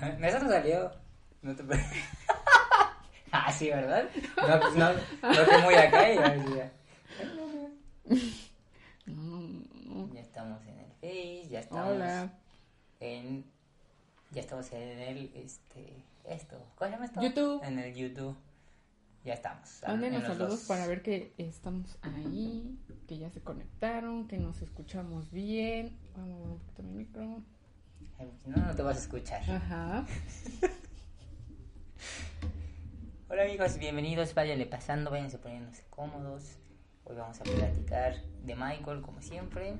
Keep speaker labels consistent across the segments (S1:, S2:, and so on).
S1: Eso no salió. No te Ah, sí, ¿verdad? No, pues no, no que muy acá y
S2: no, no.
S1: Ya estamos en el Face, ya estamos
S2: Hola.
S1: en... Ya estamos en el, este, esto, ¿cómo se llama esto?
S2: YouTube.
S1: En el YouTube. Ya estamos. ah,
S2: los saludos
S1: dos.
S2: para ver que estamos ahí, que ya se conectaron, que nos escuchamos bien. Vamos a mover un poquito mi micro.
S1: Si no, no te vas a escuchar.
S2: Ajá.
S1: Hola amigos, bienvenidos, váyanle pasando, váyanse poniéndose cómodos. Hoy vamos a platicar de Michael, como siempre.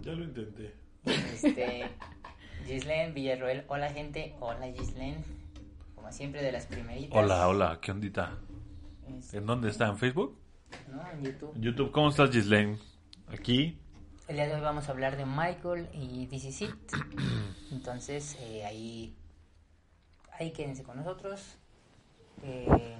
S3: Ya lo intenté.
S1: Este, Gislen Villarroel, hola gente, hola Gislen. Como siempre, de las primeritas.
S3: Hola, hola, ¿qué ondita?
S1: Este,
S3: ¿En dónde está? ¿En Facebook?
S1: ¿no? En YouTube.
S3: En YouTube, ¿cómo estás, Gislaine? Aquí.
S1: El día de hoy vamos a hablar de Michael y This Is It. Entonces, eh, ahí, ahí quédense con nosotros. Eh,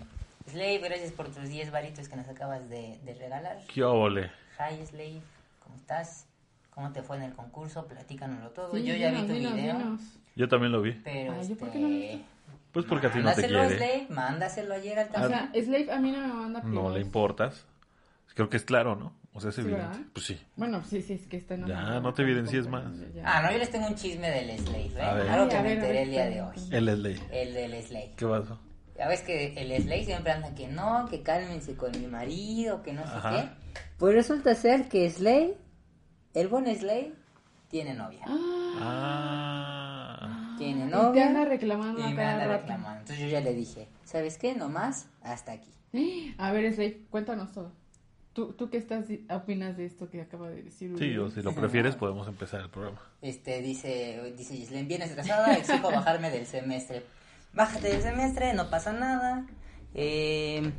S1: Slave, gracias por tus 10 varitos que nos acabas de, de regalar.
S3: ¿Qué óvole?
S1: Hi Slave, ¿cómo estás? ¿Cómo te fue en el concurso? Platícanoslo todo.
S2: Sí,
S1: Yo ya vi tu
S2: dinos,
S1: video,
S2: dinos.
S3: Yo también lo vi.
S1: pero
S2: Ay, ¿yo por
S1: este,
S2: qué no lo he visto?
S3: Pues porque a ti no te
S1: mándaselo,
S3: quiere.
S1: Slave, mándaselo ayer al
S2: O sea, Slave a mí no me manda
S3: No le importas. Creo que es claro, ¿no? O sea, es
S2: Sí,
S3: evidente.
S2: ¿verdad?
S3: Pues sí.
S2: Bueno, sí, sí, es que está
S3: Ya, no te evidencies más.
S1: Ah, no, yo les tengo un chisme del Slave, ¿eh?
S3: A ver.
S1: Algo que
S2: a
S1: me
S2: ver, a
S1: enteré
S2: ver,
S1: el día de hoy.
S3: Él es ley.
S1: El del Slave.
S3: ¿Qué pasó?
S1: Ya ves que el Slay siempre anda que no, que cálmense con mi marido, que no sé qué. Pues resulta ser que Slay, el buen Slay, tiene novia.
S3: Ah.
S1: Tiene
S2: Y
S1: novia.
S2: te anda reclamando
S1: y
S2: a
S1: me anda reclamando. Entonces yo ya le dije, ¿sabes qué? Nomás hasta aquí.
S2: A ver, Slave, cuéntanos todo. ¿Tú, tú qué estás, opinas de esto que acaba de decir?
S3: Sí, o si lo prefieres, podemos empezar el programa.
S1: Este, dice, dice Gislaine, bien estresada, exijo bajarme del semestre. Bájate del semestre, no pasa nada. Eh,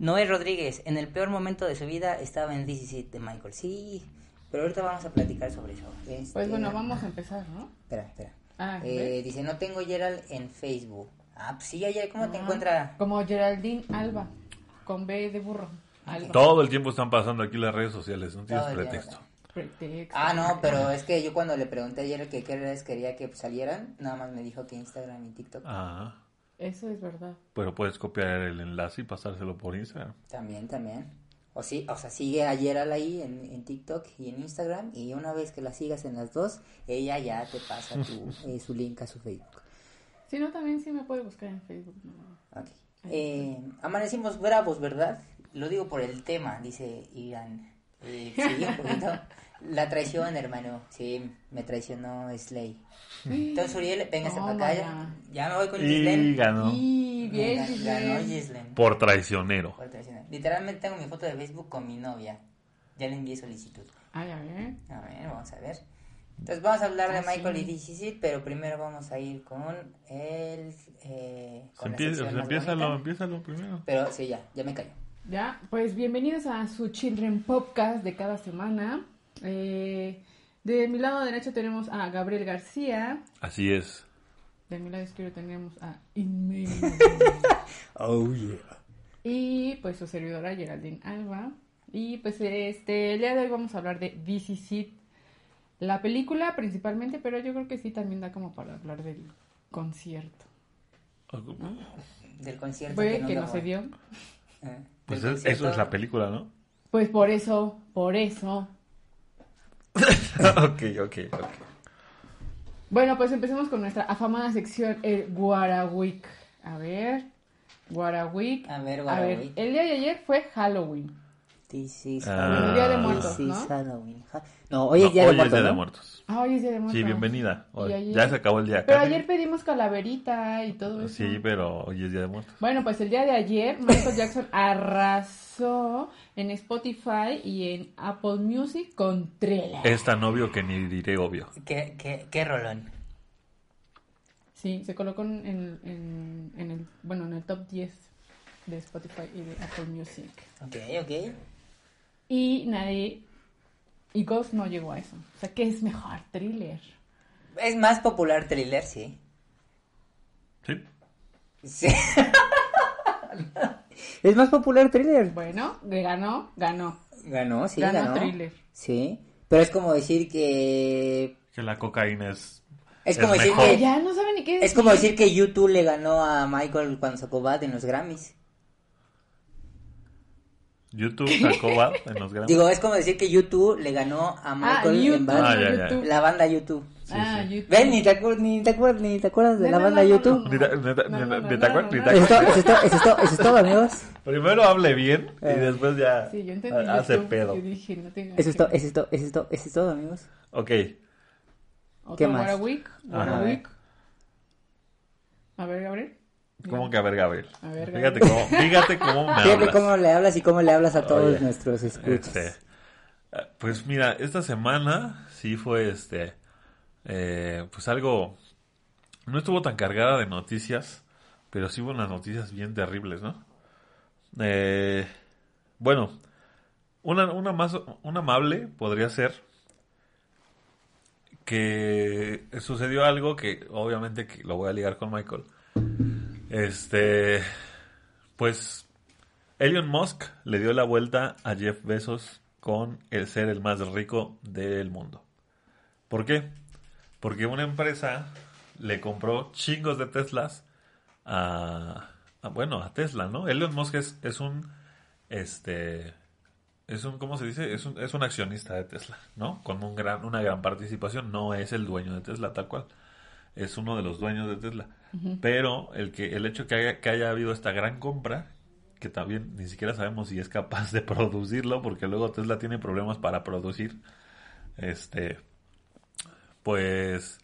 S1: Noé Rodríguez, en el peor momento de su vida estaba en 17 de Michael. Sí, pero ahorita vamos a platicar sobre eso.
S2: Pues
S1: Este,
S2: bueno, vamos a empezar, ¿no?
S1: Espera, espera.
S2: Ah,
S1: Eh, dice, no tengo Gerald en Facebook. Ah, pues sí, ayer, ¿cómo te
S2: Ah,
S1: encuentra?
S2: Como Geraldine Alba, con B de burro.
S3: Todo el tiempo están pasando aquí las redes sociales, no tienes pretexto.
S2: Pretexto.
S1: Ah, no, pero es que yo cuando le pregunté ayer que qué redes quería que salieran, nada más me dijo que Instagram y TikTok.
S3: Ah,
S2: Eso es verdad.
S3: pero puedes copiar el enlace y pasárselo por Instagram.
S1: También, también. O sí, o sea, sigue a Gerald ahí en, en TikTok y en Instagram y una vez que la sigas en las dos, ella ya te pasa tu, eh, su link a su Facebook.
S2: Si no, también sí me puede buscar en Facebook. ¿no?
S1: Ok. Eh, amanecimos bravos, ¿verdad? Lo digo por el tema, dice Ian. Eh, sí, un poquito. La traición, hermano. Sí, me traicionó Slay. Entonces, Uriel, véngase para acá.
S2: ya.
S1: Ya, me voy con
S3: Y
S1: Gislen.
S3: ganó
S2: Y bien,
S1: Ganó. Gislen.
S3: por traicionero.
S1: Por. Literalmente tengo mi foto de Facebook con mi novia. Ya le envié solicitud.
S2: Ay, a ver.
S1: A ver, vamos a ver. Entonces vamos a hablar de
S2: Ah,
S1: Michael
S2: sí.
S1: y DCC, pero primero vamos a ir con el... Eh,
S3: Se
S1: la
S3: empieza,
S1: sección más
S3: empiézalo,
S1: bonita.
S3: empiézalo primero.
S1: Pero sí, ya, ya me callo.
S2: Ya, pues bienvenidos a su Children Podcast de cada semana. Eh, de mi lado derecho tenemos a Gabriel García.
S3: Así es.
S2: De mi lado izquierdo tenemos a Inmei.
S1: Oh, yeah.
S2: y pues su servidora Geraldine Alba. Y pues este, el día de hoy vamos a hablar de This Is It, la película principalmente, pero yo creo que sí también da como para hablar del concierto.
S1: Del concierto
S2: Fue
S1: que
S2: que
S1: no,
S2: no se dio.
S1: Eh,
S3: Pues es- eso es la película, ¿no?
S2: Pues por eso, por eso.
S3: ok, ok, ok.
S2: Bueno, pues empecemos con nuestra afamada sección, el Guarawick. A ver, Guarawick.
S1: A ver,
S2: A ver,
S1: Guarawick.
S2: el día de ayer fue Halloween.
S1: This is
S3: Ah.
S2: Día de Muertos, ¿no?
S1: Halloween. No, hoy es
S3: No,
S1: Día de
S3: hoy es
S1: Muertos,
S3: Día de. Muertos.
S2: Ah, hoy es Día de Muertos.
S3: Sí, bienvenida. Hoy-
S2: ayer-
S3: Ya se acabó el día.
S2: Pero
S3: casi.
S2: ayer pedimos calaverita y todo eso.
S3: Sí, pero hoy es Día de Muertos.
S2: Bueno, pues el día de ayer Michael Jackson arrasó en Spotify y en Apple Music con Thriller.
S3: Es tan obvio que ni diré obvio.
S1: ¿Qué, qué, qué rolón?
S2: Sí, se colocó en, en, en el, bueno, en el top 10 de Spotify y de Apple Music.
S1: Ok, ok.
S2: Y nadie, y Ghost no llegó a eso. O sea, ¿qué es mejor? Thriller.
S1: Es más popular thriller, sí.
S3: ¿Sí?
S1: Sí. es más popular thriller.
S2: Bueno, le ganó, ganó.
S1: Ganó, sí,
S2: ganó,
S1: ganó.
S2: Thriller.
S1: Sí. Pero es como decir que
S3: Que la cocaína es
S1: Es como decir
S3: mejor.
S1: que-
S2: Ya no saben ni qué
S1: Es como decir que YouTube le ganó a Michael cuando sacó Bad en los Grammys.
S3: YouTube sacó Bad en los grandes.
S1: Digo, es como decir que YouTube le ganó a
S2: Ah,
S1: Michael en
S2: YouTube,
S1: Bad.
S3: Ah,
S2: no
S3: ya.
S1: La banda YouTube.
S2: ah,
S3: sí.
S2: YouTube.
S1: Ven, ni te, acuer- ni te, acuer- ni te acuerdas de
S2: No,
S1: la
S2: no,
S1: banda
S2: no, no,
S1: YouTube.
S2: no.
S3: Ni te-
S2: No,
S3: ni- te
S2: no,
S3: acuer-
S2: no,
S3: ni
S2: no.
S3: te
S1: Eso es, todo, amigos.
S3: Primero hable bien y
S1: Eh.
S3: después ya
S2: Sí, yo entendí.
S3: ha- hace
S2: YouTube.
S3: pedo.
S2: Yo dije,
S1: Eso es todo, eso es todo, eso es todo, eso es todo, amigos.
S3: Ok,
S1: ¿Qué más?
S2: Warwick,
S3: Ajá.
S2: Warwick. A ver, Gabriel.
S3: ¿Cómo que a ver, Gabriel?
S2: A ver,
S3: Fíjate
S2: Gabriel.
S3: cómo, fíjate cómo me
S1: Fíjate
S3: hablas.
S1: cómo le hablas y cómo le hablas a todos
S3: Oye,
S1: nuestros escuchas.
S3: Este, eh, pues mira, esta semana sí fue este, eh, pues algo, no estuvo tan cargada de noticias, pero sí hubo unas noticias bien terribles, ¿no? Eh, bueno, una, una más, una amable podría ser que sucedió algo que obviamente que lo voy a ligar con Michael. Este, pues Elon Musk le dio la vuelta a Jeff Bezos con el ser el más rico del mundo. ¿Por qué? Porque una empresa le compró chingos de Teslas a, bueno, a Tesla, ¿no? Elon Musk es, es un este es un ¿cómo se dice? Es un, es un accionista de Tesla, ¿no? Con un gran una gran participación, no es el dueño de Tesla tal cual. Es uno de los dueños de Tesla. Pero el que el hecho que haya, que haya habido esta gran compra que también ni siquiera sabemos si es capaz de producirlo porque luego Tesla tiene problemas para producir este pues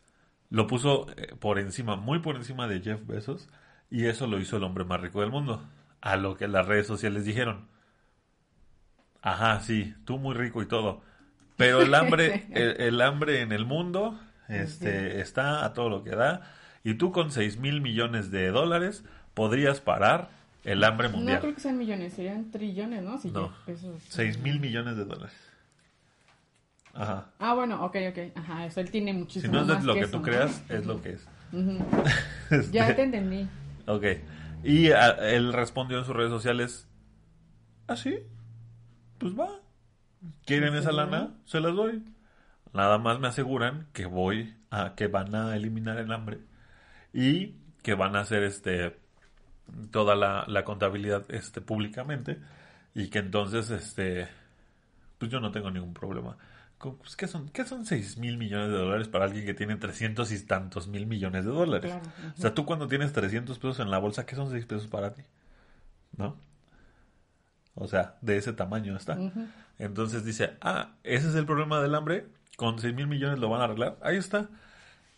S3: lo puso eh, por encima, muy por encima de Jeff Bezos y eso lo hizo el hombre más rico del mundo. A lo que las redes sociales dijeron, ajá, sí, tú muy rico y todo, pero el hambre, el, el hambre en el mundo este, está a todo lo que da y tú con 6 mil millones de dólares podrías parar el hambre
S2: No
S3: mundial.
S2: creo que sean millones, serían trillones, ¿no? Si
S3: No.
S2: ya pesos.
S3: 6 mil millones de dólares. Ajá.
S2: Ah, bueno, ok, ok. Ajá, eso él tiene
S3: Si
S2: muchísimo
S3: no es
S2: más
S3: lo que
S2: eso,
S3: tú
S2: ¿no?
S3: creas, es lo que es.
S2: Ujú.
S3: Este,
S2: Ya te entendí.
S3: Ok. Y a- él respondió en sus redes sociales, ¿ah, sí? Pues va. ¿Quieren esa lana? Se las doy. Nada más me aseguran que voy a, que van a eliminar el hambre y que van a hacer este toda la, la contabilidad este públicamente y que entonces este pues yo no tengo ningún problema. Pues, ¿Qué son, ¿Qué son 6 mil millones de dólares para alguien que tiene 300 y tantos mil millones de dólares?
S2: Claro.
S3: O sea, tú cuando tienes 300 pesos en la bolsa, ¿qué son 6 pesos para ti? ¿No? O sea, de ese tamaño está. Entonces dice, ah, ese es el problema del hambre, con 6 mil millones lo van a arreglar. Ahí está.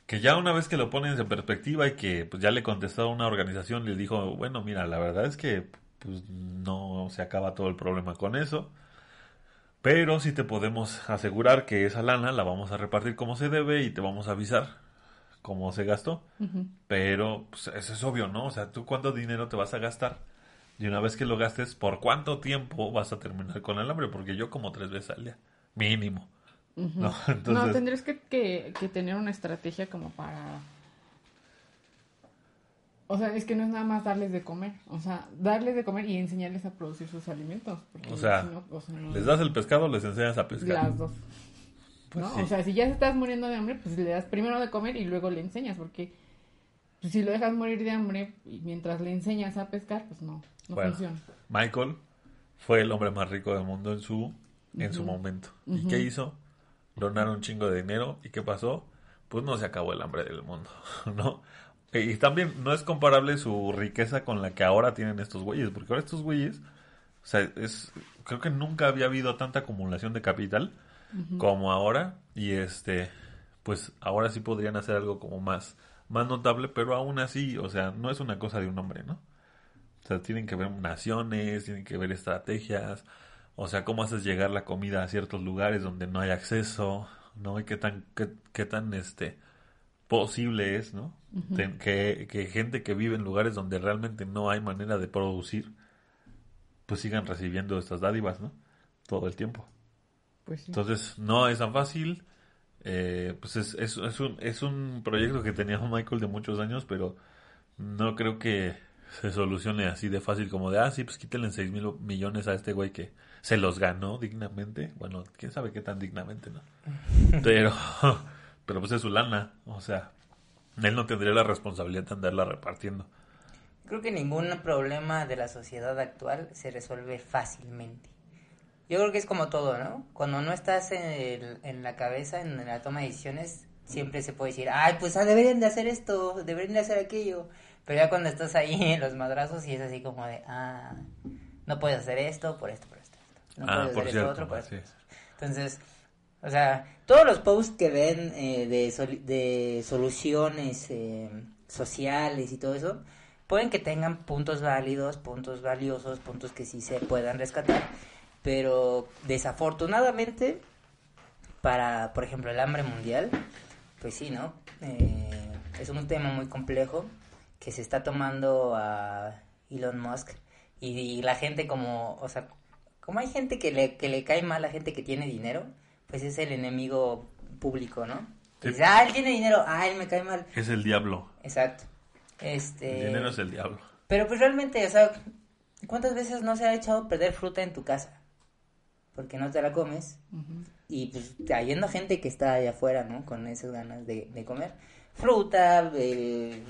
S3: Que ya una vez que lo ponen en perspectiva y que pues, ya le contestó a una organización, le dijo, bueno, mira, la verdad es que pues, no se acaba todo el problema con eso. Pero sí te podemos asegurar que esa lana la vamos a repartir como se debe y te vamos a avisar cómo se gastó. Pero pues, eso es obvio, ¿no? O sea, tú cuánto dinero te vas a gastar. Y una vez que lo gastes, ¿por cuánto tiempo vas a terminar con el hambre? Porque yo como tres veces al día, mínimo. ¿No?
S2: No,
S3: Entonces,
S2: tendrías que, que, que tener una estrategia como para... O sea, es que no es nada más darles de comer. O sea, darles de comer y enseñarles a producir sus alimentos. porque
S3: O sea,
S2: si no, o sea, no-
S3: les das el pescado, les enseñas a pescar.
S2: las dos.
S3: Pues.
S2: O sea, si ya se estás muriendo de hambre, pues le das primero de comer y luego le enseñas, porque pues, si lo dejas morir de hambre y mientras le enseñas a pescar, pues no, no
S3: Bueno,
S2: funciona.
S3: Michael fue el hombre más rico del mundo en su, en su momento. ¿Y qué hizo? Donar un chingo de dinero. ¿Y qué pasó? Pues no se acabó el hambre del mundo, ¿no? Y también no es comparable su riqueza con la que ahora tienen estos güeyes, porque ahora estos güeyes, o sea, es, creo que nunca había habido tanta acumulación de capital como ahora, y este, pues ahora sí podrían hacer algo como más, más notable, pero aún así, o sea, no es una cosa de un hombre, ¿no? O sea, tienen que ver naciones, tienen que ver estrategias, o sea, cómo haces llegar la comida a ciertos lugares donde no hay acceso, ¿no? Y qué tan, qué, qué tan, este, posible es, ¿no? Que, que gente que vive en lugares donde realmente no hay manera de producir, pues sigan recibiendo estas dádivas, ¿no? Todo el tiempo.
S2: Pues sí.
S3: Entonces, no es tan fácil. eh, pues es, es, es un, es un proyecto que tenía Michael de muchos años, pero no creo que se solucione así de fácil como de, ah, sí, pues quítenle 6 mil millones a este güey que se los ganó dignamente. Bueno, quién sabe qué tan dignamente, ¿no? Pero, pero pues es su lana, o sea, él no tendría la responsabilidad de andarla repartiendo.
S1: Creo que ningún problema de la sociedad actual se resuelve fácilmente. Yo creo que es como todo, ¿no? Cuando no estás en, el- en la cabeza, en la toma de decisiones, siempre se puede decir, ay, pues ah, deberían de hacer esto, deberían de hacer aquello. Pero ya cuando estás ahí en los madrazos y es así como de, ah, no puedes hacer esto por esto. No
S3: Ah, por cierto,
S1: otro esto.
S3: sí.
S1: Entonces, o sea, todos los posts que ven eh, de, sol- de soluciones eh, sociales y todo eso, pueden que tengan puntos válidos, puntos valiosos, puntos que sí se puedan rescatar, pero desafortunadamente, para, por ejemplo, el hambre mundial, pues sí, ¿no? Eh, es un tema muy complejo que se está tomando a Elon Musk y, y la gente como, o sea, como hay gente que le, que le cae mal a la gente que tiene dinero, pues es el enemigo público, ¿no?
S3: Sí.
S1: Dice, ah, él tiene dinero, ah, él me cae mal.
S3: Es el diablo.
S1: Exacto. Este...
S3: El dinero es el diablo.
S1: Pero pues realmente, o sea, ¿cuántas veces no se ha echado a perder fruta en tu casa? Porque no te la comes. Y pues habiendo gente que está allá afuera, ¿no? Con esas ganas de, de comer. Fruta, eh,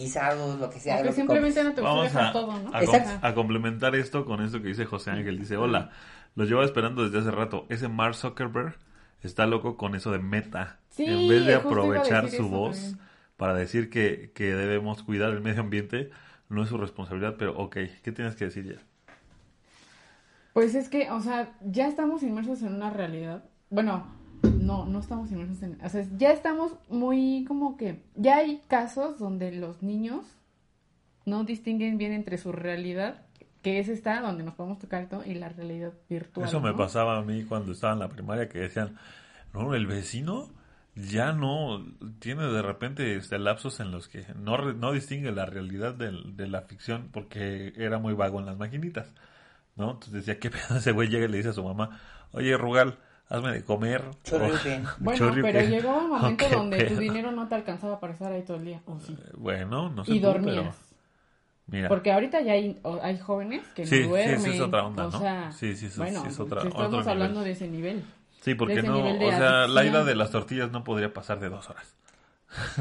S1: guisados, lo que sea.
S2: O que
S1: lo que
S2: simplemente no te gusta
S3: Vamos a,
S2: todo, ¿no?
S3: a, com-
S1: Exacto.
S3: a complementar esto con esto que dice José Ángel. Dice, hola, los llevo esperando desde hace rato. Ese Mark Zuckerberg está loco con eso de meta.
S2: Sí,
S3: en vez de aprovechar su voz
S2: también.
S3: para decir que, que debemos cuidar el medio ambiente, no es su responsabilidad, pero ok, ¿qué tienes que decir ya?
S2: Pues es que, o sea, ya estamos inmersos en una realidad. Bueno, no, no estamos inmersos en... O sea, ya estamos muy como que... Ya hay casos donde los niños no distinguen bien entre su realidad, que es esta, donde nos podemos tocar todo, y la realidad virtual.
S3: Eso me
S2: ¿no?
S3: pasaba a mí cuando estaba en la primaria que decían, no, el vecino ya no tiene de repente este, lapsos en los que no, no distingue la realidad de la ficción porque era muy vago en las maquinitas, ¿no? Entonces decía, ¿qué pedo? Ese güey llega y le dice a su mamá, oye, Rugal, hazme de comer.
S1: Chorriuken.
S3: O-
S2: Bueno, pero llegó un
S3: ¿O
S2: momento donde tu dinero no te alcanzaba para estar ahí todo el día. ¿o sí?
S3: Bueno, no sé
S2: Y
S3: tú,
S2: dormías.
S3: pero mira.
S2: Porque ahorita ya hay, hay jóvenes que
S3: Sí, sí,
S2: no duermen.
S3: sí, es otra onda,
S2: o
S3: ¿no?
S2: sea,
S3: Sí, sí, eso-
S2: bueno,
S3: sí, es otra- otro
S2: estamos
S3: nivel.
S2: hablando de ese nivel.
S3: Sí, porque no,
S2: nivel
S3: o sea, la ida
S2: adicción.
S3: de las tortillas no podría pasar de dos horas.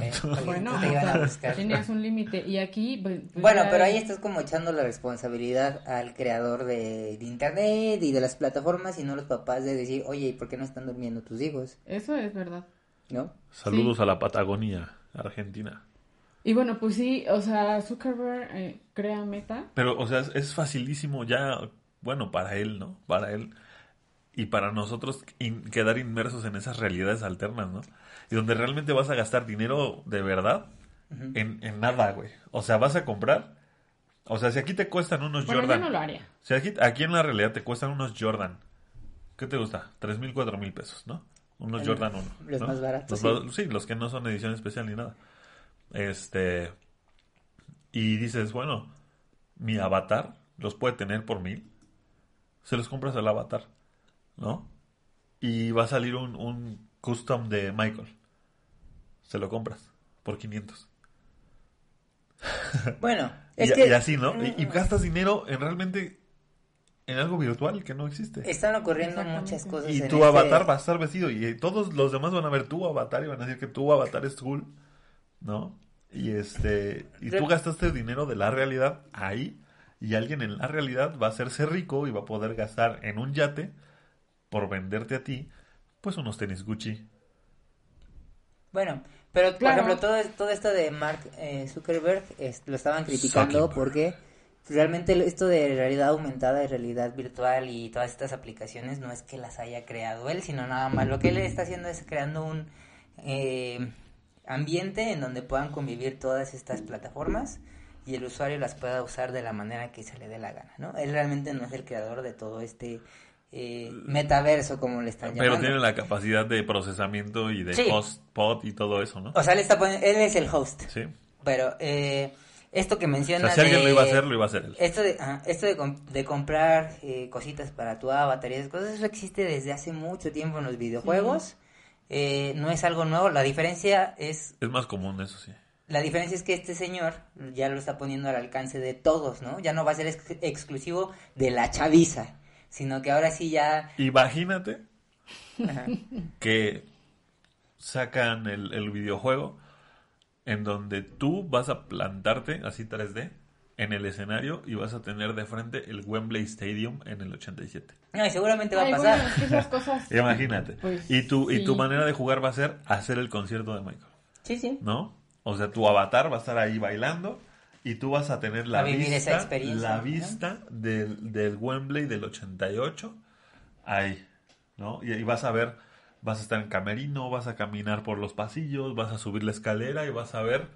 S1: Eh,
S2: Bueno, tenías un límite. Y aquí. pues, pues,
S1: Bueno, pero ahí estás como echando la responsabilidad al creador de, de internet y de las plataformas y no los papás de decir, oye, ¿y por qué no están durmiendo tus hijos?
S2: Eso es verdad.
S1: ¿No?
S3: Saludos
S2: Sí.
S3: a la Patagonia, Argentina.
S2: Y bueno, pues sí, o sea, Zuckerberg eh, crea Meta.
S3: Pero, o sea, es, es facilísimo ya, bueno, para él, ¿no? Para él y para nosotros in- quedar inmersos en esas realidades alternas, ¿no? Y donde realmente vas a gastar dinero de verdad en, en nada, güey. O sea, vas a comprar. O sea, si aquí te cuestan unos
S2: Bueno, yo
S3: Jordan.
S2: no lo haría.
S3: Si aquí, aquí en la realidad te cuestan unos Jordan. ¿Qué te gusta? Tres mil, cuatro mil pesos, ¿no? Unos Jordan 1.
S1: los más baratos,
S3: Los sí, los que no son edición especial ni nada. Este. Y dices, bueno, mi avatar los puede tener por mil. Se los compras al avatar, ¿no? Y va a salir un, un custom de Michael. Se lo compras por 500.
S1: Bueno,
S3: Y,
S1: es que
S3: y así, ¿no? Y, y gastas dinero en realmente en algo virtual que no existe.
S1: están ocurriendo muchas cosas.
S3: Y
S1: en
S3: tu
S1: este-
S3: avatar va a estar vestido y todos los demás van a ver tu avatar y van a decir que tu avatar es cool, ¿no? Y este y tú gastaste dinero de la realidad ahí y alguien en la realidad va a hacerse rico y va a poder gastar en un yate por venderte a ti pues unos tenis Gucci.
S1: Bueno, pero por ejemplo, todo, todo esto de Mark eh, Zuckerberg es- lo estaban criticando
S3: Zuckerberg.
S1: porque realmente esto de realidad aumentada y realidad virtual y todas estas aplicaciones no es que las haya creado él, sino nada más lo que él está haciendo es creando un eh, ambiente en donde puedan convivir todas estas plataformas y el usuario las pueda usar de la manera que se le dé la gana, ¿no? Él realmente no es el creador de todo este eh, metaverso, como le están
S3: Pero
S1: llamando.
S3: tiene la capacidad de procesamiento y de
S1: Sí.
S3: host pod y todo eso, ¿no?
S1: O sea, él, está poniendo- él es el host.
S3: Sí.
S1: Pero eh, esto que
S3: O
S1: menciona
S3: sea, si alguien
S1: de-
S3: lo iba a hacer, lo iba a hacer él.
S1: Esto de, ajá, esto de, com- de comprar eh, cositas para tu avatar y esas cosas, eso existe desde hace mucho tiempo en los videojuegos. Eh, no es algo nuevo. La diferencia es
S3: Es más común eso, sí.
S1: la diferencia es que este señor ya lo está poniendo al alcance de todos, ¿no? Ya no va a ser ex- exclusivo de la chaviza, sino que ahora sí ya...
S3: Imagínate
S1: ajá,
S3: que sacan el, el videojuego en donde tú vas a plantarte así 3D en el escenario y vas a tener de frente el Wembley Stadium en el 87.
S1: No, y seguramente va
S2: Ay,
S1: a pasar.
S2: esas cosas...
S3: Imagínate.
S2: Pues,
S3: y tu y tu manera de jugar va a ser hacer el concierto de Michael,
S1: Sí, sí.
S3: ¿no? O sea, tu avatar va a estar ahí bailando y tú vas a tener la
S1: A vivir
S3: vista,
S1: esa experiencia,
S3: la
S1: ¿no?
S3: vista del, del Wembley del 88 ahí, ¿no? Y, y vas a ver, vas a estar en camerino, vas a caminar por los pasillos, vas a subir la escalera y vas a ver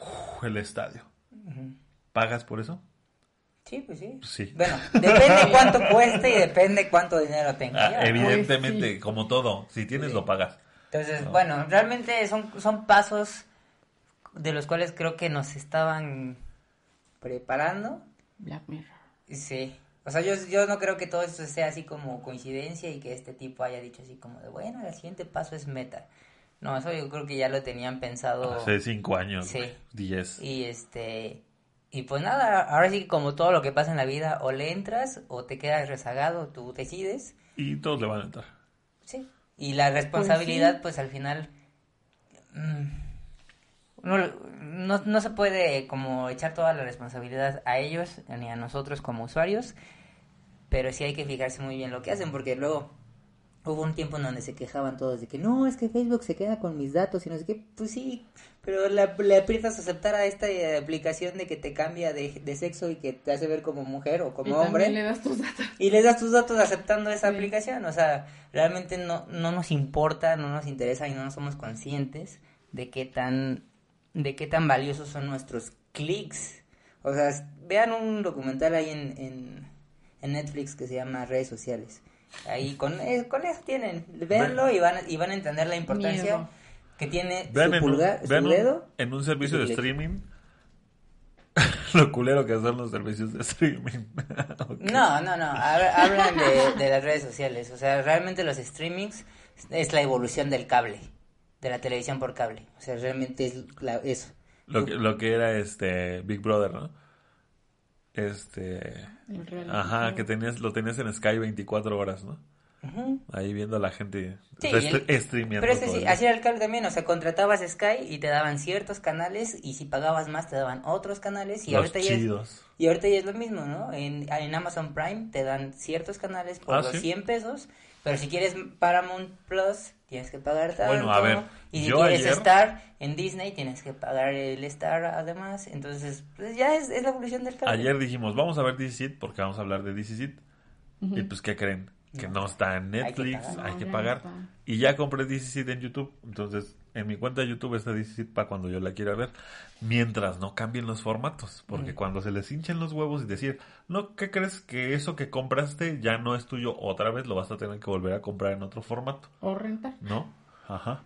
S3: uf, el estadio. ¿Pagas por eso?
S1: Sí, pues sí.
S3: Sí.
S1: Bueno, depende cuánto cueste y depende cuánto dinero tenga.
S3: Ah,
S1: ¿no?
S3: evidentemente,
S2: Pues sí.
S3: como todo, si tienes
S1: Sí.
S3: lo pagas.
S1: Entonces, bueno, realmente son, son pasos de los cuales creo que nos estaban preparando.
S2: Black Mirror.
S1: Sí. O sea, yo, yo no creo que todo esto sea así como coincidencia y que este tipo haya dicho así como de, bueno, el siguiente paso es meta. No, eso yo creo que ya lo tenían pensado.
S3: Hace cinco años,
S1: Sí.
S3: diez.
S1: Y este. Y pues nada, ahora sí que como todo lo que pasa en la vida, o le entras o te quedas rezagado, tú decides.
S3: Y todos le van a entrar.
S1: Sí. Y la responsabilidad, pues, al final. mm, no, no, no se puede como echar toda la responsabilidad a ellos ni a nosotros como usuarios. Pero sí hay que fijarse muy bien lo que hacen, porque luego hubo un tiempo en donde se quejaban todos de que no, es que Facebook se queda con mis datos y no sé qué. Pues sí, pero le, le aprietas a aceptar a esta eh, aplicación de que te cambia de, de sexo y que te hace ver como mujer o como
S2: y
S1: hombre.
S2: le das tus datos.
S1: Y le das tus datos aceptando esa
S2: Sí.
S1: aplicación. O sea, realmente no, no nos importa, no nos interesa y no somos conscientes de qué tan, de qué tan valiosos son nuestros clics. O sea, vean un documental ahí en, en, en Netflix que se llama Redes Sociales. Ahí con, eh, con eso tienen. Véanlo y van, a- y van a entender la importancia
S2: Miedo.
S1: que tiene
S3: Vean,
S1: su
S3: en, un,
S1: pulgar, su
S3: vean un-
S1: dedo.
S3: en un servicio de streaming lo culero que son los servicios de streaming.
S1: No, no, no, hab- hablan de, de las redes sociales, o sea, realmente los streamings es la evolución del cable, de la televisión por cable, o sea, realmente es la- eso.
S3: Lo que, lo que era este Big Brother, ¿no? Este... Ajá, que tenías, lo tenías en Sky 24 horas, ¿no?
S1: Ujú.
S3: Ahí viendo a la gente
S1: Sí,
S3: o sea,
S1: el-
S3: streameando
S1: pero es que
S3: todo
S1: sí, así era el cable también, o sea, contratabas Sky y te daban ciertos canales y si pagabas más te daban otros canales y
S3: Los
S1: ahorita ya es, y ahorita ya es lo mismo, ¿no? En, en Amazon Prime te dan ciertos canales por
S3: Ah,
S1: los
S3: ¿sí?
S1: 100 pesos, pero si quieres Paramount Plus tienes que pagar tanto.
S3: Bueno, a ver,
S1: y si
S3: yo
S1: quieres
S3: ayer-
S1: Star en Disney tienes que pagar el Star además, entonces pues ya es, es la evolución del cable.
S3: Ayer dijimos, vamos a ver DC porque vamos a hablar de DC. Y pues, ¿qué creen? Que no, está en
S1: que
S3: Netflix,
S1: pagar.
S3: hay
S2: No,
S3: que
S2: no
S3: pagar. Y ya compré DC en YouTube. Entonces, en mi cuenta de YouTube está Seed para cuando yo la quiera ver. Mientras no cambien los formatos. Porque cuando se les hinchen los huevos y decir, no, ¿qué crees? Que eso que compraste ya no es tuyo otra vez, lo vas a tener que volver a comprar en otro formato.
S2: O rentar.
S3: ¿No? Ajá.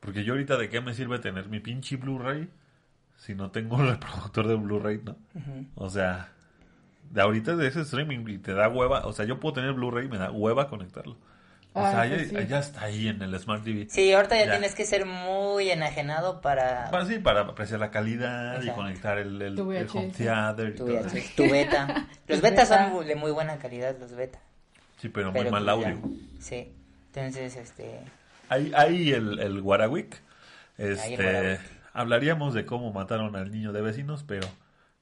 S3: Porque yo ahorita de qué me sirve tener mi pinche Blu-ray si no tengo un reproductor de Blu-ray, ¿no? O sea, de ahorita de ese streaming y te da hueva, o sea, yo puedo tener Blu-ray y me da hueva conectarlo. O sea, ya,
S2: sí.
S3: ya está ahí en el Smart TV.
S1: Sí, ahorita ya,
S3: Ya.
S1: tienes que ser muy enajenado para
S3: Para, sí, para apreciar la calidad y conectar el, el,
S2: Tu
S3: el home theater y
S1: tu,
S3: todo eso.
S1: Tu beta. Los betas
S2: beta.
S1: son de muy buena calidad, los beta.
S3: Sí, pero,
S1: Pero
S3: muy mal
S1: pues ya,
S3: audio.
S1: Sí. Entonces, este...
S3: Ahí, ahí el, el Este, hablaríamos de cómo mataron al niño de vecinos, pero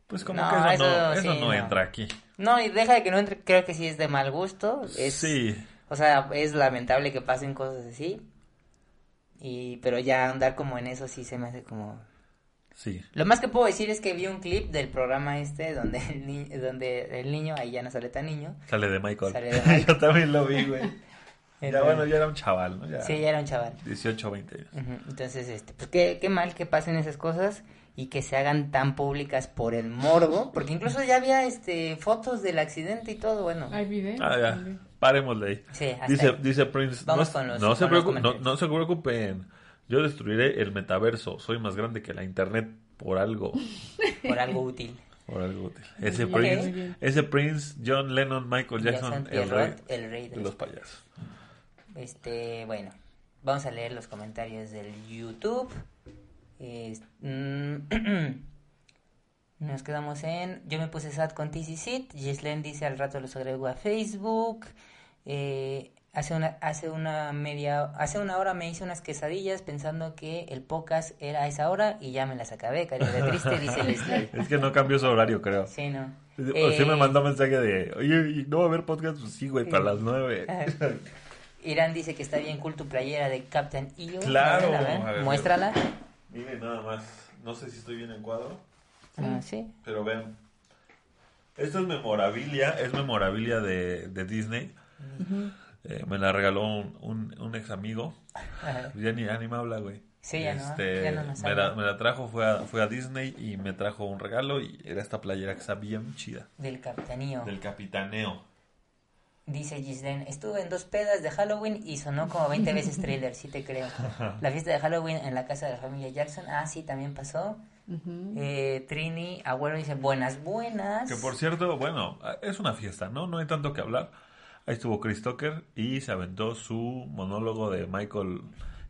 S3: pues como
S1: No,
S3: que eso,
S1: eso
S3: no, eso
S1: sí,
S3: no
S1: no.
S3: entra aquí.
S1: No, y deja de que no entre, creo que sí es de mal gusto. Es,
S3: Sí,
S1: O sea, es lamentable que pasen cosas así. Y, pero ya andar como en eso sí se me hace como...
S3: sí.
S1: Lo más que puedo decir es que vi un clip del programa este donde el, ni- donde el niño, ahí ya no sale tan niño.
S3: Sale de Michael.
S1: Sale de Michael.
S3: Yo también lo vi, güey. ya
S1: Entonces-
S3: bueno, ya era un chaval, ¿no? Ya
S1: Sí, ya era un chaval.
S3: 18, 20 años.
S1: Ujú, Entonces, este, pues qué, qué mal que pasen esas cosas y que se hagan tan públicas por el morbo, porque incluso ya había este fotos del accidente y todo, bueno.
S2: Hay video.
S3: Ah, ya. Parémosle ahí.
S1: Sí,
S3: Dice, Prince,
S1: Vamos
S3: no,
S1: con los-
S3: no se
S1: con
S3: preocupen, no, se preocupen. Yo destruiré el metaverso. Soy más grande que la internet por algo.
S1: por algo útil.
S3: Por algo útil. Ese Prince, ese Prince, John Lennon, Michael Jackson,
S1: Jackson
S3: el rey
S1: Pierrot, el rey de
S3: de
S1: los
S3: los payasos.
S1: Este, bueno, vamos a leer los comentarios del YouTube. Es- mm, nos quedamos en. Yo me puse sad con TC Sit. Gislen dice al rato los agrego a Facebook. Eh, Hace una, hace una media, hace una hora me hice unas quesadillas pensando que el podcast era a esa hora y ya me las acabé, cariño de triste, dice Leslie.
S3: Es que no cambió su horario, creo.
S1: Sí, no.
S3: O sí me
S1: Eh,
S3: mandó mensaje de, oye, ¿y ¿no va a haber podcast? Pues sí, güey, para las nueve.
S1: Irán dice que está bien cool tu playera de Captain EO.
S3: Claro.
S1: A ver, a ver,
S3: A ver,
S1: muéstrala.
S3: Miren nada más, no sé si estoy bien en cuadro,
S1: Ah, sí.
S3: pero vean. Esto es memorabilia, es memorabilia de, de Disney. Eh, me la regaló un, un, un ex amigo. Ya ni, ya ni me habla, güey.
S1: Sí, ya no,
S3: Este,
S1: ya no nos
S3: me,
S1: habla.
S3: la, me la trajo, fue a, fue a Disney y me trajo un regalo y era esta playera que está bien chida.
S1: Del Capitanío.
S3: Del capitaneo.
S1: Dice Gislen, estuve en dos pedas de Halloween y sonó como 20 veces trailer, sí te creo. La fiesta de Halloween en la casa de la familia Jackson, ah, sí, también pasó. Eh, Trini, abuelo dice, buenas, buenas.
S3: Que por cierto, bueno, es una fiesta, ¿no? No hay tanto que hablar. Ahí estuvo Chris Tucker y se aventó su monólogo de Michael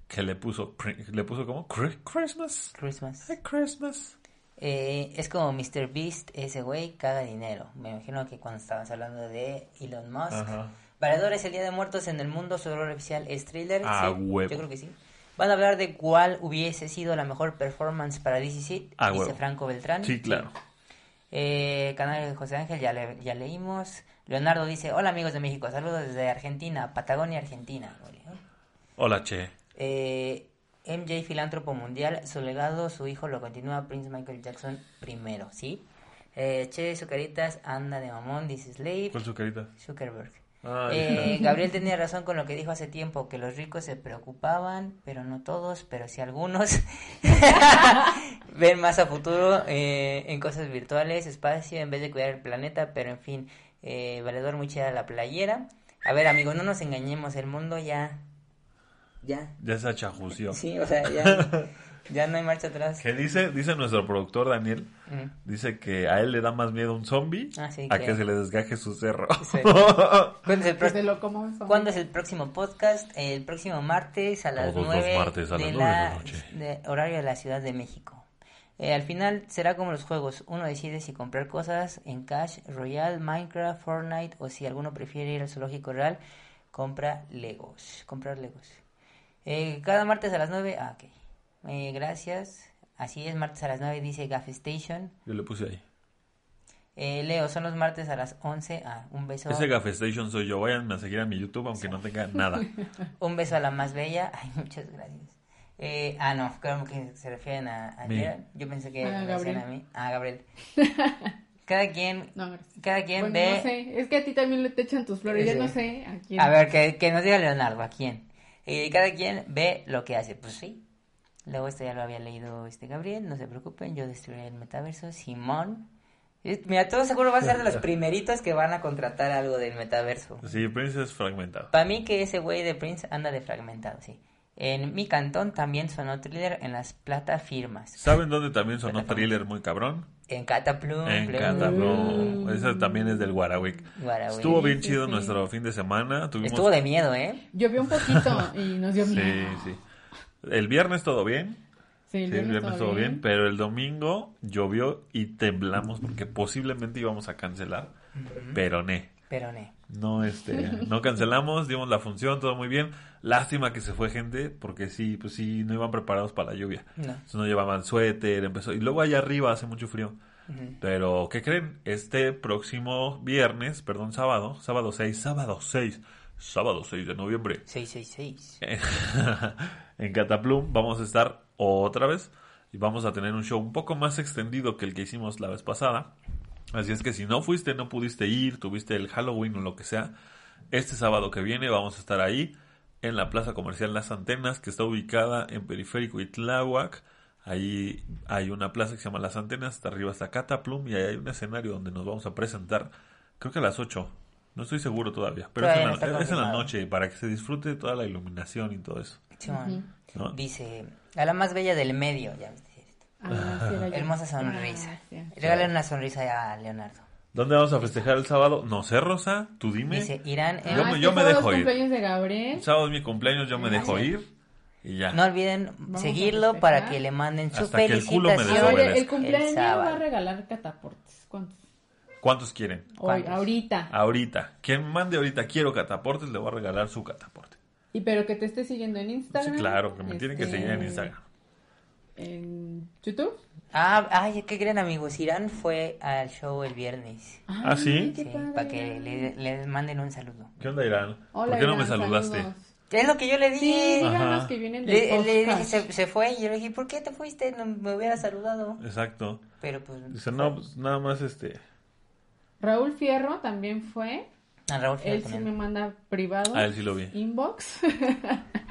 S3: que le puso, le puso como "Cri- Christmas.
S1: Christmas.
S3: Hey, Christmas.
S1: Eh, es como Mr. Beast, ese güey caga dinero. Me imagino que cuando estabas hablando de Elon Musk.
S3: Ajá.
S1: Valedores, el Día de Muertos en el mundo, su rol oficial es thriller.
S3: A
S1: sí,
S3: huevo.
S1: Yo creo que sí. Van a hablar de cuál hubiese sido la mejor performance para DC Seed,
S3: A
S1: dice
S3: huevo.
S1: Franco Beltrán.
S3: Sí, claro.
S1: Eh, canal de José Ángel, ya, le- ya leímos. Leonardo dice, hola amigos de México, saludos desde Argentina, Patagonia, Argentina.
S3: Hola, che.
S1: Eh, MJ Filántropo Mundial, su legado, su hijo lo continúa Prince Michael Jackson primero, ¿sí? Eh, che, Zucaritas, anda de mamón, dice Slave,
S3: ¿Cuál su carita?
S1: Zuckerberg.
S3: Ay.
S1: Eh, Gabriel tenía razón con lo que dijo hace tiempo, que los ricos se preocupaban, pero no todos, pero sí algunos. Ven más a futuro eh, en cosas virtuales, espacio, en vez de cuidar el planeta, pero en fin, eh, valedor muy chida la playera. A ver, amigos, no nos engañemos, el mundo ya... Ya.
S3: Ya se achajució.
S1: Sí, o sea, ya, ya no hay marcha atrás.
S3: Que dice, dice nuestro productor Daniel,
S1: Mm.
S3: dice que a él le da más miedo un zombie
S1: Ah, sí,
S3: a
S1: que-
S3: que se le desgaje su cerro.
S1: Sí. ¿Cuándo es el,
S2: Que
S1: pro-
S2: se lo como eso.
S1: ¿Cuándo es el próximo podcast? El próximo martes a las
S3: Todos los
S1: 9
S3: martes a
S1: de
S3: las nueve de la noche.
S1: de horario de la Ciudad de México. Eh, al final será como los juegos, uno decide si comprar cosas en Cash Royale, Minecraft, Fortnite o si alguno prefiere ir al zoológico real, compra Legos, comprar Legos. Eh, cada martes a las 9, ah, ok. Eh, gracias. Así es, martes a las 9 dice Gaff Station.
S3: Yo le puse ahí.
S1: Eh, Leo, son los martes a las 11. Ah, un beso.
S3: Ese Gafe Station soy yo. Vayan a seguir a mi YouTube aunque no tenga nada.
S1: Un beso a la más bella. Ay, muchas gracias. Eh, ah, no, creo que se refieren a, a. Yo pensé que
S2: Ah,
S1: me
S2: Gabriel.
S1: a mí. Ah, Gabriel. Cada quien,
S2: No,
S1: cada quien
S2: Bueno,
S1: ve.
S2: no sé. Es que a ti también le te echan tus flores. Ya
S1: Sí.
S2: no sé a quién.
S1: A ver, que, que nos diga Leonardo, ¿a quién? Eh, cada quien ve lo que hace. Pues sí. Luego esto ya lo había leído este Gabriel, no se preocupen, yo destruiré el metaverso. Simón. Mira, todo seguro va a ser de los primeritos que van a contratar algo del metaverso.
S3: Sí, Prince es fragmentado.
S1: Para mí que ese güey de Prince anda de fragmentado, sí. En mi cantón también sonó thriller en las plataformas.
S3: ¿Saben dónde también sonó thriller muy cabrón?
S1: En Cataplum.
S3: En
S1: Plum,
S3: Cataplum. Ese también es del Guarawick.
S1: Guarawi.
S3: Estuvo bien
S2: Sí,
S3: chido
S2: sí.
S3: nuestro fin de semana. Tuvimos...
S1: Estuvo de miedo, ¿eh?
S2: Llovió un poquito y nos dio
S3: Sí,
S2: miedo.
S3: sí. El viernes todo bien.
S2: Sí,
S3: Sí, el viernes todo bien. Pero el domingo llovió y temblamos porque posiblemente íbamos a cancelar. Pero ne.
S1: Pero ne.
S3: No, este, no cancelamos, dimos la función, todo muy bien. Lástima que se fue gente, porque sí, pues sí, no iban preparados para la lluvia.
S1: No.
S3: Entonces no llevaban suéter, empezó. Y luego allá arriba hace mucho frío. Pero, ¿qué creen? Este próximo viernes, perdón, sábado, sábado 6, sábado 6, sábado 6 de noviembre,
S1: 666.
S3: en Cataplum vamos a estar otra vez y vamos a tener un show un poco más extendido que el que hicimos la vez pasada. Así es que si no fuiste, no pudiste ir, tuviste el Halloween o lo que sea, este sábado que viene vamos a estar ahí en la Plaza Comercial Las Antenas, que está ubicada en Periférico Itláhuac. Ahí hay una plaza que se llama Las Antenas, hasta arriba está Cataplum y ahí hay un escenario donde nos vamos a presentar, creo que a las 8. No estoy seguro todavía, pero es en, la, es en la noche para que se disfrute toda la iluminación y todo eso.
S1: Simón.
S3: ¿no?
S1: Dice, a la más bella del medio, ya.
S2: Ah, sí, yo.
S1: Hermosa sonrisa. Regalen una sonrisa a Leonardo.
S3: ¿Dónde vamos a festejar el sábado? No sé, Rosa, tú dime.
S1: Dice, irán en...
S3: Yo me-
S2: Ah,
S3: yo
S2: este
S3: me
S2: sábado
S3: dejo
S2: es
S3: ir.
S2: cumpleaños de Gabriel.
S3: El sábado es mi cumpleaños, yo me dejo ir y ya.
S1: No olviden
S2: Vamos
S1: seguirlo para que le manden su
S3: Hasta que el culo me
S1: felicitación.
S2: Ah, oye,
S3: desobedezca.
S2: el cumpleaños
S1: el
S2: va a regalar cataportes. ¿Cuántos?
S3: ¿Cuántos quieren?
S2: Hoy,
S1: ¿Cuántos?
S2: ahorita.
S3: Ahorita. Quien mande ahorita quiero cataportes, le voy a regalar su cataporte.
S2: Y pero que te esté siguiendo en
S3: Sí,
S2: Instagram.
S3: claro, que me tienen que
S2: este,
S3: seguir en Instagram.
S2: En YouTube.
S1: Ah, ay, qué gran amigos. Irán fue al show el viernes.
S3: ¿Ah, sí?
S1: Sí, para que le, le manden un saludo.
S3: ¿Qué onda, Irán?
S2: Hola,
S3: ¿Por qué no me saludaste?
S2: saludos.
S1: Es lo que yo le
S2: Sí,
S1: dije.
S2: díganos
S3: Ajá.
S2: que vienen de
S1: Le, le dije, se fue y yo le dije, ¿por qué te fuiste? No me hubiera saludado.
S3: Exacto.
S1: Pero pues...
S3: Dice, no, pues nada más este.
S2: Raúl Fierro también fue.
S1: A Raúl
S2: Él sí me manda privado.
S3: A él sí lo vi.
S2: Inbox.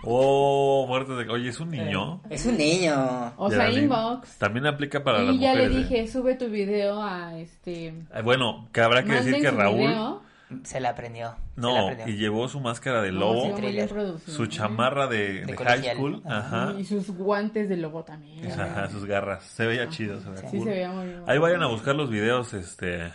S3: Oh, muerte de. Oye, es un niño.
S1: Es un niño.
S2: o sea,
S3: Geraldine.
S2: inbox.
S3: También aplica para las
S2: Y ya le.
S3: ¿eh?
S2: dije, sube tu video a este.
S3: Eh, Bueno, que habrá que decir que
S2: su
S3: Raúl.
S2: video.
S1: Se la aprendió. se la
S3: No,
S1: aprendió.
S3: y llevó su máscara de
S2: No,
S3: lobo,
S2: sí, muy bien
S1: Thriller.
S2: producido,
S3: su
S2: ¿eh?
S3: chamarra de,
S1: De
S3: de high
S1: colegial.
S3: school, ajá,
S2: Y sus guantes de lobo también.
S3: ajá, sus garras. Se veía chido, se veía
S2: Sí,
S3: cool.
S2: se veía muy bien.
S3: Ahí vayan a buscar los videos, este...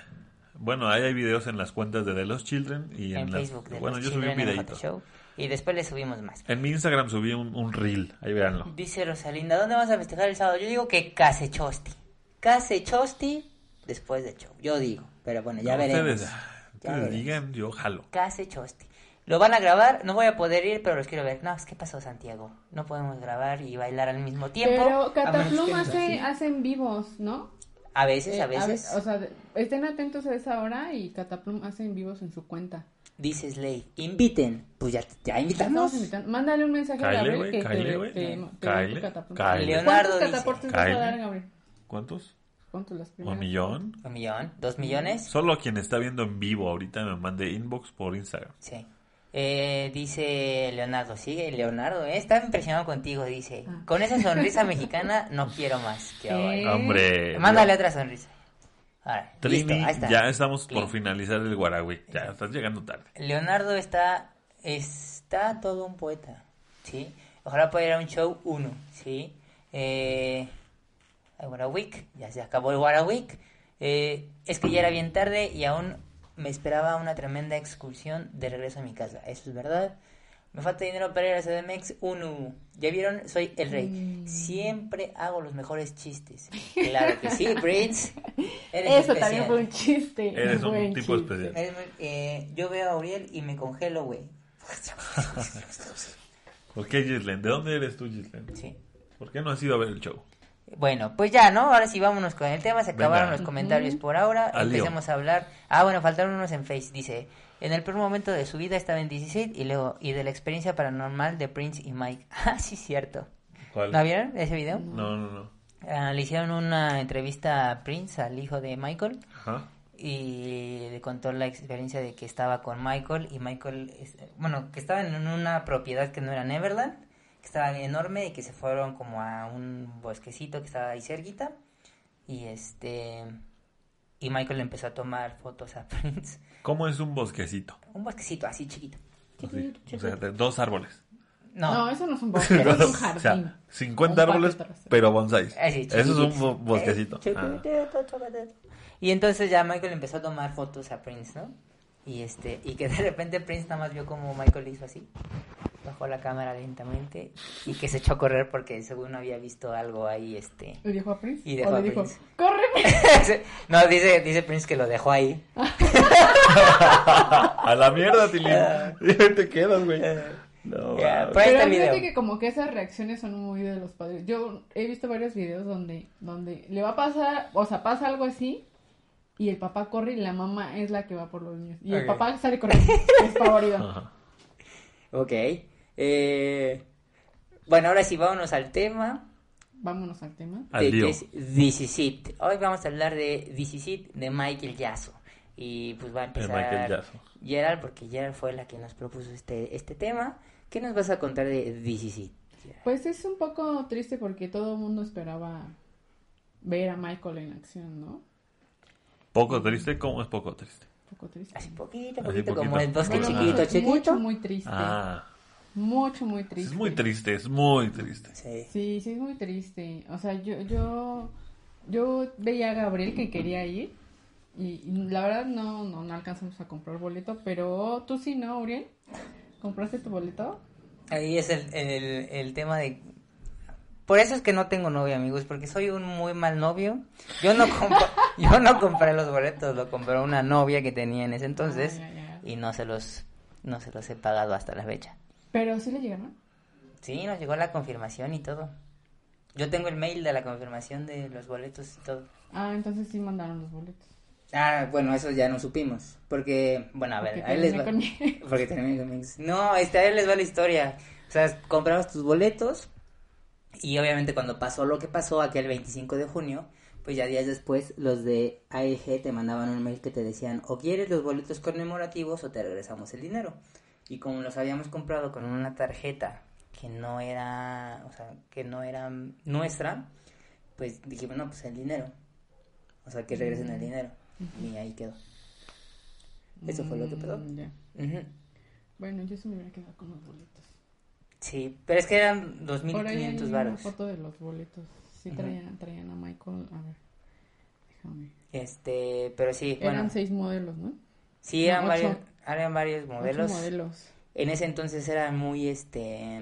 S3: Bueno, ahí hay videos en las cuentas de The Lost Children y en,
S1: En
S3: las-
S1: Facebook. De
S3: Bueno,
S1: los
S3: yo subí un videito.
S1: Show. Y después le subimos más.
S3: En mi Instagram subí un, un reel, ahí véanlo.
S1: Dice Rosalinda, ¿dónde vas a festejar el sábado? Yo digo que Casechosti. Casechosti después del show. Yo digo. Pero bueno, ya
S3: No,
S1: veremos.
S3: Ustedes,
S1: Ya
S3: ustedes
S1: veremos.
S3: digan, yo jalo.
S1: Casechosti. Lo van a grabar, no voy a poder ir, pero los quiero ver. No, es que pasó Santiago. No podemos grabar y bailar al mismo tiempo.
S2: Pero Cataplum hace, hacen vivos, ¿no?
S1: A veces,
S2: Eh,
S1: a veces.
S2: o sea, estén atentos a esa hora y Cataplum hace en vivos en su cuenta.
S1: Dice Slade, inviten. Pues ya, ya invitamos.
S2: Mándale un mensaje a Gabriel que te, te Cataplum.
S1: Leonardo
S2: ¿Cuántos
S1: dice,
S2: cataportes vas a
S3: cáele.
S2: dar, Gabriel?
S3: ¿Cuántos?
S2: ¿Cuántos las
S3: ¿Un millón?
S1: Un millón, dos millones.
S3: Solo quien está viendo en vivo ahorita me mande inbox por Instagram.
S1: Sí. Eh, dice Leonardo, sigue Leonardo, eh, está impresionado contigo, dice.
S2: Ah.
S1: Con esa sonrisa mexicana no quiero más.
S3: Hombre.
S1: Mándale otra sonrisa. Ahora,
S3: Trini,
S1: listo, ahí está.
S3: ya estamos por finalizar el Guaragüe. Ya estás llegando tarde.
S1: Leonardo está, está todo un poeta, ¿sí? Ojalá pueda ir a un show uno, ¿sí? Eh, el Guaraweek, ya se acabó el Guaraweek. Eh, es que ya era bien tarde y aún me esperaba una tremenda excursión de regreso a mi casa. Eso es verdad. Me falta dinero para ir a CDMX 1. ¿Ya vieron? Soy el rey.
S2: Mm.
S1: Siempre hago los mejores chistes. Claro que sí, Prince. Eres
S2: Eso
S1: especial.
S2: también fue un chiste.
S3: Eres un
S2: buen
S3: tipo
S2: chiste.
S3: especial.
S1: Eres eh, yo veo a Auriel y me congelo, güey.
S3: ¿Por qué, Gislen? ¿De dónde eres tú, Gislen?
S1: Sí.
S3: ¿Por qué no has ido a ver el show?
S1: Bueno, pues ya, ¿no? Ahora sí vámonos con el tema. Se
S3: Venga.
S1: acabaron los comentarios por ahora.
S3: Al lío.
S1: Empecemos a hablar. Ah, bueno, faltaron unos en Face. Dice, en el peor momento de su vida estaba en 16 y luego, y de la experiencia paranormal de Prince y Mike. Ah, sí, cierto.
S3: ¿Cuál?
S1: ¿No vieron ese video?
S3: No, no, no.
S1: Ah, le hicieron una entrevista a Prince, al hijo de Michael.
S3: Ajá.
S1: y le contó la experiencia de que estaba con Michael y Michael, bueno, que estaban en una propiedad que no era Neverland, que estaba enorme y que se fueron como a un bosquecito que estaba ahí cerquita y este y Michael le empezó a tomar fotos a Prince,
S3: ¿Cómo es un bosquecito?
S1: un bosquecito así chiquito.
S3: Así, o sea, de dos árboles.
S2: No,
S1: No,
S2: eso no es un bosque, eso es un
S3: o
S2: jardín.
S3: sea, 50
S2: Un
S3: árboles, pero bonsáis.
S1: así,
S3: Eso es un bosquecito.
S1: Eh,
S3: Ah.
S1: Y entonces ya Michael empezó a tomar fotos a Prince, ¿no? Y este, y que de repente Prince nada más vio como Michael hizo así, bajó la cámara lentamente y que se echó a correr porque según había visto algo ahí, este.
S2: ¿Le dijo a Prince?
S1: Y dejó
S2: ¿O
S1: a
S2: le dijo,
S1: Prince.
S2: ¡corre!
S1: no, dice, dice Prince que lo dejó ahí.
S3: A la mierda, Tilín. Y ahí te quedas, güey. No.
S1: Por ahí está
S2: Pero
S1: el
S2: fíjate
S1: video.
S2: que como que esas reacciones son muy de los padres. Yo he visto varios videos donde, donde le va a pasar, o sea, pasa algo así y el papá corre y la mamá es la que va por los niños. Y el
S1: Ok.
S2: papá sale corriendo, es favorito.
S3: Ajá.
S1: Ok. Eh, bueno, ahora sí, vámonos al tema.
S2: Vámonos al tema.
S3: Al
S1: de es This Is It. Hoy vamos a hablar de This Is It de Michael Yasso. Y pues va a empezar
S3: Michael Jasso.
S1: Gerald, porque Gerald fue la que nos propuso este, este tema. ¿Qué nos vas a contar de This Is It? Gerald?
S2: Pues es un poco triste porque todo el mundo esperaba ver a Michael en acción, ¿no?
S3: Poco triste, ¿cómo es poco triste?
S2: Poco triste.
S1: Así poquito,
S3: Así
S1: poquito, como el bosque
S3: Bueno,
S1: chiquito, chiquito.
S2: Mucho, muy triste.
S3: Ah,
S2: Mucho, muy triste.
S3: es muy triste, es muy triste.
S1: Sí.
S2: Sí, sí, es muy triste. O sea, yo, yo, yo veía a Gabriel que quería ir y, y la verdad no, no, no alcanzamos a comprar boleto, pero tú sí, ¿no, Uriel? ¿Compraste tu boleto?
S1: Ahí es el, el, el tema de... por eso es que no tengo novia, amigos, porque soy un muy mal novio. Yo no compro, yo no compré los boletos, lo compró una novia que tenía en ese entonces
S2: Ah, ya, ya.
S1: y no se los no se los he pagado hasta la fecha.
S2: Pero sí le llegaron.
S1: Sí, nos llegó la confirmación y todo. Yo tengo el mail de la confirmación de los boletos y todo.
S2: Ah, entonces sí mandaron los boletos.
S1: Ah, bueno, eso ya no supimos. Porque, bueno, a ver,
S2: Porque
S1: ahí les va.
S2: con.
S1: Porque terminé con. No, este, ahí les va la historia. O sea, comprabas tus boletos y obviamente cuando pasó lo que pasó aquel 25 de junio, pues ya días después los de AEG te mandaban un mail que te decían o quieres los boletos conmemorativos o te regresamos el dinero. Y como los habíamos comprado con una tarjeta que no era, o sea, que no era nuestra, pues dijimos, no, pues el dinero. O sea, que regresen el dinero. Y ahí quedó. Eso fue lo que pasó.
S2: Mm. Bueno, yo sí me hubiera quedado con los boletos.
S1: Sí, pero es que eran
S2: Por ahí hay
S1: 2.500
S2: una
S1: varos.
S2: foto de los boletos. Sí traían, traían a Michael. A ver, déjame.
S1: Este, pero sí, bueno,
S2: Eran seis modelos, ¿no?
S1: sí eran varios, eran varios modelos.
S2: modelos.
S1: En ese entonces era muy, este,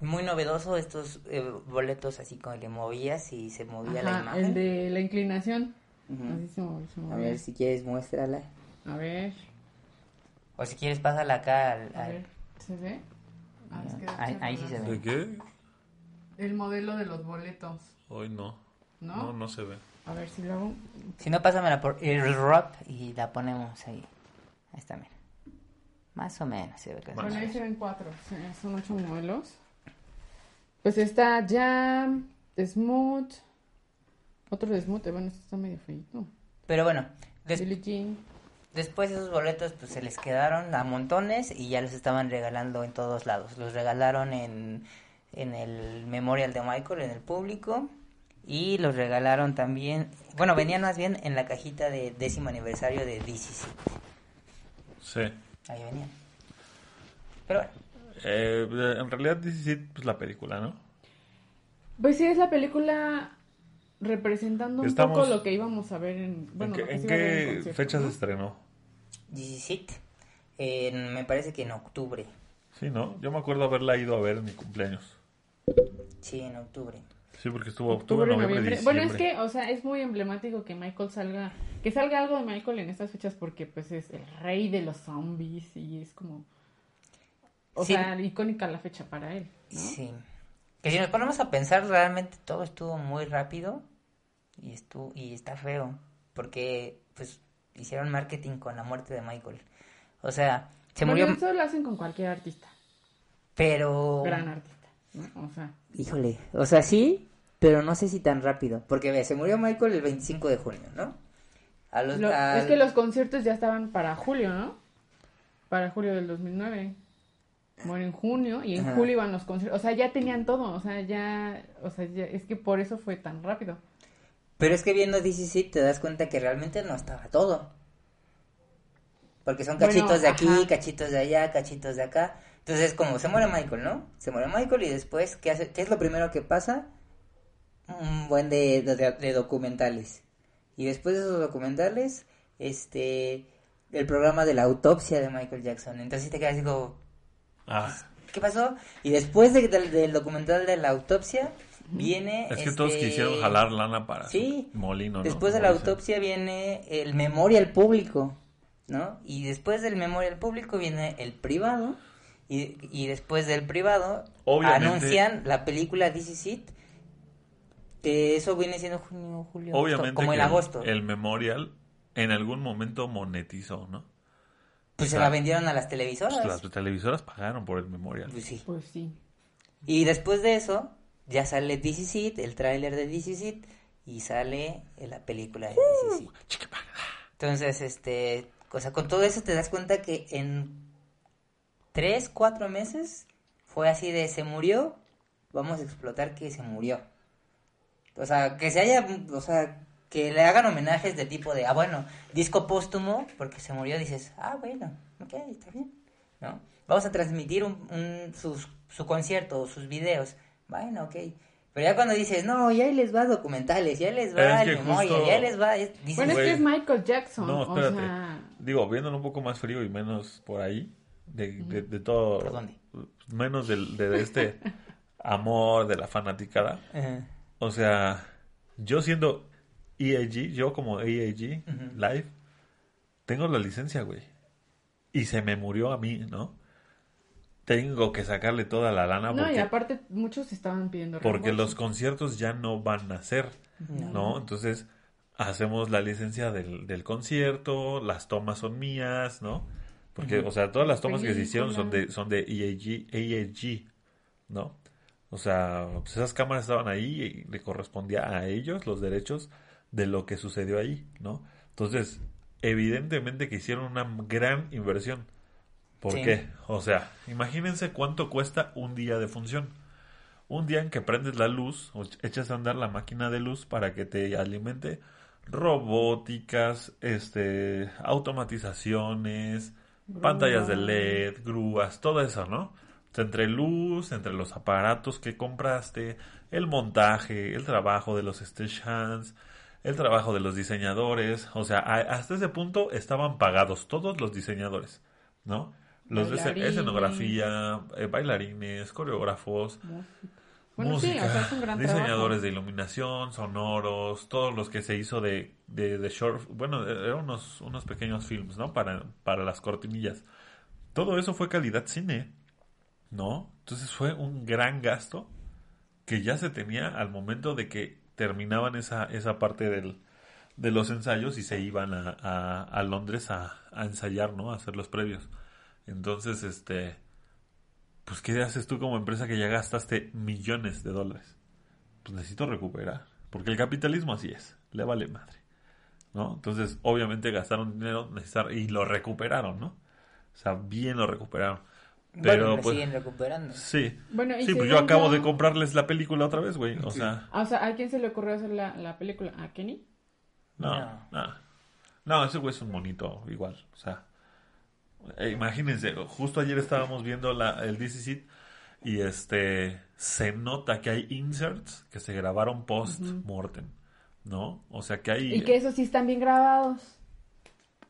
S1: muy novedoso estos eh, boletos así como que movías y se movía la
S2: Ajá,
S1: imagen.
S2: el de la inclinación.
S1: Ujú.
S2: Así se movió, se
S1: A ver, si quieres muéstrala.
S2: A ver,
S1: O si quieres pásala acá al...
S2: a
S1: al-
S2: ver, ¿se ve? Ah, es que
S1: Ahí- ahí sí se ve.
S3: ¿De qué?
S2: El modelo de los boletos,
S3: Hoy no.
S2: ¿no?
S3: No, no se ve.
S2: A ver si lo hago.
S1: Si no, pásamela por AirDrop y la ponemos ahí. Ahí está, mira. Más o menos se ve que
S2: Bueno, ahí se ven cuatro, sí, son ocho modelos. Pues está Jam, Smooth, otro de Smooth, bueno, este está medio feito.
S1: Pero bueno, des-
S2: Billie Jean.
S1: Después esos boletos pues se les quedaron a montones y ya los estaban regalando en todos lados. Los regalaron en, en el Memorial de Michael, en el público. Y los regalaron también, bueno, venían más bien en la cajita de décimo aniversario de DCC.
S3: Sí.
S1: Ahí venían. Pero bueno,
S3: Eh, en realidad, DC pues la película, ¿no?
S2: Pues sí, es la película representando un poco lo que íbamos a ver en... Bueno,
S3: ¿En qué,
S2: que
S3: en fecha
S2: ¿no?
S3: se estrenó?
S1: DCC, en- me parece que en octubre.
S3: Sí, ¿no? Yo me acuerdo haberla ido a ver en mi cumpleaños.
S1: Sí, en octubre.
S3: Sí, porque estuvo octubre,
S2: Octubre,
S3: noviembre,
S2: noviembre.
S3: diciembre.
S2: Bueno, es que, o sea, es muy emblemático que Michael salga, que salga algo de Michael en estas fechas porque pues es el rey de los zombies y es como, o
S1: Sí.
S2: sea, icónica la fecha para él, ¿no?
S1: Sí. Que si nos ponemos a pensar, realmente todo estuvo muy rápido y, estuvo, y está feo. Porque, pues, hicieron marketing con la muerte de Michael. O sea, se
S2: Bueno,
S1: murió,
S2: eso lo hacen con cualquier artista,
S1: pero...
S2: gran artista, ¿no? O sea,
S1: Híjole, o sea, sí, pero no sé si tan rápido. Porque, ve, se murió Michael el 25 de junio, ¿no? A los,
S2: lo- es que los conciertos ya estaban para julio, ¿no? Para julio del 2009. Bueno, en junio y en
S1: Ajá.
S2: julio iban los conciertos, o sea, ya tenían todo, o sea, ya, o sea, ya- es que por eso fue tan rápido.
S1: Pero es que viendo DCC te das cuenta que realmente no estaba todo. Porque son
S2: Bueno,
S1: cachitos de aquí,
S2: ajá.
S1: cachitos de allá, cachitos de acá. Entonces, como se muere Michael, ¿no? Se muere Michael y después, ¿qué, hace? ¿qué es lo primero que pasa? Un buen de, de- de documentales. Y después de esos documentales, este, el programa de la autopsia de Michael Jackson. Entonces te quedas así como,
S3: Ah,
S1: ¿qué pasó? Y después de- del, del documental de la autopsia, viene...
S3: es que todos
S1: este,
S3: quisieron jalar lana para
S1: Sí.
S3: molino, ¿no?
S1: Después de la autopsia viene el memorial público, ¿no? Y después del memorial público viene el privado. Y, y después del privado
S3: Obviamente-
S1: anuncian la película This Is It. Que eso viene siendo junio, julio, agosto, como
S3: que
S1: en agosto.
S3: el memorial en algún momento monetizó, ¿no?
S1: Pues se la vendieron a las televisoras.
S3: Pues las televisoras pagaron por el memorial.
S1: Pues sí.
S2: Pues sí.
S1: Y después de eso, ya sale This Is It, el tráiler de This Is It, y sale la película de This Is It. Entonces, este, o sea, con todo eso te das cuenta que en tres, cuatro meses fue así de se murió, vamos a explotar que se murió. O sea, que se haya, o sea, que le hagan homenajes de tipo de, ah, bueno, disco póstumo, porque se murió, dices, ah, bueno, ok, está bien, ¿no? Vamos a transmitir un, un- sus- su concierto, sus videos, bueno, ok. Pero ya cuando dices, no, ya les va documentales, ya les va el memoria,
S3: justo-
S1: ya les va, es- dices,
S2: Bueno, es que es Michael Jackson,
S3: No,
S2: o
S3: espérate.
S2: sea,
S3: Digo, viéndolo un poco más frío y menos por ahí, de, de, de todo.
S1: ¿Por dónde?
S3: Menos del, de, de este. amor de la fanaticada.
S1: Ajá.
S3: O sea, yo siendo EAG, yo como EAG. Live, tengo la licencia, güey. Y se me murió a mí, ¿no? Tengo que sacarle toda la lana
S2: No, y
S3: porque,
S2: aparte muchos estaban pidiendo
S3: porque
S2: reembolso.
S3: los conciertos ya no van a ser, ¿no? Entonces, hacemos la licencia del, del concierto, las tomas son mías, ¿no? Porque, o sea, todas las tomas que se hicieron son de, son de EAG, EAG, ¿no? O sea, pues esas cámaras estaban ahí y le correspondía a ellos los derechos de lo que sucedió ahí, ¿no? Entonces, evidentemente que hicieron una gran inversión. ¿Por
S1: Sí.
S3: qué? O sea, imagínense cuánto cuesta un día de función. Un día en que prendes la luz o echas a andar la máquina de luz para que te alimente robóticas, este, automatizaciones, pantallas de. LED, grúas, todo eso, ¿no? Entre luz, entre los aparatos que compraste, el montaje, el trabajo de los stagehands, el trabajo de los diseñadores, o sea, hasta ese punto estaban pagados todos los diseñadores, ¿no? Los de escenografía, eh, bailarines, coreógrafos,
S2: Música. Bueno, sí,
S3: música,
S2: o sea, es un gran
S3: diseñadores
S2: trabajo.
S3: de iluminación, sonoros, todos los que se hizo de, de, de short, bueno, eran unos, unos pequeños films, ¿no? Para, para las cortinillas. Todo eso fue calidad cine, ¿no? Entonces fue un gran gasto que ya se tenía al momento de que terminaban esa, esa parte de los ensayos y se iban a, a, Londres a, a ensayar, ¿no? A hacer los previos. Entonces, este, pues, ¿qué haces tú como empresa que ya gastaste millones de dólares? Pues necesito recuperar, porque el capitalismo así es, le vale madre, ¿no? Entonces, obviamente gastaron dinero y lo recuperaron, ¿no? O sea, bien lo recuperaron. Pero,
S1: bueno,
S3: pues,
S1: siguen recuperando.
S3: sí.
S2: Bueno, y
S3: Sí, pues yo acabo de comprarles la película otra vez, güey. O sea,
S2: Ah, O sea, ¿a quién se le ocurrió hacer la, la película? ¿A Kenny?
S3: no,
S1: No.
S3: no. No, ese güey es un monito igual. O sea, eh, imagínense, justo ayer estábamos viendo la, el DC Seat y este se nota que hay inserts que se grabaron post-mortem, ¿no? O sea que hay,
S2: Y que esos sí están bien grabados.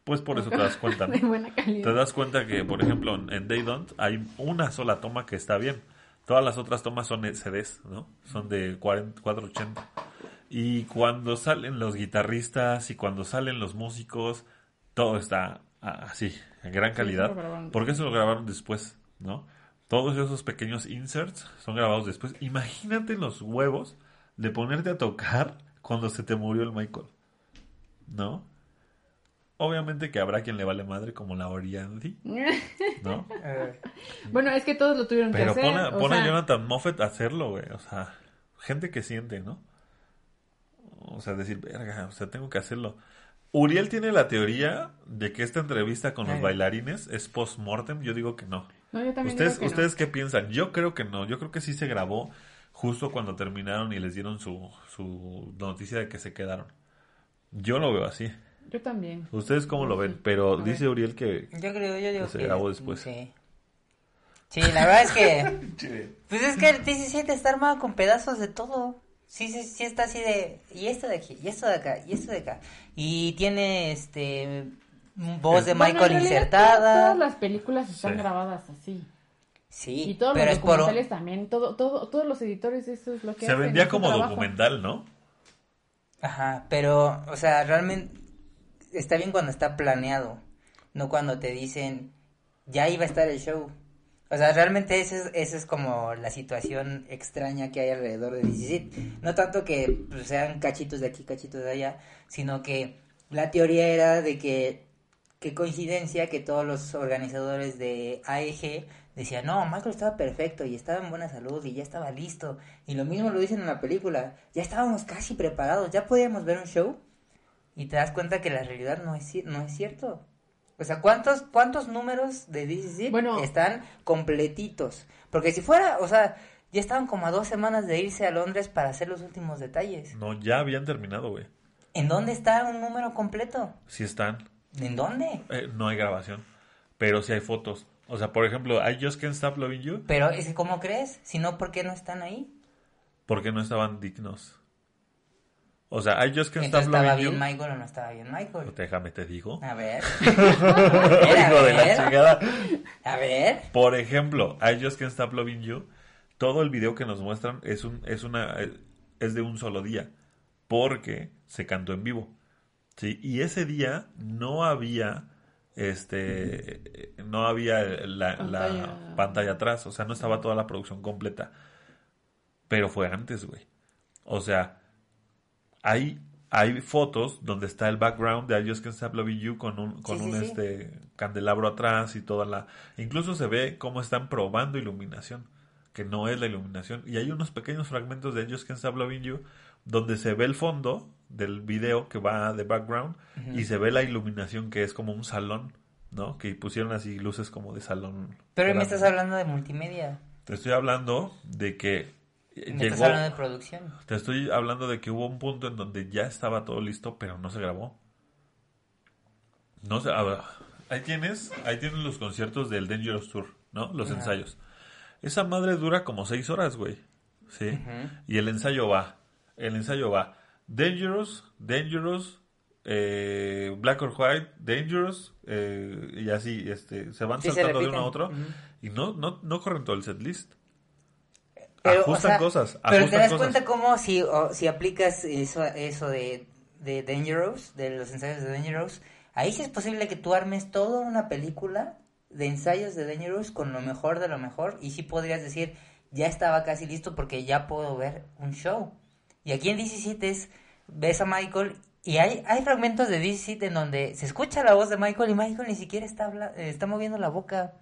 S3: Pues por eso te das cuenta,
S2: De
S3: ¿no?
S2: buena
S3: Te
S2: calidad.
S3: das cuenta que, por ejemplo, en They Don't hay una sola toma que está bien. Todas las otras tomas son CDs, ¿no? Son de 40 480. Y cuando salen los guitarristas y cuando salen los músicos, todo está ah, así, en gran calidad. Porque eso lo grabaron después, ¿no? Todos esos pequeños inserts son grabados después. Imagínate los huevos de ponerte a tocar cuando se te murió el Michael, ¿no? Obviamente que habrá quien le vale madre como la Oriandy, ¿no?
S1: Eh,
S2: bueno, es que todos lo tuvieron
S3: Pero
S2: que hacer.
S3: pone,
S2: o
S3: pone
S2: sea,
S3: a Jonathan Moffat a hacerlo, güey. O sea, gente que siente, ¿no? O sea, decir, verga, o sea, tengo que hacerlo. Uriel tiene la teoría de que esta entrevista con los
S1: Ay.
S3: bailarines es post-mortem. Yo digo que no.
S2: No, yo también
S3: ¿Ustedes,
S2: digo que no.
S3: ¿Ustedes qué piensan? Yo creo que no. Yo creo que sí se grabó justo cuando terminaron y les dieron su, su noticia de que se quedaron. Yo lo veo así.
S2: Yo también.
S3: ¿Ustedes cómo lo ven? Pero
S2: A ver.
S3: dice Uriel que...
S1: yo creo, yo digo
S3: Que se
S1: que
S3: grabó después.
S1: Sí. Sí, la verdad es que pues es que el 17 está armado con pedazos de todo. Sí, sí, sí está así de y esto de aquí, y esto de acá, y esto de acá. Y tiene este voz de
S2: Bueno, en
S1: Michael insertada.
S2: Todas las películas están
S3: Sí.
S2: grabadas así.
S1: Sí,
S2: Y todos
S1: pero
S2: los
S1: es por
S2: documentales también. Todo, todo, todos los editores, eso es lo que
S3: Se
S2: hacen,
S3: vendía como
S2: trabajo.
S3: documental, ¿no?
S1: Ajá, pero, o sea, realmente está bien cuando está planeado, no cuando te dicen, ya iba a estar el show. O sea, realmente esa es, esa es como la situación extraña que hay alrededor de 17. No tanto que pues, sean cachitos de aquí, cachitos de allá, sino que la teoría era de que, qué coincidencia que todos los organizadores de AEG decían, no, Michael estaba perfecto y estaba en buena salud y ya estaba listo. Y lo mismo lo dicen en la película, ya estábamos casi preparados, ya podíamos ver un show. Y te das cuenta que la realidad no es, no es cierto. O sea, ¿cuántos, cuántos números de DCC
S2: Bueno.
S1: están completitos? Porque si fuera, o sea, ya estaban como a dos semanas de irse a Londres para hacer los últimos detalles.
S3: No, ya habían terminado, güey.
S1: ¿En dónde está un número completo?
S3: Sí están.
S1: ¿En dónde?
S3: Eh, no hay grabación. Pero sí hay fotos. O sea, por ejemplo, I Just Can't Stop Loving You.
S1: Pero, ¿cómo crees? Si no, ¿por qué no están ahí?
S3: Porque no estaban dignos. O sea, I Just Can't
S1: Entonces,
S3: Stop
S1: ¿estaba
S3: Loving
S1: bien
S3: You.
S1: Michael o no estaba bien Michael?
S3: Déjame te digo.
S1: A ver. A ver, a
S3: Hijo de la chingada.
S1: A ver.
S3: Por ejemplo, I Just Can't Stop Loving You todo el video que nos muestran es un es una es de un solo día porque se cantó en vivo. Sí, y ese día no había este no había la, la
S2: Pantalla.
S3: pantalla atrás, o sea, no estaba toda la producción completa. Pero fue antes, güey. O sea, hay, hay fotos donde está el background de I Just Can't Stop Loving You con un, con
S1: Sí,
S3: un
S1: sí.
S3: este candelabro atrás y toda la... Incluso se ve cómo están probando iluminación, que no es la iluminación. Y hay unos pequeños fragmentos de I Just Can't Stop Loving You donde se ve el fondo del video que va de background y se ve la iluminación que es como un salón, ¿no? Que pusieron así luces como de salón.
S1: Pero me estás hablando de multimedia.
S3: Te estoy hablando de que
S1: Me estás hablando de producción.
S3: Te estoy hablando de que hubo un punto en donde ya estaba todo listo, pero no se grabó. No sé, ahí tienes, ahí tienes los conciertos del Dangerous Tour, ¿no? Los
S1: Ajá.
S3: ensayos. Esa madre dura como seis horas, güey. ¿Sí? Y el ensayo va. El ensayo va. Dangerous, Dangerous, eh, Black or White, Dangerous, eh, y así, este, se van
S1: Sí, se
S3: saltando de uno a otro. Y no, no, no corren todo el set list.
S1: Pero,
S3: ajustan
S1: o sea,
S3: cosas,
S1: Pero te das
S3: cosas.
S1: cuenta cómo si, o- si aplicas eso, eso de, de Dangerous, de los ensayos de Dangerous, ahí sí es posible que tú armes toda una película de ensayos de Dangerous con lo mejor de lo mejor y sí podrías decir, ya estaba casi listo porque ya puedo ver un show. Y aquí en 17 es, ves a Michael y hay, hay fragmentos de 17 en donde se escucha la voz de Michael y Michael ni siquiera está, habla- eh, está moviendo la boca.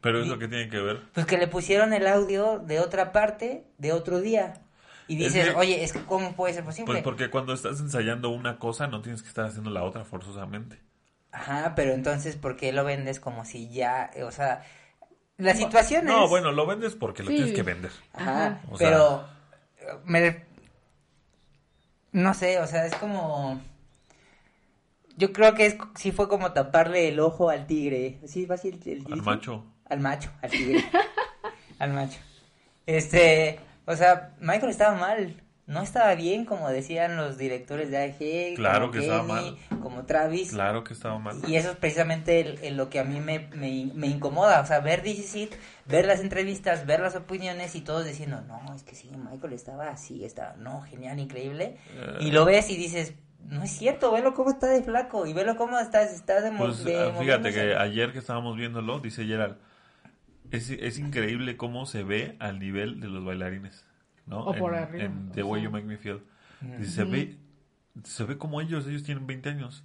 S3: Pero eso que tiene que ver.
S1: Pues que le pusieron el audio de otra parte, de otro día. Y
S3: Es
S1: dices,
S3: que-
S1: oye, es que ¿cómo puede ser posible?
S3: Pues porque cuando estás ensayando una cosa no tienes que estar haciendo la otra forzosamente.
S1: Ajá, pero entonces, ¿por qué lo vendes como si ya, eh, o sea, la situación
S3: No,
S1: es...
S3: bueno, lo vendes porque lo
S2: Sí.
S3: tienes que vender.
S1: Ajá.
S3: O sea-
S1: pero eh, me... No sé, o sea, es como... Yo creo que es, sí fue como taparle el ojo al tigre. ¿Sí va así el, el
S3: Al macho.
S1: Al macho, al tigre. al macho. Este, o sea, Michael estaba mal. No estaba bien, como decían los directores de AG,
S3: Claro
S1: como
S3: que estaba mal.
S1: como Travis.
S3: Claro que estaba mal.
S1: Y eso es precisamente el- el lo que a mí me, me, me incomoda. O sea, ver DC, ver las entrevistas, ver las opiniones y todos diciendo, no, es que sí, Michael estaba así, estaba, no, genial, increíble.
S3: Eh.
S1: Y lo ves y dices, no es cierto, velo cómo está de flaco y velo cómo está, está de,
S3: Pues
S1: de
S3: ah, fíjate
S1: moviéndose".
S3: que ayer que estábamos viéndolo, dice Gerald, es, es increíble cómo se ve al nivel de los bailarines, ¿no?
S2: O por
S3: en,
S2: arriba,
S3: en The Way
S2: sea.
S3: You Make Me Feel. Dice, se ve, se ve como ellos, ellos tienen 20 años.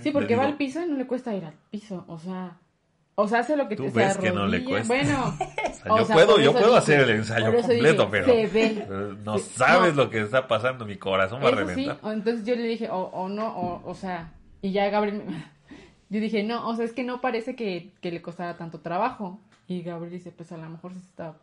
S2: Sí, porque
S3: Le
S2: va
S3: digo-
S2: al piso y no le cuesta ir al piso, o sea, o sea, hace lo que
S3: Tú
S2: te
S3: ves que no le cuesta.
S2: Bueno,
S3: O sea,
S2: o
S3: yo
S2: sea,
S3: puedo,
S2: por
S3: yo puedo
S2: dije-
S3: hacer el ensayo
S2: por
S3: completo,
S2: dije,
S3: pero
S2: se ve.
S3: no
S2: Sí,
S3: sabes
S2: no.
S3: lo que está pasando, mi corazón va a
S2: sí,
S3: reventar.
S2: o entonces yo le dije, o, o no, o, o sea, y ya Gabriel, me- yo dije, no, o sea, es que no parece que, que le costara tanto trabajo. Y Gabriel dice, pues a lo mejor se está,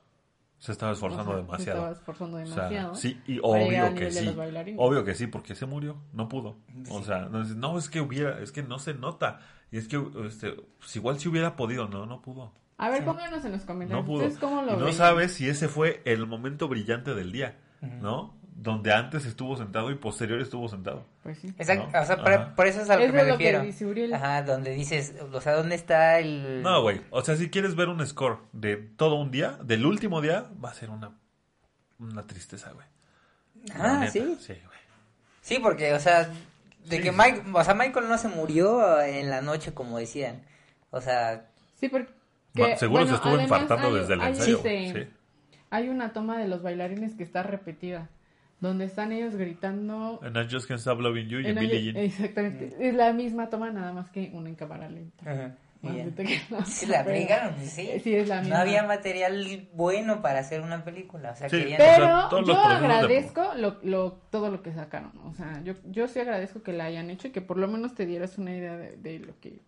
S3: Se estaba esforzando
S2: o sea, se
S3: demasiado.
S2: estaba esforzando
S3: O sea,
S2: demasiado.
S3: sí, y obvio que sí. Obvio que sí, porque se murió, no pudo. O sea, no, es- no, es que hubiera, es que no se nota. Y es que este, pues igual si hubiera podido, no, no pudo.
S2: A ver, pónganos en los
S3: No
S2: comentarios.
S3: pudo.
S2: ¿Ustedes cómo lo
S3: y no
S2: ven?
S3: sabes si ese fue el momento brillante del día, ¿no? Donde antes estuvo sentado y posterior estuvo sentado.
S2: Pues sí.
S1: Exacto,
S3: ¿no?
S1: o sea, por, eso es a lo
S2: Eso
S1: que me
S2: que
S1: refiero.
S2: dice Uriel.
S1: Ajá, donde dices, o sea, ¿dónde está el...?
S3: No, güey. O sea, si quieres ver un score de todo un día, del último día, va a ser una, una tristeza, güey.
S1: Ah,
S3: neta,
S1: sí.
S3: Sí, güey.
S1: Sí, porque, o sea, de
S3: Sí.
S1: que Mike, o sea, Michael no se murió en la noche como decían. O sea,
S2: Sí, porque...
S3: Ma- Seguro
S2: bueno,
S3: se estuvo infartando
S2: hay-
S3: desde el
S2: hay
S3: ensayo.
S2: este-
S3: Sí.
S2: Hay una toma de los bailarines que está repetida, donde están ellos gritando...
S3: And I just can't stop loving you y Billie Jean.
S2: Exactamente. Es la misma toma, nada más que una en cámara lenta.
S1: ajá,
S2: que la
S1: aplicaron,
S2: pero-
S1: sí.
S2: Sí, es la
S1: No
S2: misma.
S1: había material bueno para hacer una película. O sea,
S3: Sí. O sea,
S2: Pero
S3: todos los
S2: yo
S3: de-
S2: agradezco lo, lo, todo lo que sacaron. O sea, yo, yo sí agradezco que la hayan hecho y que por lo menos te dieras una idea de, de lo que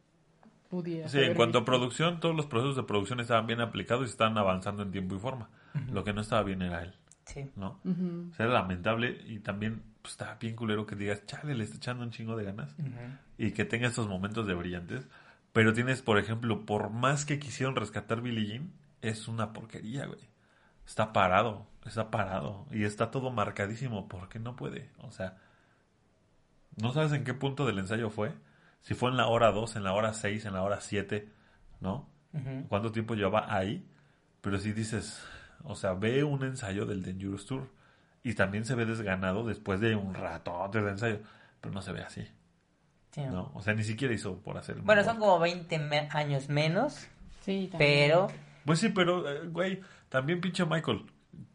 S2: pudiera
S3: Sí, en cuanto a producción, todos los procesos de producción estaban bien aplicados y estaban avanzando en tiempo y forma. Lo que no estaba bien era él,
S1: Sí.
S3: ¿no? O sea, lamentable y también pues, estaba bien culero que digas, chale, le está echando un chingo de ganas y que tenga estos momentos de brillantes. Pero tienes, por ejemplo, por más que quisieron rescatar Billie Jean, es una porquería, güey. Está parado, está parado y está todo marcadísimo porque no puede. O sea, no sabes en qué punto del ensayo fue. Si fue en la hora 2, en la hora 6, en la hora 7, ¿no? ¿Cuánto tiempo llevaba ahí? Pero si dices, O sea, ve un ensayo del Dangerous Tour. Y también se ve desganado después de un rato de ensayo. Pero no se ve así.
S1: Sí, ¿no?
S3: ¿no? O sea, ni siquiera hizo por hacer el
S1: Bueno, son como 20 me- años menos,
S2: Sí, también.
S1: pero
S3: Pues sí, pero, eh, güey, también pinche Michael.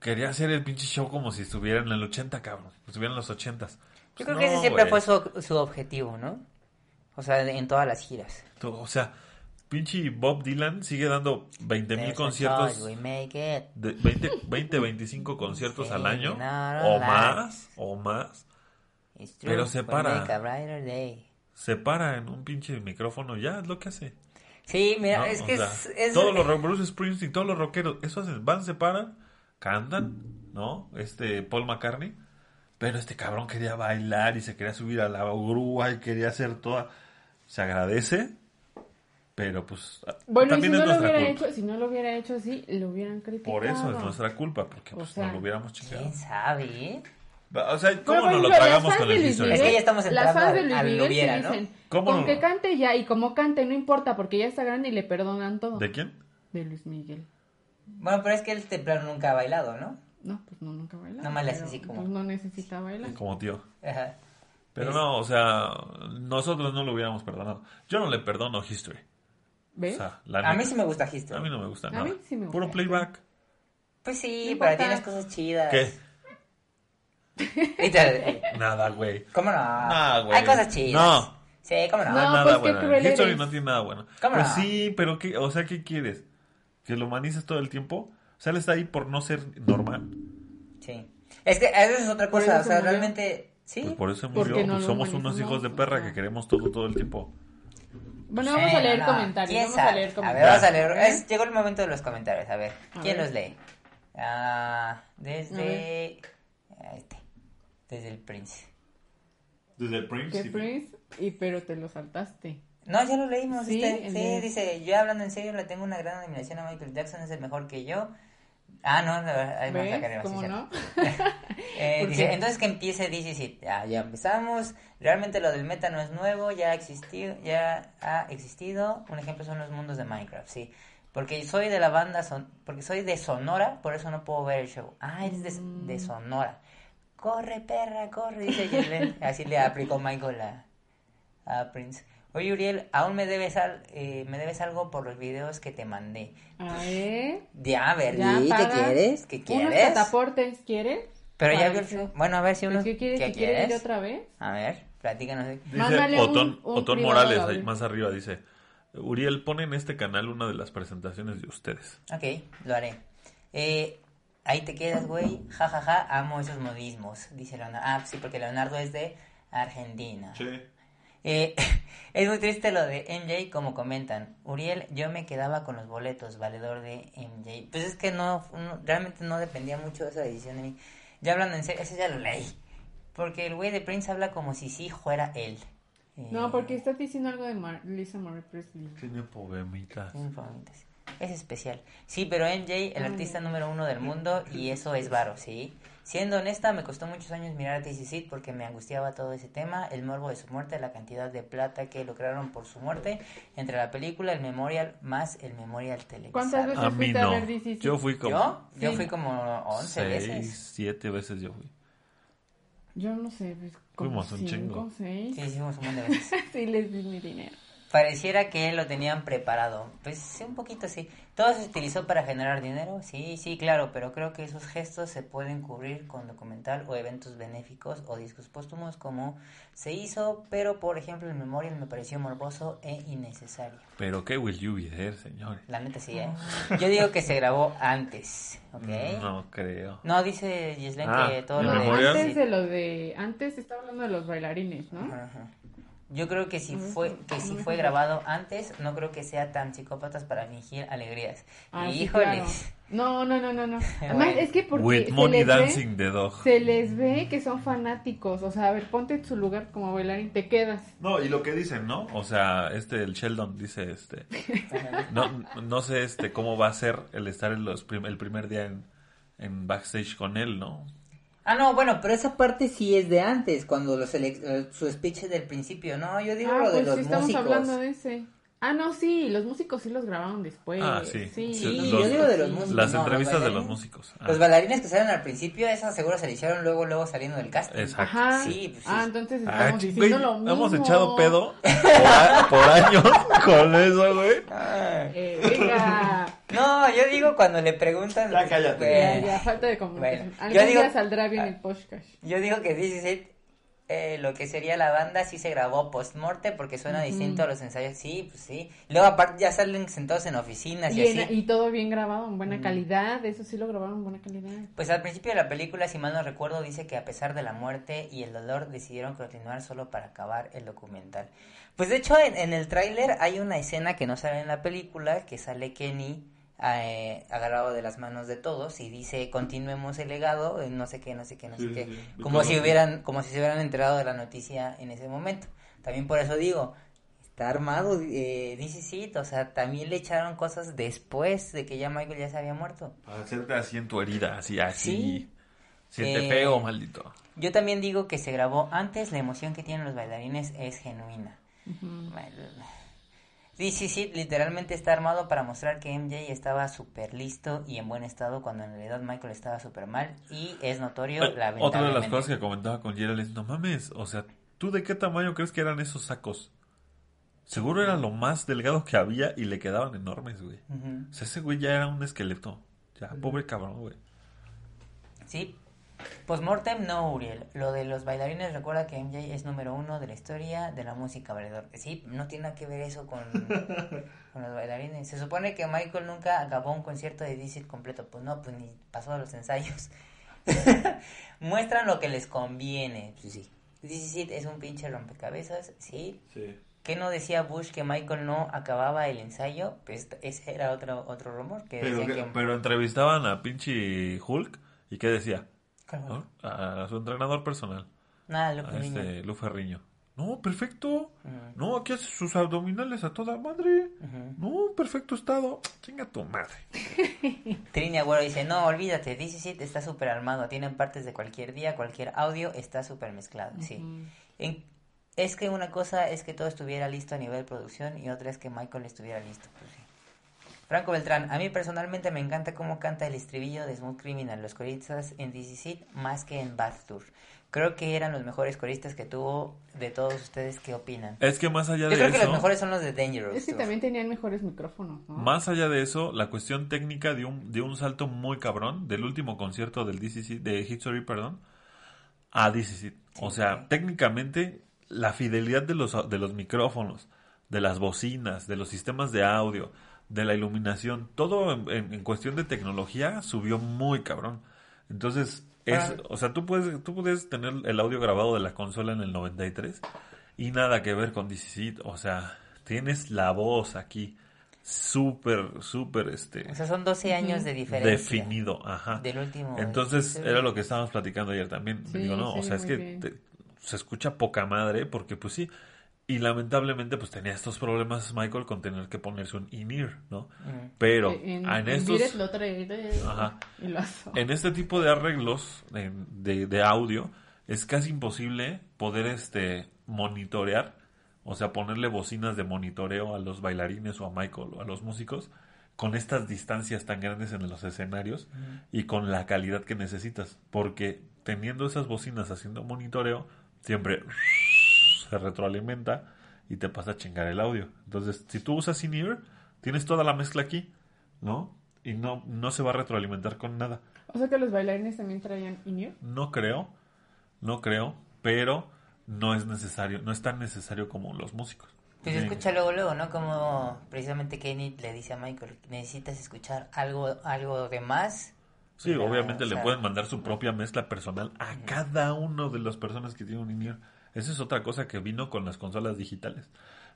S3: Quería hacer el pinche show como si estuviera en el 80, cabrón. Estuviera en los 80.
S1: yo creo que ese siempre fue su, su objetivo, ¿no? O sea, en todas las giras.
S3: O sea, pinche Bob Dylan sigue dando 20 mil conciertos. de 20, 20 25 conciertos al año. O más. O más.
S1: It's true,
S3: Pero se para. Se para en un pinche micrófono. Ya es lo que hace.
S1: Sí, mira,
S3: ¿no?
S1: es que
S3: sea,
S1: es, es-
S3: Todos los Bruce Springsteen, todos los rockeros. Eso hacen. Van, se paran. Cantan. ¿No? Este Paul McCartney. Pero este cabrón quería bailar y se quería subir a la grúa y quería hacer toda. Se agradece. Pero pues.
S2: Bueno, y si
S3: también
S2: no,
S3: es
S2: lo
S3: nuestra
S2: hubiera
S3: culpa.
S2: hecho, si no lo hubiera hecho así, lo hubieran criticado.
S3: Por eso es nuestra culpa. Porque
S2: O
S3: pues,
S2: sea,
S3: no lo hubiéramos chingado.
S1: ¿Quién sabe?
S3: O sea, ¿cómo
S2: Bueno,
S3: nos lo tragamos
S2: las
S3: con
S2: fans
S3: el
S2: de Luis
S3: history?
S1: Es que ya estamos
S2: Las
S1: entrando
S2: fans de Luis Miguel
S1: hubiera, ¿no?
S2: dicen,
S3: ¿Cómo
S2: con
S3: no?
S2: que cante ya, y como cante, no importa, porque ya está grande y le perdonan todo.
S3: ¿De quién?
S2: De Luis Miguel.
S1: Bueno, pero es que él de plano nunca ha bailado, ¿no?
S2: No, pues no, nunca baila.
S1: Nomás le hace
S2: pero,
S1: así como-
S2: Pues no necesita bailar.
S3: Como tío.
S1: Ajá.
S3: Pero
S1: Es-
S3: no, o sea, nosotros no lo hubiéramos perdonado. Yo no le perdono History.
S2: ¿Ves?
S3: O sea, la
S1: A mí sí me gusta
S3: A
S1: History.
S3: mí no me gusta
S2: A
S3: nada.
S2: mí sí me gusta.
S3: Puro playback.
S1: Pues sí,
S2: No
S1: pero
S2: importa.
S1: tienes cosas chidas.
S3: ¿Qué?
S1: Y te-
S3: Nada, güey.
S1: ¿Cómo no?
S3: Nah, güey.
S1: Hay cosas chidas.
S3: No.
S1: Sí, ¿cómo no?
S3: No nada
S2: pues, qué
S3: bueno.
S2: cruel
S3: History
S2: eres.
S3: no tiene nada bueno.
S1: ¿Cómo
S3: pues
S1: no?
S3: sí, pero ¿qué? O sea, ¿qué quieres? ¿Que lo humanices todo el tiempo? O sea, él está ahí por no ser normal.
S1: Sí. Es que eso es otra
S2: Por
S1: cosa,
S2: eso
S1: o sea,
S2: se murió.
S1: realmente... Sí.
S3: Pues por eso se
S2: Porque
S3: murió.
S2: no
S3: pues
S2: lo
S3: somos unos
S2: humanizamos,
S3: hijos de
S2: o
S3: perra
S2: sea.
S3: que queremos todo todo el tiempo.
S2: Bueno, vamos a leer
S1: Sí, no, no.
S2: comentarios.
S1: ¿Quién
S2: Vamos a leer
S1: A ver,
S2: comentarios.
S1: vamos a leer.
S2: ¿Eh?
S1: Es- llegó el momento de los comentarios. A ver,
S2: A
S1: ¿quién
S2: ver.
S1: los lee? Ah, desde... Este. Desde el Prince.
S3: Desde el Prince.
S2: Que Prince, y pero te lo saltaste.
S1: No, ya lo leímos.
S2: Sí,
S1: este. Sí,
S2: de-
S1: dice, yo hablando en serio le tengo una gran admiración a Michael Jackson, es el mejor que yo. Ah, no, no ahí vamos a
S2: ¿Ves?
S1: cargar, sí,
S2: ¿Cómo
S1: cierto.
S2: no?
S1: Eh,
S2: ¿Por
S1: dice, entonces que empiece DC ya, ya empezamos. Realmente lo del meta no es nuevo, ya ha existido, ya ha existido. Un ejemplo son los mundos de Minecraft, sí. Porque soy de la banda, son, porque soy de Sonora, por eso no puedo ver el show. Ah, eres de,
S2: Mm.
S1: de Sonora. Corre, perra, corre, dice. Así le aplicó Michael a, a Prince. Oye, Uriel, aún me debes, al, eh, me debes algo por los videos que te mandé.
S2: A ver.
S1: Ya, a ver,
S2: Ya,
S1: ¿qué quieres? ¿Qué
S2: Unos
S1: quieres?
S2: cataportes, ¿quieres?
S1: Pero ya vio el. Bueno, a ver si uno...
S2: ¿Qué quieres?
S1: ¿Qué
S2: ¿Que quieres ir
S1: quieres?
S2: otra vez?
S1: A ver, platícanos.
S3: Dice
S2: Mándale un-
S3: Otón,
S2: un
S3: Otón Morales, ahí más arriba, dice, Uriel, pon en este canal una de las presentaciones de ustedes.
S1: Ok, lo haré. Eh, ahí te quedas, güey. Ja, ja, ja, amo esos modismos, dice Leonardo. Ah, sí, porque Leonardo es de Argentina. Eh, es muy triste lo de MJ, como comentan. Uriel, yo me quedaba con los boletos, valedor de MJ. Pues es que no, no- realmente no dependía mucho de esa decisión de mí. Ya hablando en serio, ese ya lo leí. Porque el güey de Prince habla como si sí fuera él. Eh,
S2: No, porque estás diciendo algo de Mar- Lisa Marie Presley.
S3: Tiene poemitas.
S1: tiene poemitas. Es especial. Sí, pero MJ, el artista número uno del mundo, y eso es varo, ¿sí? Siendo honesta, me costó muchos años mirar a TCC porque me angustiaba todo ese tema, el morbo de su muerte, la cantidad de plata que lograron por su muerte, entre la película, el memorial, más el memorial televisado.
S2: ¿Cuántas veces
S3: A mí
S2: fuiste a
S3: no.
S2: ver?
S3: Yo fui como
S1: ¿Yo? Yo
S2: Sí.
S1: fui como 11
S3: seis,
S1: veces.
S3: siete veces yo fui.
S2: Yo no sé, pues, como
S3: Fuimos un
S2: cinco,
S3: chingo.
S2: seis.
S1: Sí, hicimos un montón de veces.
S2: Sí, les di mi dinero.
S1: Pareciera que lo tenían preparado. Pues sí, un poquito sí. ¿Todo se utilizó para generar dinero? Sí, sí, claro, pero creo que esos gestos se pueden cubrir con documental o eventos benéficos o discos póstumos como se hizo, pero por ejemplo el Memorial me pareció morboso e innecesario.
S3: Pero qué will you be there, señores.
S1: La neta sí, ¿eh? Yo digo que se grabó antes, ¿ok?
S3: No creo.
S1: No, dice Gislen
S3: Ah,
S1: que todo
S3: ¿el
S1: lo de...
S2: Antes de lo de... Antes estaba hablando de los bailarines, ¿no?
S1: Ajá, ajá. Yo creo que si fue que si fue grabado antes, no creo que sea tan psicópatas para fingir alegrías.
S2: Ah, sí,
S1: Híjoles.
S2: claro. No, no, no, no, no. Además,
S1: Bueno.
S2: es que porque
S3: With
S2: se
S3: money
S2: les, ve,
S3: dancing the dog.
S2: se les ve que son fanáticos. O sea, a ver, ponte en su lugar como bailarín, te quedas.
S3: No, y lo que dicen, ¿no? O sea, este, el Sheldon dice, este, no, no sé, este, cómo va a ser el estar en los prim- el primer día en, en backstage con él, ¿no?
S1: Ah, no, bueno, pero esa parte sí es de antes, cuando los eh, su speech es del principio, ¿no? Yo digo
S2: ah,
S1: lo de
S2: pues
S1: los
S2: sí, estamos
S1: músicos.
S2: hablando de ese. Ah, no, sí, los músicos sí los grabaron después.
S3: Ah, sí.
S2: Sí,
S1: Sí,
S3: Los-
S1: yo digo de los músicos.
S3: Las
S1: no,
S3: entrevistas de los músicos. Ah,
S1: Los bailarines que salen al principio, esas seguro se le hicieron luego, luego saliendo del casting.
S3: Exacto.
S2: Ajá.
S1: Sí, pues sí.
S2: Ah, entonces
S3: Ah,
S2: estamos diciendo
S3: güey,
S2: lo mismo.
S3: Hemos echado pedo por, a- por años con eso, güey.
S1: Ah.
S2: Eh, venga.
S1: No, yo digo cuando le preguntan.
S3: Ya cállate.
S2: Ya, ya, falta de comunicación.
S1: Bueno,
S2: Algún
S1: yo digo-
S2: día saldrá bien el podcast.
S1: Yo digo que This Is It, eh, lo que sería la banda, sí se grabó post-morte porque suena distinto a los ensayos. Sí, pues sí. Luego, aparte, ya salen sentados en oficinas y,
S2: Y, en-
S1: así.
S2: y todo bien grabado, en
S1: Mm.
S2: buena calidad. Eso sí lo grabaron en buena calidad.
S1: Pues al principio de la película, si mal no recuerdo, dice que a pesar de la muerte y el dolor decidieron continuar solo para acabar el documental. Pues de hecho en, en el tráiler hay una escena que no sale en la película, que sale Kenny eh, agarrado de las manos de todos y dice continuemos el legado, eh, no sé qué, no sé qué, no
S3: Sí,
S1: sé qué,
S3: sí, sí.
S1: como si hubieran, como si se hubieran enterado de la noticia en ese momento. También por eso digo, está armado, eh, dice sí, o sea, también le echaron cosas después de que ya Michael ya se había muerto.
S3: Para hacerte así en tu herida, así, así.
S1: Sí.
S3: Siente
S1: Eh,
S3: feo, maldito.
S1: Yo también digo que se grabó antes, la emoción que tienen los bailarines es genuina. Sí, sí, sí, literalmente está armado para mostrar que MJ estaba súper listo y en buen estado cuando en realidad Michael estaba súper mal y es notorio
S3: Eh, Otra de las cosas que comentaba con Gerald es, no mames, o sea, ¿tú de qué tamaño crees que eran esos sacos? Seguro era lo más delgado que había y le quedaban enormes, güey. O sea, ese güey ya era un esqueleto. Ya, pobre cabrón, güey.
S1: Sí. Postmortem, no, Uriel. Lo de los bailarines, recuerda que MJ es número uno de la historia de la música valedor. Sí, no tiene nada que ver eso con, con los bailarines. Se supone que Michael nunca acabó un concierto de DC completo. Pues no, pues ni pasó a los ensayos. Muestran lo que les conviene. Sí. DC es un pinche rompecabezas, sí.
S3: Sí.
S1: ¿Qué no decía Bush que Michael no acababa el ensayo? Pues ese era otro, otro rumor. Que
S3: Pero,
S1: decían
S3: que-
S1: que...
S3: pero entrevistaban a pinche Hulk y ¿qué decía?
S1: ¿Cuál
S3: ¿No? A su entrenador personal,
S1: Nada, lo
S3: a
S1: que niño.
S3: este Lu Ferriño. No, perfecto.
S1: Ujú.
S3: No, aquí hace sus abdominales a toda madre. No, perfecto estado. Chinga tu madre.
S1: Trini Agüero dice, no, olvídate, DC está súper armado, tienen partes de cualquier día, cualquier audio está súper mezclado, sí. En- es que una cosa es que todo estuviera listo a nivel producción y otra es que Michael estuviera listo, pues sí. Franco Beltrán, a mí personalmente me encanta cómo canta el estribillo de Smooth Criminal, los coristas en DC más que en Bath Tour. Creo que eran los mejores coristas que tuvo de todos ustedes, ¿qué opinan?
S3: Es que más allá
S1: Yo
S3: de
S1: creo que
S3: eso,
S1: los mejores son los de Dangerous.
S2: Es que
S1: Tour.
S2: también tenían mejores micrófonos, ¿no?
S3: más allá de eso, la cuestión técnica de un, de un salto muy cabrón del último concierto del DCC, de History, perdón, a DCC. O sea, técnicamente, la fidelidad de los, de los micrófonos, de las bocinas, de los sistemas de audio, de la iluminación, todo en, en- en cuestión de tecnología subió muy cabrón. Entonces, es,
S1: Ah.
S3: o sea, tú puedes, tú puedes tener el audio grabado de la consola en el 93 y nada que ver con DCC. O sea, tienes la voz aquí súper, súper, este,
S1: O sea, son 12 años de diferencia.
S3: definido, ajá.
S1: Del último.
S3: Entonces, era lo que estábamos platicando ayer también.
S2: Sí,
S3: Digo, no,
S2: sí,
S3: o sea, es que te- se escucha poca madre porque, pues sí. Y lamentablemente, pues tenía estos problemas Michael con tener que ponerse un in-ear, ¿no?
S1: Mm.
S3: Pero
S2: en,
S3: en,
S2: en
S3: estos,
S2: Viret lo trae de-
S3: Ajá.
S2: y lo hace.
S3: en este tipo de arreglos de, de, de audio, es casi imposible poder este monitorear, o sea, ponerle bocinas de monitoreo a los bailarines o a Michael o a los músicos con estas distancias tan grandes en los escenarios y con la calidad que necesitas, porque teniendo esas bocinas haciendo monitoreo, siempre se retroalimenta y te pasa a chingar el audio. Entonces, si tú usas in-ear, tienes toda la mezcla aquí, ¿no? Y no, no se va a retroalimentar con nada.
S2: O sea que los bailarines también traían in-ear.
S3: No creo, no creo, pero no es necesario, no es tan necesario como los músicos.
S1: Pues se escucha luego, luego, ¿no? Como precisamente Kenny le dice a Michael, necesitas escuchar algo, algo de más.
S3: Sí, obviamente
S1: o
S3: le pueden mandar su propia mezcla personal a cada uno de las personas que tienen un in-ear. Esa es otra cosa que vino con las consolas digitales.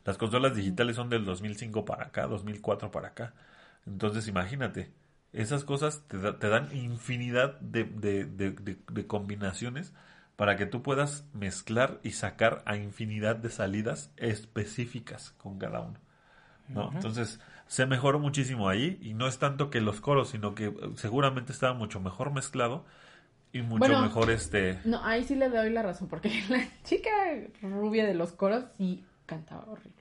S3: Las consolas digitales son del 2005 para acá, 2004 para acá. Entonces, imagínate, esas cosas te, da- te dan infinidad de, de- de- de- de combinaciones para que tú puedas mezclar y sacar a infinidad de salidas específicas con cada uno. ¿no? Entonces, se mejoró muchísimo ahí y no es tanto que los coros, sino que seguramente estaba mucho mejor mezclado y mucho
S2: Bueno.
S3: mejor este...
S2: No, ahí sí le doy la razón, porque la chica rubia de los coros sí cantaba horrible.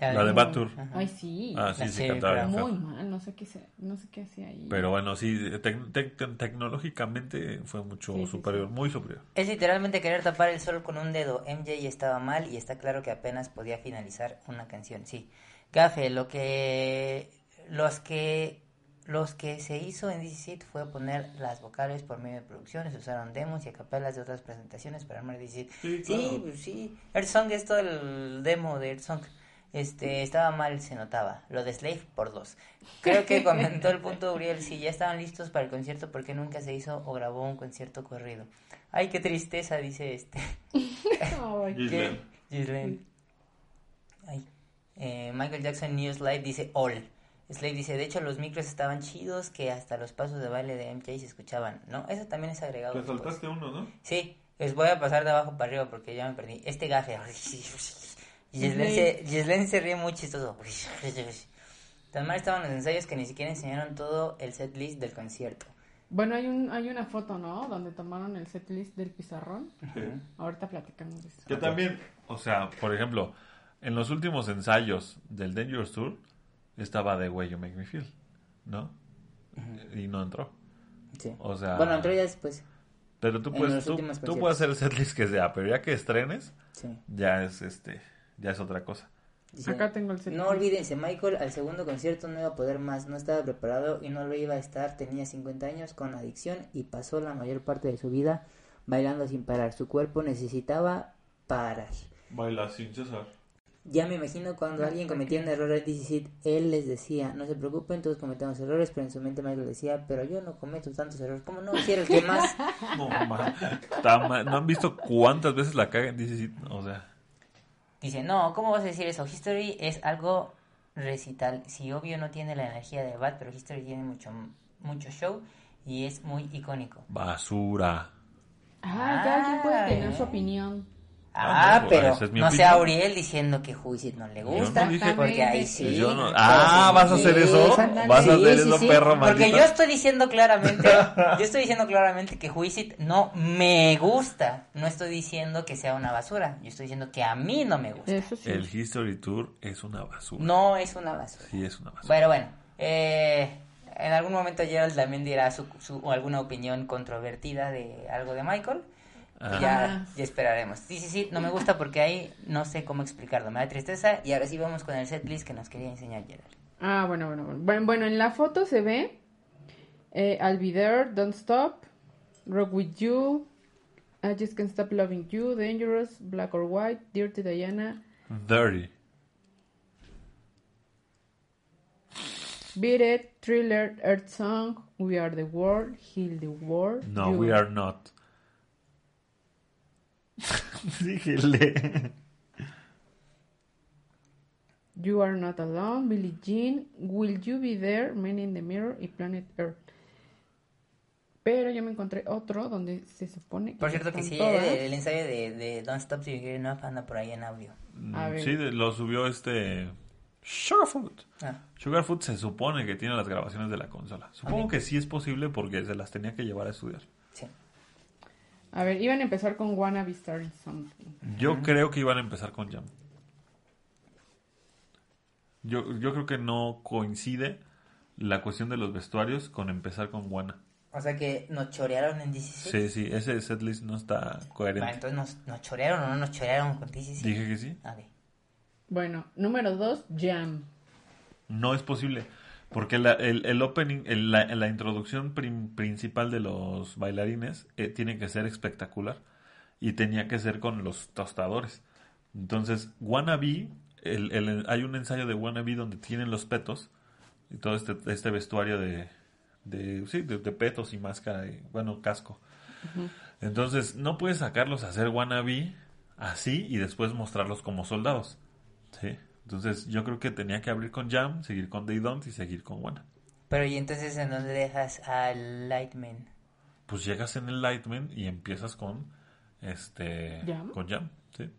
S3: La de.
S1: Ajá.
S2: Ay, sí.
S3: Ah, sí,
S1: La
S3: sí, cantaba
S2: Muy mal, no sé qué, se- no sé qué hacía ahí.
S3: Pero bueno, sí, tec- tec- tecnológicamente fue mucho
S2: Sí, sí,
S3: superior, muy superior.
S1: Es literalmente querer tapar el sol con un dedo. MJ estaba mal y está claro que apenas podía finalizar una canción. Sí. Gafe, lo que los que los que se hizo en DC fue poner las vocales por medio de producciones, usaron demos y acapelas de otras presentaciones para armar DC.
S3: Sí,
S1: Sí,
S3: claro.
S1: pues sí. Earth Song es todo el demo de Earth Song. Este, estaba mal, se notaba. Lo de Slave por dos. Creo que comentó el punto Uriel, si ya estaban listos para el concierto, ¿por qué nunca se hizo o grabó un concierto corrido? Ay, qué tristeza, dice este.
S2: Ay,
S3: Giselle.
S1: Giselle. Ay. Eh, Michael Jackson News Live dice All. Slave dice, de hecho los micros estaban chidos que hasta los pasos de baile de MJ se escuchaban. No, eso también es agregado.
S3: Te
S1: después.
S3: saltaste uno, ¿no?
S1: Sí, les voy a pasar de abajo para arriba porque ya me perdí. Este gafe. Gislen se, se ríe muy chistoso. Tan mal estaban los ensayos que ni siquiera enseñaron todo el set list del concierto.
S2: Bueno, hay, un, hay una foto, ¿no? Donde tomaron el setlist del pizarrón. Ahorita platicamos de eso.
S3: Que también, o sea, por ejemplo, en los últimos ensayos del Dangerous Tour estaba The Way You Make Me Feel, ¿no? Y no entró.
S1: Sí.
S3: O sea,
S1: Bueno, entró ya después.
S3: pero tú puedes, tú, puedes hacer el setlist que sea, pero ya que estrenes,
S1: Sí.
S3: ya es este, ya es otra cosa.
S1: Dice,
S2: Acá tengo el set
S1: No olvídense, Michael al segundo concierto no iba a poder más, no estaba preparado y no lo iba a estar, tenía 50 años con adicción y pasó la mayor parte de su vida bailando sin parar, su cuerpo necesitaba parar.
S3: Baila sin César.
S1: Ya me imagino cuando alguien cometía un error en DC, él les decía, no se preocupen, todos cometemos errores, pero en su mente Michael decía, pero yo no cometo tantos errores, ¿cómo no? Si era el que más...
S3: No, ma- está ma- ¿No han visto cuántas veces la cagan? Dice, sí, o sea,
S1: Dice, no, ¿cómo vas a decir eso? History es algo recital. Sí, obvio no tiene la energía de Bad, pero History tiene mucho, mucho show y es muy icónico.
S3: basura.
S2: Ah, cada quien puede tener su opinión.
S1: Ah,
S3: Ah, no,
S1: pero
S3: es
S1: no sea Uriel diciendo que Juicy no le gusta,
S3: no dije-
S1: porque ahí sí.
S3: Yo no-
S1: Pues
S3: Ah, ¿vas a hacer eso? ¿Vas a hacer eso, perro
S1: Porque
S3: maldito?
S1: yo estoy diciendo claramente, yo estoy diciendo claramente que Juicy no me gusta. No estoy diciendo que sea una basura. Yo estoy diciendo que a mí no me gusta.
S2: Eso sí.
S3: El History Tour es una basura.
S1: No es una basura.
S3: Sí, es una basura.
S1: Bueno, bueno. eh, en algún momento Gerald también dirá su, su- alguna opinión controvertida de algo de Michael. Ya, ya esperaremos. Sí, sí, sí, no me gusta porque ahí no sé cómo explicarlo. Me da tristeza. Y ahora sí vamos con el setlist que nos quería enseñar Gerald.
S2: Ah, bueno, bueno, bueno. Bueno, bueno, en la foto se ve eh, I'll Be There, Don't Stop, Rock With You, I Just Can't Stop Loving You, Dangerous, Black or White, Dirty Diana,
S3: Dirty.
S2: Beat It, Thriller, Earth Song, We Are The World, Heal The World.
S3: No,
S2: You
S3: we are not. Dígele.
S2: You Are Not Alone, Billie Jean, Will You Be There, Men in the Mirror y Planet Earth. Pero yo me encontré otro donde se supone que
S1: Por cierto que sí,
S2: todas.
S1: el, ensayo de, de Don't Stop Till You Hear Enough anda por ahí en audio.
S2: A ver.
S3: Sí, lo subió este Sugarfoot.
S1: Ah,
S3: Sugarfoot se supone que tiene las grabaciones de la consola. Supongo que sí es posible porque se las tenía que llevar a estudiar.
S2: A ver, iban a empezar con Wanna Be Starting Something.
S3: Yo creo que iban a empezar con Jam. Yo, yo creo que no coincide la cuestión de los vestuarios con empezar con Wanna.
S1: O sea que nos chorearon en 16.
S3: Sí, sí, ese setlist no está
S1: Bueno,
S3: coherente.
S1: entonces nos, nos chorearon o no nos chorearon con 16.
S3: Dije que sí.
S1: A ver.
S2: Bueno, número dos, Jam.
S3: No es posible. Porque la- el, el opening, el- la, la introducción prim- principal de los bailarines eh, tiene que ser espectacular. Y tenía que ser con los tostadores. Entonces, Wannabe, el, el- hay un ensayo de Wannabe donde tienen los petos y todo este, este vestuario de, de, sí, de, de petos y máscara y, bueno, casco. Entonces, no puedes sacarlos a hacer Wannabe así y después mostrarlos como soldados. Sí. Entonces, yo creo que tenía que abrir con Jam, seguir con They Don't y seguir con Wanna.
S1: Pero ¿y entonces en dónde dejas al Lightman?
S3: Pues llegas en el Lightman y empiezas con este
S2: ¿Jam?
S3: con Jam, sí.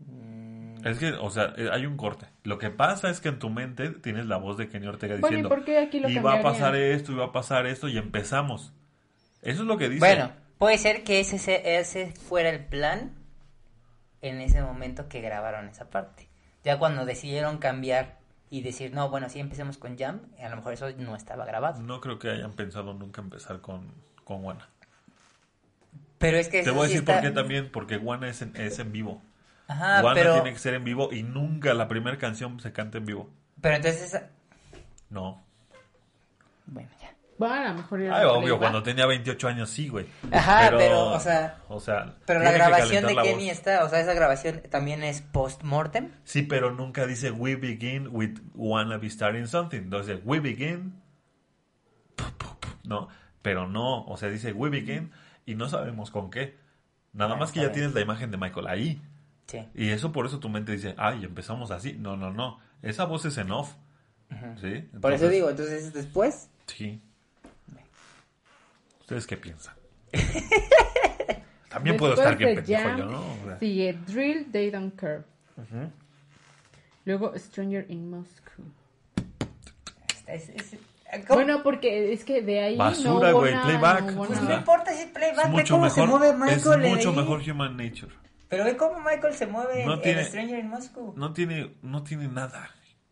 S1: Mm,
S3: Es que, o sea, eh, hay un corte. Lo que pasa es que en tu mente tienes la voz de Kenny Ortega
S2: Bueno, ¿y
S3: diciendo,
S2: por qué aquí lo
S3: y va a pasar esto, y va a pasar esto, y empezamos. Eso es lo que dice.
S1: Bueno, puede ser que ese, se- ese fuera el plan en ese momento que grabaron esa parte. Ya cuando decidieron cambiar y decir, no, bueno, sí empecemos con Jam, a lo mejor eso no estaba grabado.
S3: No creo que hayan pensado nunca empezar con, con.
S1: Pero es que
S3: Te
S1: eso
S3: voy a
S1: sí
S3: decir
S1: está-
S3: por qué también, porque Juana es en, es en vivo.
S1: Ajá,
S3: Juana
S1: pero,
S3: tiene que ser en vivo y nunca la primera canción se canta en vivo.
S1: pero entonces,
S3: No.
S1: bueno.
S2: Bueno, a lo mejor era
S3: Ay, obvio, cuando tenía 28 años sí, güey.
S1: Ajá, pero, o sea,
S3: O sea,
S1: Pero la grabación de
S3: la
S1: Kenny
S3: voz.
S1: está, o sea, esa grabación también es post-mortem.
S3: Sí, pero nunca dice we begin with wanna be starting something. Entonces, we begin. No, pero no, o sea, dice we begin y no sabemos con qué. Nada
S1: Ah,
S3: más que ya
S1: bien.
S3: tienes la imagen de Michael ahí.
S1: Sí.
S3: Y eso por eso tu mente dice, ay, empezamos así. No, no, no. Esa voz es en off. ¿Sí?
S1: Por eso digo, entonces después.
S3: Sí. ¿Ustedes qué piensan? También puedo estar bien
S2: de
S3: pendejo
S2: Jam,
S3: yo, ¿no? O sea,
S2: Sigue Drill, They Don't Care. Luego Stranger in Moscow.
S1: Es- es- ¿cómo?
S2: Bueno, porque es que de ahí
S3: Basura,
S2: no
S3: güey,
S2: nada,
S3: playback.
S2: no
S1: pues no importa si es playback,
S3: es
S1: ve
S3: mucho
S1: cómo se
S3: mejor,
S1: mueve
S3: es
S1: Michael en
S3: mucho
S1: ahí.
S3: mejor Human Nature.
S1: Pero ve cómo Michael se mueve
S3: No
S1: en,
S3: tiene-
S1: en Stranger in Moscow.
S3: No tiene, no tiene nada.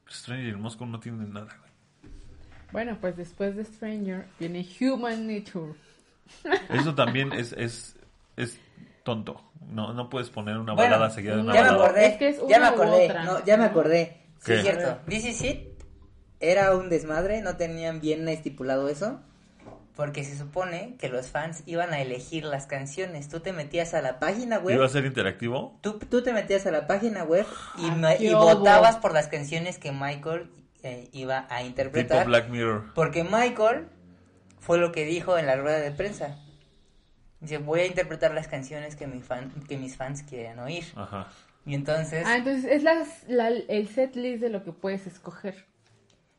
S3: Stranger in Moscow no tiene nada, güey.
S2: Bueno, pues después de Stranger viene Human Nature.
S3: Eso también es, es, es tonto. No, no puedes poner una
S1: Bueno,
S3: balada seguida de una
S1: ya me
S3: balada.
S1: acordé,
S2: Es que es
S1: ya me acordé,
S2: otra.
S1: no, ya me acordé. Sí,
S3: ¿Qué?
S1: es cierto. This Is It era un desmadre, no tenían bien estipulado eso. Porque se supone que los fans iban a elegir las canciones. Tú te metías a la página web.
S3: ¿Iba a ser interactivo?
S1: Tú, tú te metías a la página web y,
S2: Ah,
S1: y votabas por las canciones que Michael eh, iba a
S3: Tipo
S1: interpretar.
S3: Black Mirror.
S1: Porque Michael fue lo que dijo en la rueda de prensa. Dice, voy a interpretar las canciones que, mi fan, que mis fans quieran oír.
S3: Ajá.
S1: Y entonces...
S2: Ah, entonces es las, la, el set list de lo que puedes escoger.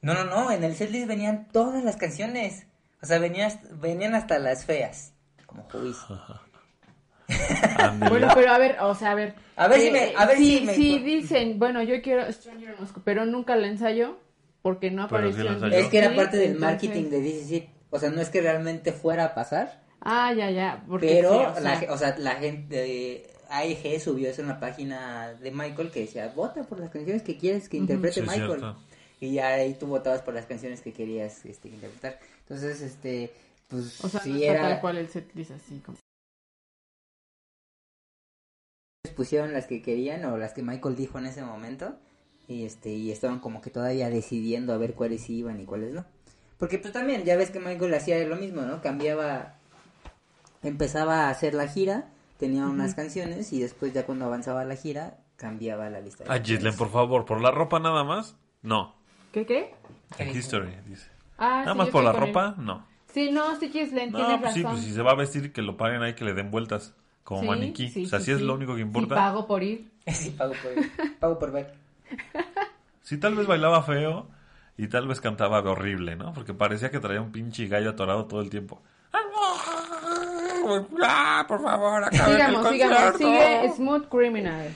S1: No, no, no, en el setlist venían todas las canciones. O sea, venían, venían hasta las feas. Como Juiz.
S3: Ándele.
S2: Bueno, pero a ver, o sea, a ver.
S1: A ver si me- a ver
S2: si,
S1: si me-
S2: si dicen, bueno, yo quiero Stranger in Moscow, pero nunca la ensayo porque no
S3: Pero sí
S2: apareció
S3: ensayó.
S1: Es que era
S2: sí,
S1: parte del
S2: entonces-
S1: marketing de DC. O sea, no es que realmente fuera a pasar.
S2: Ah, ya, ya. Porque
S1: Pero,
S2: sí, o sea,
S1: la, o sea, la gente... AEG subió eso en la página de Michael que decía, vota por las canciones que quieres que interprete
S3: Sí,
S1: Michael.
S3: cierto.
S1: Y ya ahí tú votabas por las canciones que querías este, interpretar. Entonces, este, pues
S2: o sea,
S1: sí
S2: no
S1: era...
S2: tal cual el set list así. Como...
S1: pusieron las que querían o las que Michael dijo en ese momento y este y estaban como que todavía decidiendo a ver cuáles iban y cuáles no porque pues también ya ves que Michael hacía lo mismo no cambiaba empezaba a hacer la gira tenía unas canciones y después ya cuando avanzaba la gira cambiaba la lista de
S3: Ah. Gislen, por favor, ¿por la ropa nada más? No.
S2: ¿Qué, qué?
S1: ¿Qué dice?
S3: History, dice.
S2: Ah,
S3: Nada
S2: sí,
S3: más por la
S2: él.
S3: ropa, no.
S2: Sí, no, sí, Gislen,
S3: No,
S2: tienes
S3: pues sí,
S2: razón.
S3: pues si se va a vestir, que lo paren ahí, que le den vueltas. Como
S2: Sí,
S3: maniquí.
S2: sí,
S3: o sea,
S2: sí,
S3: si es
S2: sí.
S3: lo único que
S2: Sí,
S3: importa.
S2: pago por ir.
S1: sí pago por pago por ver
S3: Si tal vez bailaba feo y tal vez cantaba horrible, ¿no? Porque parecía que traía un pinche gallo atorado todo el tiempo. ¡Ah, por favor, acaben
S2: Sigamos,
S3: el
S2: sigamos. Sigue Smooth Criminal.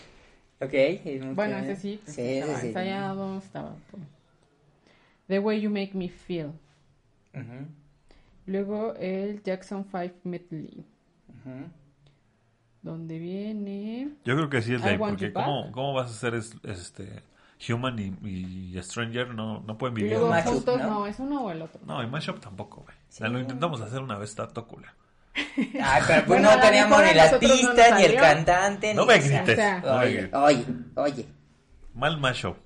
S1: Ok, es muy
S2: Bueno, ese sí.
S1: sí
S2: estaba
S1: ese sí
S2: ensayado, estaba... todo. The Way You Make Me Feel. Luego el Jackson 5 Medley.
S1: ujú.
S2: Donde viene...
S3: Yo creo que sí es ley,
S2: Want
S3: porque. ¿cómo, ¿cómo vas a hacer es- este Human y, y Stranger? No, no pueden
S2: Y
S3: vivir.
S2: luego
S1: Mashup,
S2: juntos,
S1: ¿no?
S2: no, es uno o el otro.
S3: No, y Mashup tampoco, güey.
S1: Sí.
S3: Lo intentamos hacer una vez, está tócula.
S1: Ay, pero pues
S2: Bueno,
S1: no teníamos ni
S2: a
S1: las
S2: nosotros no
S1: ni el cantante,
S3: No
S1: ni
S3: me
S1: o sea,
S3: grites. no me
S1: Oye,
S3: grites.
S1: oye, oye.
S3: Mal Mashup.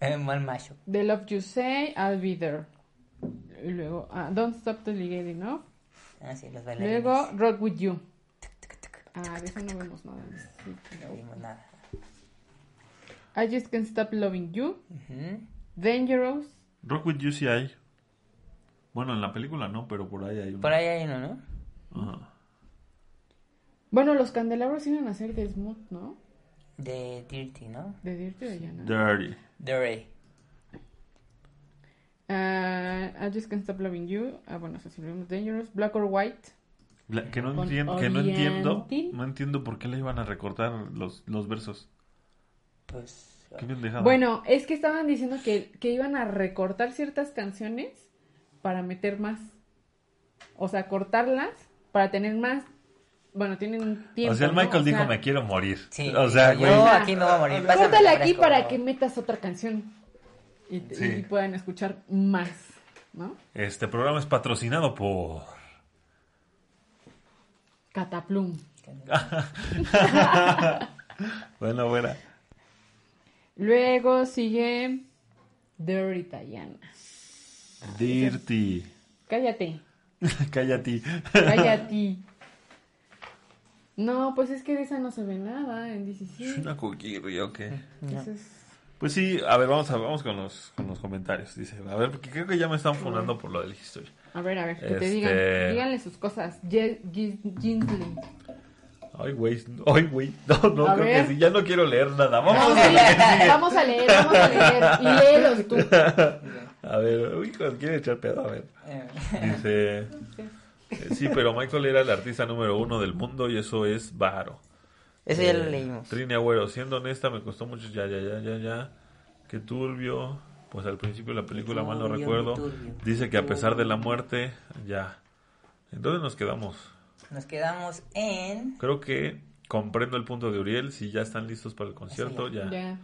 S1: Eh, mal macho.
S2: The Love You Say, I'll Be There. Y luego, ah, Don't Stop You Get Enough.
S1: Ah, sí, los bailarines.
S2: Luego, Rock With You. Ah, de eso no vemos nada. Sí.
S1: No vimos nada.
S2: I Just Can't Stop Loving You. Dangerous.
S3: Rock with You sí hay. Bueno, en la película no, pero por ahí hay uno.
S1: Por ahí hay uno, ¿no?
S3: Ajá.
S2: Bueno, los candelabros iban a ser de Smooth, ¿no?
S1: De Dirty, ¿no?
S2: De Dirty o ya no.
S3: Dirty.
S1: Dirty.
S2: Ah, I Just Can't Stop Loving You. Ah, bueno, eso sí lo vimos. Dangerous. Black or White.
S3: La- que no,
S2: Con
S3: entien- que no entiendo. No entiendo por qué le iban a recortar los, los versos.
S1: Pues.
S3: Qué pendejada.
S2: Bueno, es que estaban diciendo que, que iban a recortar ciertas canciones para meter más. O sea, cortarlas para tener más Bueno, tienen tiempo.
S3: o sea, el
S2: ¿no?
S3: Michael
S2: O
S3: dijo,
S2: sea,
S3: me quiero morir.
S1: Sí,
S3: o sea,
S1: yo
S3: güey.
S1: aquí me voy a morir. Pásame
S2: Córtale aquí para
S1: ¿no?
S2: que metas otra canción y,
S3: Sí.
S2: y puedan escuchar más, ¿no?
S3: Este programa es patrocinado por...
S2: Cataplum.
S3: Bueno, buena.
S2: Luego sigue Dirty Diana.
S3: Dirty.
S2: Cállate,
S3: Cállate.
S2: cállate. No, pues es que de esa no se ve nada en 16.
S3: Una cookie, ¿o qué?
S2: Entonces,
S3: Pues sí, a ver, vamos a, vamos con los, con los comentarios. Dice, a ver, porque creo que ya me están funando por lo del history.
S2: a ver, a ver, que te
S3: Este-
S2: digan. Díganle sus cosas. Ginsley.
S3: Ay, güey, ay, güey. No, no,
S2: A
S3: creo
S2: ver.
S3: que sí. Ya no quiero leer nada. Vamos
S2: No,
S3: a
S2: sí, vamos a leer, vamos a leer. Y léelos tú.
S3: A ver, uy, quiere echar pedo, a ver.
S1: Eh,
S3: Dice, eh, sí, pero Michael era el artista número uno del mundo y eso es varo.
S1: Eso ya lo
S3: Eh,
S1: leímos.
S3: Trini Agüero, siendo honesta, me costó mucho, ya, ya, ya, ya, ya. Qué turbio. Pues al principio de la película, mal no
S1: Turbio,
S3: recuerdo.
S1: turbio.
S3: Dice que a pesar de la muerte, ya. Entonces nos quedamos.
S1: Nos quedamos en...
S3: Creo que comprendo el punto de Uriel. Si ya están listos para el concierto, ya.
S2: Ya.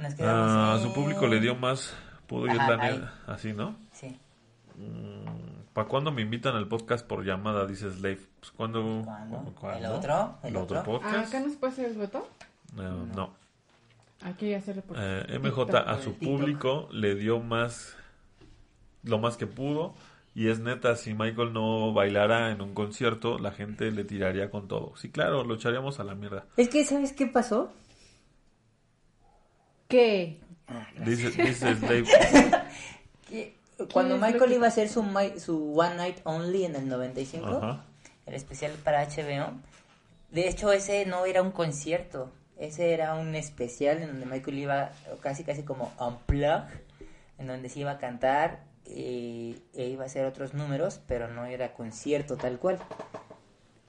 S1: Nos quedamos
S3: Ah,
S1: en...
S3: su público le dio más. Pudo ir la. Así, ¿no?
S1: Sí.
S3: ¿Para cuándo me invitan al podcast por llamada? Dice Slave. Pues cuando.
S1: ¿Cuándo? ¿El otro? ¿El
S3: otro
S1: otro?
S3: Podcast?
S2: ¿Acá no se puede hacer el voto?
S3: Eh, no.
S2: Aquí hacerlo por
S3: Eh, MJ
S2: TikTok.
S3: a su
S1: TikTok.
S3: público le dio más. Lo más que pudo. Y es neta, si Michael no bailara en un concierto, la gente le tiraría con todo. Sí, claro, lo echaríamos a la mierda.
S1: Es que, ¿sabes qué pasó?
S2: ¿Qué?
S3: Dice, dice Slave.
S1: Cuando Michael
S2: que-
S1: iba a hacer su, su One Night Only en el 95,
S3: Ajá.
S1: el especial para HBO, de hecho ese no era un concierto, ese era un especial en donde Michael iba casi casi como unplug, en donde se iba a cantar eh, e iba a hacer otros números, pero no era concierto tal cual.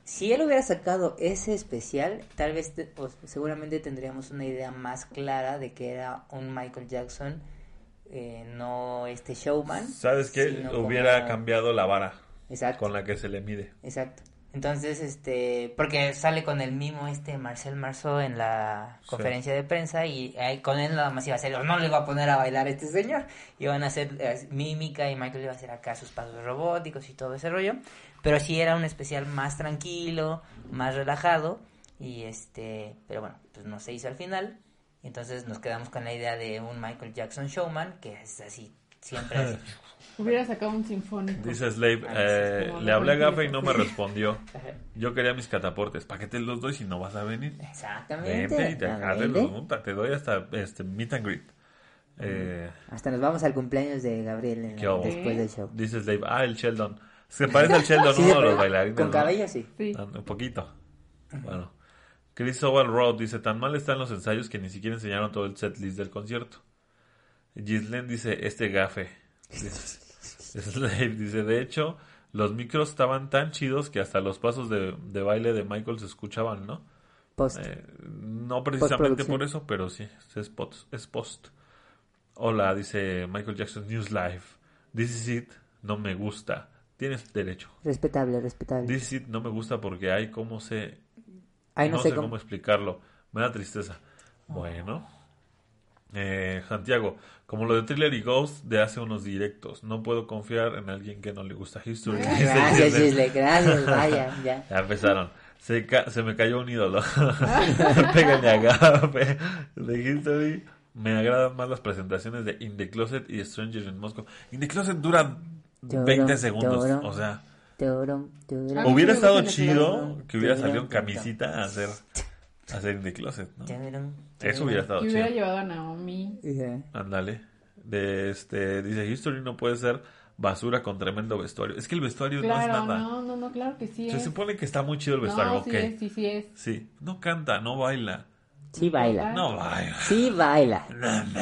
S1: Si él hubiera sacado ese especial, tal vez, te- seguramente tendríamos una idea más clara de que era un Michael Jackson, eh, no este showman.
S3: ¿Sabes qué? Hubiera
S1: como-
S3: cambiado la vara
S1: Exacto.
S3: con la que se le mide.
S1: Exacto. Entonces, este, porque sale con el mismo este Marcel Marceau en la
S3: Sí.
S1: conferencia de prensa y ahí con él nada más iba a hacer, no le iba a poner a bailar a este señor, iban a hacer eh, mímica y Michael iba a hacer acá sus pasos robóticos y todo ese rollo, pero sí era un especial más tranquilo, más relajado y este, pero bueno, pues no se hizo al final, y entonces nos quedamos con la idea de un Michael Jackson showman que es así, siempre.
S2: Hubiera sacado un sinfónico.
S3: Dice Slave,
S1: Ah,
S3: eh, le hablé a Gafe y no me respondió. Yo quería mis cataportes. ¿Para qué te los doy si no vas a venir?
S1: Exactamente.
S3: Vente y te, los doy hasta este meet and greet. Eh,
S1: Hasta nos vamos al cumpleaños de Gabriel después del show.
S3: dice Slave, ah, el Sheldon. Se parece al Sheldon,
S1: Sí,
S3: uno de los bailarines.
S1: Con
S3: ¿no?
S1: cabello sí.
S2: Sí.
S3: Ah, Un poquito. Bueno. Chris Oval Road dice, tan mal están los ensayos que ni siquiera enseñaron todo el setlist del concierto. Gislen dice, este gafe. Slave dice, de hecho, los micros estaban tan chidos que hasta los pasos de, de baile de Michael se escuchaban, ¿no?
S1: Post.
S3: Eh, no precisamente por eso, pero sí, es post, es post. Hola, dice Michael Jackson News Live. This is it, no me gusta. Tienes derecho.
S1: Respetable, respetable.
S3: This is it no me gusta porque hay cómo se...
S1: Ay,
S3: no,
S1: no,
S3: sé,
S1: sé
S3: cómo.
S1: cómo.
S3: explicarlo. Me da tristeza. Bueno. Eh, Santiago, como lo de Thriller y Ghost de hace unos directos, no puedo confiar en alguien que no le gusta History.
S1: Gracias. Gisle, gracias, vaya, ya.
S3: Ya empezaron. Se, ca- se me cayó un ídolo. Pégale a Gabe. De History. Me agradan más las presentaciones de In the Closet y Stranger in Moscow. In the Closet dura 20
S1: Lloro,
S3: segundos. O sea,
S2: Ah,
S3: hubiera estado chido que hubiera salido en camisita a hacer, a hacer In the Closet, ¿no? Eso hubiera estado
S2: hubiera
S3: chido.
S2: llevado a Naomi.
S1: turun.
S3: Ándale. De este, dice History no puede ser basura con tremendo vestuario. Es que el vestuario no es
S2: Claro,
S3: nada.
S2: no, no, no, claro que sí
S3: Se
S2: es.
S3: supone que está muy chido el vestuario,
S2: No,
S3: ok.
S2: sí es, sí, sí es.
S3: Sí, no canta, no baila.
S1: Sí baila.
S3: No baila.
S1: Sí baila.
S3: No, no,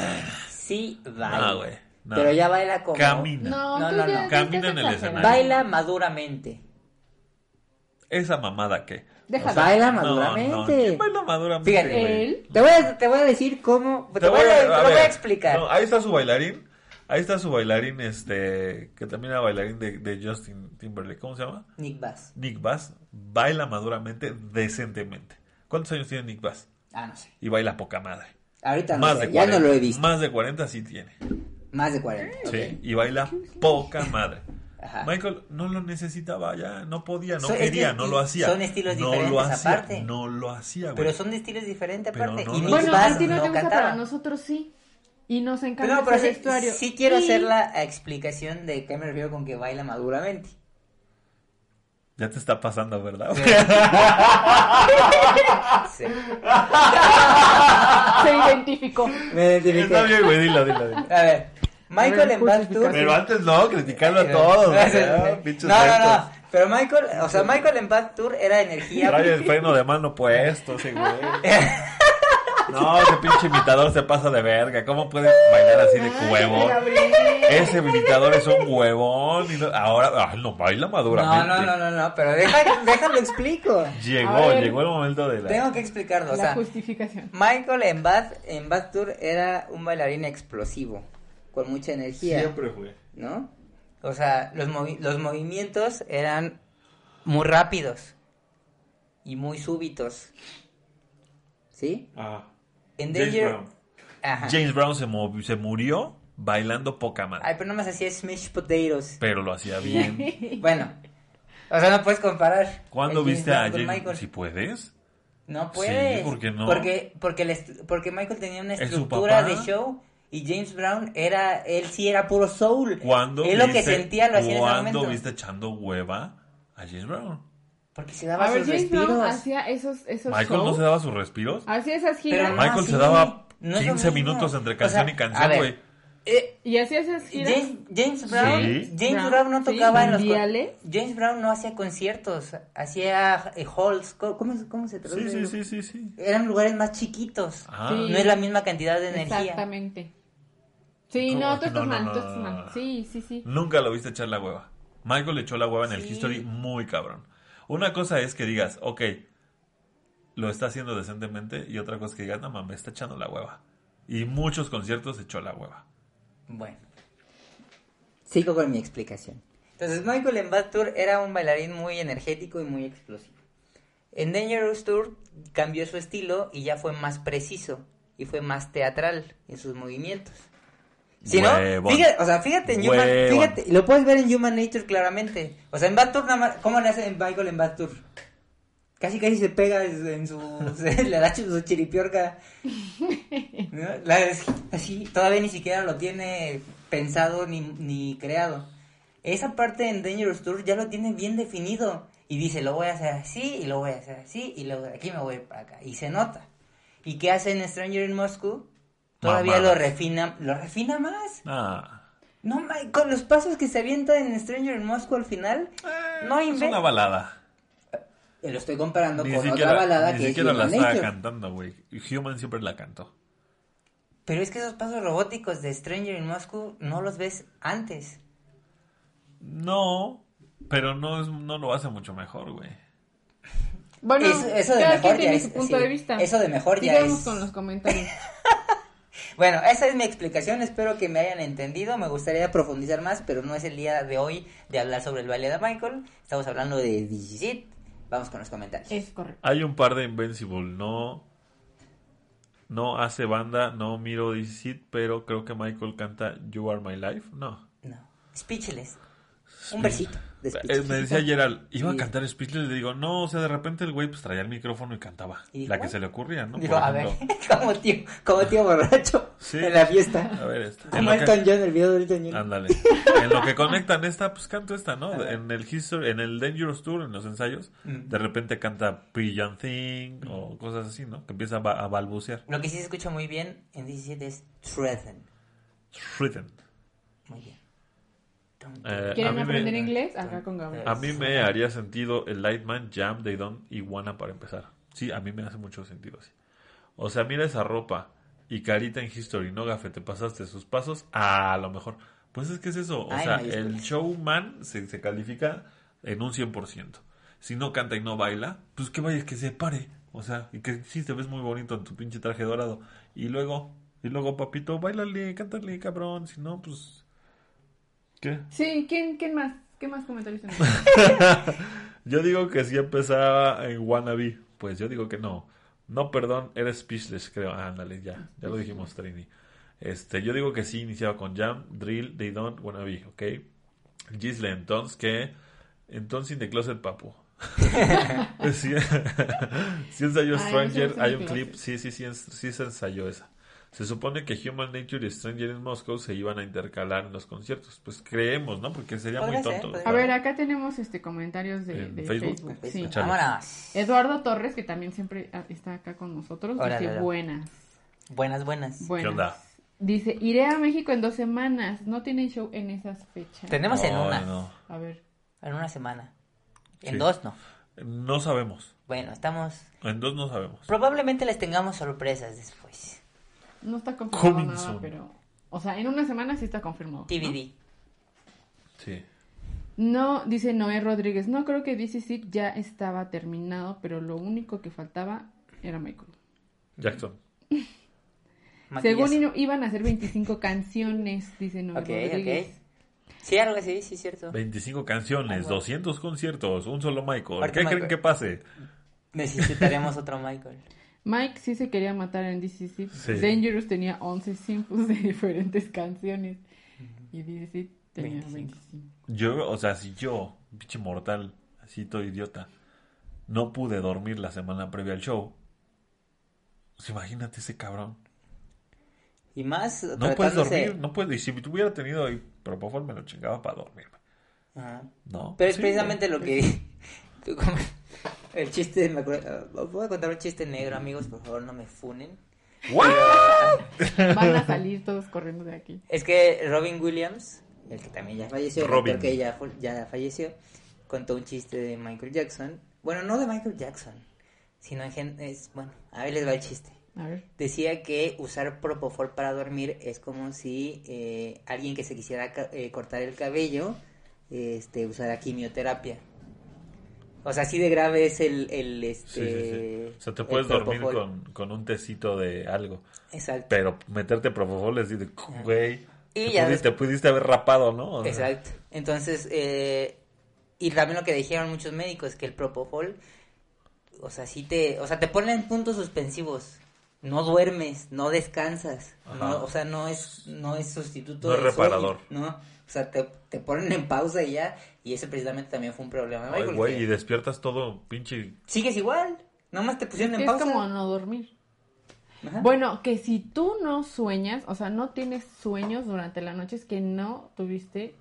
S1: Sí baila.
S3: no, güey. no.
S1: Pero ya baila como...
S3: Camina.
S2: No,
S1: No,
S2: tú
S1: no,
S2: ya-
S1: no.
S2: ya
S3: Camina en el
S2: exagerando.
S3: escenario.
S1: Baila maduramente.
S3: Esa mamada que.
S2: Déjalo.
S1: Baila
S3: No, no,
S1: maduramente.
S3: ¿quién baila maduramente?
S1: Fíjate?
S2: Él.
S1: Te voy a, te voy a decir cómo... Te, voy, a, te lo voy a explicar.
S3: No, ahí está su bailarín. Ahí está su bailarín, este, que también era bailarín de, de Justin Timberlake. ¿Cómo se llama?
S1: Nick Bass.
S3: Nick Bass. Baila maduramente, decentemente. ¿Cuántos años tiene Nick Bass?
S1: Ah, no sé.
S3: Y baila poca madre.
S1: Ahorita no
S3: Más
S1: sé,
S3: de
S1: ya
S3: 40.
S1: no lo he visto.
S3: Más de 40 sí tiene.
S1: Más de 40.
S3: Sí, y baila poca madre.
S1: Ajá.
S3: Michael no lo necesitaba ya, no podía, no
S1: Son-
S3: quería,
S1: que-
S3: no lo hacía.
S1: son estilos
S3: no
S1: diferentes
S3: lo hacía,
S1: aparte.
S3: No lo hacía, güey.
S1: Pero son de estilos diferentes aparte.
S3: no,
S1: y
S3: no,
S2: Bueno, a ti no, te gusta, nosotros sí. Y nos encanta
S1: Pero no, pero
S2: ese
S1: sí,
S2: vestuario.
S1: sí quiero
S2: Y-
S1: hacer la explicación de qué me refiero con que baila maduramente.
S3: Ya te está pasando, ¿verdad?
S1: Sí.
S2: Se identificó.
S1: Me identifiqué.
S3: Está bien, güey, dilo, dilo, dilo.
S1: A ver, Michael en. Tour.
S3: Pero antes no, criticando a todos, ah,
S1: No, no, no. Pero Michael, o sea, Michael en Bad Tour era energía.
S3: Trae el freno de mano puesto, ese güey. No, ese pinche imitador se pasa de verga. ¿Cómo puede bailar así de huevón? Ese imitador es un huevón. Y no- ahora, ay, no, baila
S1: No,
S3: maduramente.
S1: no, no, no, no, pero deja, déjalo explico.
S3: Llegó, llegó el momento de la...
S1: Tengo que explicarlo, o
S2: La
S1: sea,
S2: justificación.
S1: Michael en Bad, en Bad Tour era un bailarín explosivo, con mucha energía,
S3: Siempre fue.
S1: ¿no? O sea, los, movi- los movimientos eran muy rápidos y muy súbitos, ¿sí?
S3: Ah.
S1: En
S3: James
S1: Danger...
S3: Brown.
S1: Ajá.
S3: James Brown se, se murió bailando poca madre.
S1: Ay, pero no más hacía smash potatoes.
S3: Pero lo hacía bien.
S1: Bueno, o sea, no puedes comparar.
S3: ¿Cuándo viste a
S1: Brown
S3: James?
S1: Michael.
S3: Si puedes.
S1: No puedes.
S3: ¿por qué no?
S1: Porque, porque, Michael tenía una
S3: ¿Es su
S1: estructura de show y James Brown era, él sí era puro soul.
S3: ¿Cuándo
S1: Él lo que
S3: viste-
S1: sentía lo hacía en ese
S3: ¿Cuándo
S1: momento.
S3: viste echando hueva a James Brown?
S1: Porque se daba
S2: A ver,
S1: sus
S2: James Brown
S1: respiros.
S2: hacía esos, esos
S3: Michael no se daba sus respiros.
S2: Hacía esas
S1: Pero
S2: giras.
S1: no
S3: Michael se daba
S1: no es lo
S3: 15
S1: mismo.
S3: minutos entre
S1: O
S3: canción
S1: sea,
S3: y canción, güey.
S1: eh,
S2: Y hacía esas giras.
S1: James, James Brown,
S3: Sí.
S1: James
S2: Brown,
S1: Brown no
S2: sí,
S1: tocaba en los
S2: mundiales.
S1: James Brown no hacía conciertos, hacía eh, halls, co- ¿cómo, cómo se traduce?
S3: Sí, sí, sí, sí, sí.
S1: Eran lugares más chiquitos.
S3: Ah.
S2: Sí.
S1: No es la misma cantidad de energía.
S2: Exactamente. Sí,
S3: ¿Cómo?
S2: no, tú estás
S3: No,
S2: mal,
S3: no,
S2: tú
S3: no,
S2: estás
S3: no,
S2: mal.
S3: no.
S2: Sí, sí, sí.
S3: Nunca lo viste echar la hueva. Michael le echó la hueva en el
S1: Sí.
S3: History muy cabrón. Una cosa es que digas, ok, lo está haciendo decentemente, y otra cosa es que digas, no mames, está echando la hueva. Y muchos conciertos echó la hueva.
S1: Bueno, sigo con mi explicación. Entonces, Michael en Bad Tour era un bailarín muy energético y muy explosivo. En Dangerous Tour cambió su estilo y ya fue más preciso y fue más teatral en sus movimientos. Si no, fíjate, o sea, fíjate en Human, fíjate, lo puedes ver en Human Nature claramente. O sea, en Bad Tour, ¿cómo le hace Michael en Bad Tour? Casi casi se pega en su, le da su chiripiorca. ¿no? La- así, todavía ni siquiera lo tiene pensado ni, ni creado. Esa parte en Dangerous Tour ya lo tiene bien definido. Y dice, lo voy a hacer así, y lo voy a hacer así, y luego aquí me voy para acá. Y se nota. ¿Y qué hace en Stranger in Moscow? Todavía lo refina, lo refina más.
S3: Ah,
S1: No, con los pasos que se avienta en Stranger in Moscow al final, no
S3: es
S1: inventa.
S3: una balada.
S1: Lo estoy comparando
S3: Ni
S1: con
S3: siquiera,
S1: otra balada
S3: ni
S1: que es
S3: siquiera la
S1: Human
S3: estaba
S1: Nature.
S3: cantando, güey. Human siempre la cantó.
S1: Pero es que esos pasos robóticos de Stranger in Moscow no los ves antes.
S3: No, pero no, es, no lo hace mucho mejor, güey.
S2: Bueno,
S1: Eso- eso de
S2: cada
S1: mejor
S2: quien
S1: ya
S2: tiene
S1: es-
S2: su punto
S1: sí,
S2: de vista.
S1: eso de mejor ya
S2: Sigamos
S1: es-
S2: con los comentarios.
S1: Bueno, esa es mi explicación, espero que me hayan entendido, me gustaría profundizar más, pero no es el día de hoy de hablar sobre el baile de Michael, estamos hablando de Digit, vamos con los comentarios.
S2: es correcto.
S3: Hay un par de Invincible, no no hace banda, no miro DC, pero creo que Michael canta You Are My Life, no.
S1: No, Speechless, un versito de Speechless.
S3: me decía Gerald, iba a cantar Speechless, le digo, no, o sea, de repente el güey pues traía el micrófono y cantaba,
S1: Y
S3: la que se le ocurría, ¿no?
S1: Digo, a ver, como tío, como tío borracho
S3: Sí.
S1: en la fiesta.
S3: A ver esta. En
S1: Como Elton John, el video de Elton John.
S3: Ándale. En lo que conectan esta, pues canto esta, ¿no? En el History, en el Dangerous Tour, en los ensayos,
S1: Mm.
S3: de repente canta Young Thing o cosas así, ¿no? Que empieza a, a balbucear.
S1: Lo que sí se escucha muy bien en 17 es Threaten.
S3: Rhythm.
S1: Muy bien.
S3: Eh, a
S2: ¿Quieren
S3: me-
S2: aprender inglés? Acá con Gabriel.
S3: A mí me haría sentido el Lightman, Jam, They Don't y Wanna para empezar. Sí, a mí me hace mucho sentido así. O sea, mira esa ropa y carita en History, no gafe, te pasaste sus pasos, a lo mejor. Pues es que es eso, o
S1: Ay,
S3: sea, el showman se, se califica en un 100%. Si no canta y no baila, pues que vaya, que se pare. O sea, y que sí te ves muy bonito en tu pinche traje dorado. Y luego, Y luego, papito, bailale, cántale, cabrón. Si no, pues. ¿Qué?
S2: Sí, ¿quién, quién más? ¿Qué más comentarios tenemos?
S3: Yo digo que sí empezaba en Wannabe. Pues yo digo que no. No, perdón, era Speechless, creo. Ándale, ya. Ya lo dijimos, Trini. Este, yo digo que sí iniciaba con Jam, Drill, They Don't, Wannabe, ¿ok? Gisle, entonces, que Entonces, in the closet, papu. sí, sí ensayó
S2: Ay,
S3: Stranger, hay
S2: si
S3: un clip, sí, sí, sí, sí se ensayó esa. Se supone que Human Nature y Stranger in Moscow se iban a intercalar en los conciertos. Pues creemos, ¿no? Porque sería muy
S1: ser,
S3: tonto.
S2: A ver, acá tenemos este comentarios de,
S3: ¿En
S2: de
S3: Facebook?
S2: Facebook. Sí.
S1: Vámonos.
S2: Eduardo Torres, que también siempre ah, está acá con nosotros,
S1: Órale,
S2: dice buenas.
S1: Buenas, buenas.
S2: buenas.
S3: onda?
S2: Dice, iré a México en dos semanas. No tienen show en esas fechas.
S1: Tenemos en una.
S3: no.
S2: A ver.
S1: En una semana. En
S3: Sí.
S1: dos no.
S3: No sabemos.
S1: Bueno, estamos.
S3: En dos no sabemos.
S1: Probablemente les tengamos sorpresas después.
S2: No está confirmado
S3: Coming
S2: nada,
S3: soon.
S2: pero... O sea, en una semana sí está confirmado. ¿no?
S1: TBD.
S3: Sí.
S2: No, dice Noé Rodríguez, no creo que DC Seed ya estaba terminado, pero lo único que faltaba era Michael.
S3: Jackson.
S1: Maquillazo.
S2: Según iban a ser 25 canciones, dice Noé
S1: Ok,
S2: Rodríguez.
S1: ok. Sí, algo así, sí, es cierto.
S3: 25 canciones,
S1: Algo.
S3: 200 conciertos, un solo Michael.
S1: Aparte
S3: ¿Qué
S1: Michael.
S3: creen que pase?
S1: Necesitaremos otro Michael.
S2: Mike sí se quería matar en DC Seed.
S3: Sí.
S2: Dangerous tenía 11 simples de diferentes canciones. Y DC Seed tenía
S1: 25.
S2: 25.
S3: Yo, o sea, si yo, pinche mortal, así todo idiota, no pude dormir la semana previa al show, pues imagínate ese cabrón.
S1: Y más
S3: No puedes dormir, no puedes. Y si tuviera tenido ahí Propofol, me lo chingaba para dormirme.
S1: Ajá.
S3: ¿No?
S1: Pero es
S3: Sí,
S1: precisamente
S3: güey.
S1: lo que... El chiste, me acuerdo... ah, Voy a contar un chiste negro, amigos, por favor, no me funen.
S3: ¿What?
S2: Van a salir todos corriendo de aquí.
S1: Es que Robin Williams, el que también ya falleció,
S3: Robin.
S1: que ya, ya falleció, contó un chiste de Michael Jackson. Bueno, no de Michael Jackson, sino en. Es, bueno, a ver les va el chiste.
S2: A ver.
S1: Decía que usar Propofol para dormir es como si eh, alguien que se quisiera eh, cortar el cabello este, usara quimioterapia. O sea, así de grave es el, el este...
S3: sí, sí. O sea, te puedes dormir con, con un tecito de algo.
S1: Exacto.
S3: Pero meterte Propofol es de, güey,
S1: Y
S3: te,
S1: ya
S3: pudiste, pudiste haber rapado, ¿no? O sea,
S1: Exacto. Entonces, eh, y también lo que dijeron muchos médicos, que el Propofol, o sea, sí te, o sea, te ponen en puntos suspensivos. No duermes, no descansas, no, o sea, no es, no es sustituto
S3: No es reparador.
S1: no, o sea, te, te ponen en pausa y ya, y ese precisamente también fue un problema. de
S3: Ay, güey,
S1: que
S3: y despiertas todo pinche...
S1: Sigues igual, nomás te pusieron en
S2: Es
S1: pausa.
S2: como no dormir.
S1: Ajá.
S2: Bueno, que si tú no sueñas, o sea, no tienes sueños durante la noche, es que no tuviste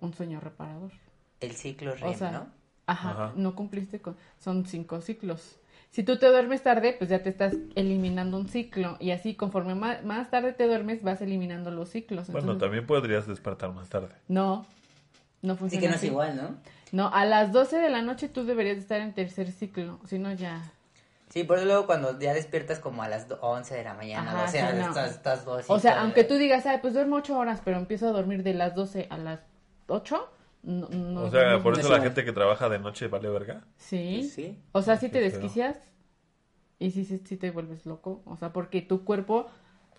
S2: un sueño reparador.
S1: El ciclo
S2: O
S1: REM,
S2: sea,
S1: ¿no?
S2: ajá,
S3: Ajá.
S2: no cumpliste con... Son cinco ciclos. Si tú te duermes tarde, pues ya te estás eliminando un ciclo. Y así, conforme más, más tarde te duermes, vas eliminando los ciclos.
S3: Bueno,
S2: Entonces,
S3: también podrías despertar más tarde.
S2: No, no
S1: Así
S2: funciona
S1: que no es igual, ¿no?
S2: No, a las 12 de la noche tú deberías de estar en tercer ciclo. Si no, ya...
S1: Sí, por eso luego cuando ya despiertas como a las do- 11 de la mañana,
S2: Ajá,
S1: o sea,
S2: sí, no.
S1: estás, estás dos y
S2: O sea,
S1: tal,
S2: aunque tú digas, ay, pues duermo 8 horas, pero empiezo a dormir de las 12 a las 8, no, no
S3: o sea, por eso
S1: es
S3: la gente que trabaja de noche vale verga.
S2: Sí.
S1: Pues sí.
S2: O sea, si te
S3: Qué feo.
S2: desquicias y sí, sí, sí te vuelves loco. O sea, porque tu cuerpo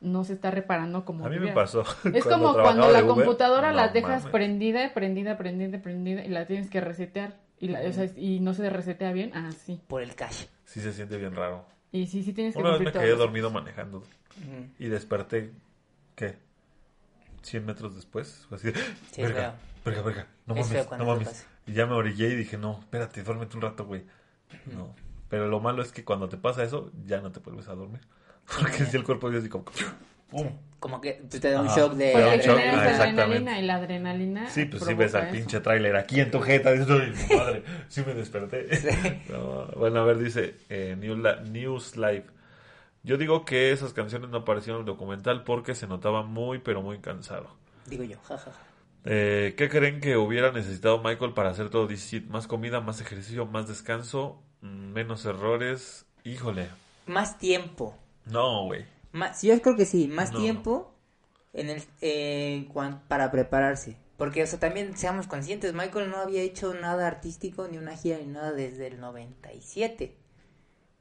S2: no se está reparando como
S3: A mí me pasó.
S2: Es como cuando la
S3: Uber.
S2: computadora la dejas
S3: mames.
S2: prendida, prendida, prendida, prendida y la tienes que resetear. Y, la, o sea, y no se resetea bien, ah, sí.
S1: Por el cash.
S3: Sí se siente bien raro.
S2: Y sí, sí tienes que
S3: Una vez me quedé dormido manejando y desperté, ¿qué? 100 metros después. Fue así,
S1: Sí,
S3: verga, verga, verga, no
S1: Es
S3: mames, no mames.
S1: pasa.
S3: Y ya me orillé y dije, no, espérate, duérmete un rato, güey. No. Pero lo malo es que cuando te pasa eso, ya no te vuelves a dormir. Porque si el cuerpo es así como... ¡pum!
S1: Como que te da un
S3: Ajá.
S1: shock de...
S3: Te da
S2: Porque
S3: un shock,
S2: generas
S3: ah,
S2: adrenalina
S3: exactamente.
S2: y la adrenalina.
S3: Sí, pues sí
S2: provoca
S3: ves al
S2: eso.
S3: pinche tráiler aquí en tu jeta. Dices, "Ay, madre, sí me desperté. No, bueno, a ver, dice eh, New La- News Live. Yo digo que esas canciones no aparecieron en el documental porque se notaba muy, pero muy cansado.
S1: Digo yo, jajaja.
S3: Eh, ¿Qué creen que hubiera necesitado Michael para hacer todo DC? Más comida, más ejercicio, más descanso, mm, menos errores. Híjole.
S1: Más tiempo.
S3: No, güey.
S1: Más, yo creo que sí, más
S3: No.
S1: tiempo en el, eh, para prepararse. Porque, o sea, también seamos conscientes, Michael no había hecho nada artístico, ni una gira, ni nada desde el 97.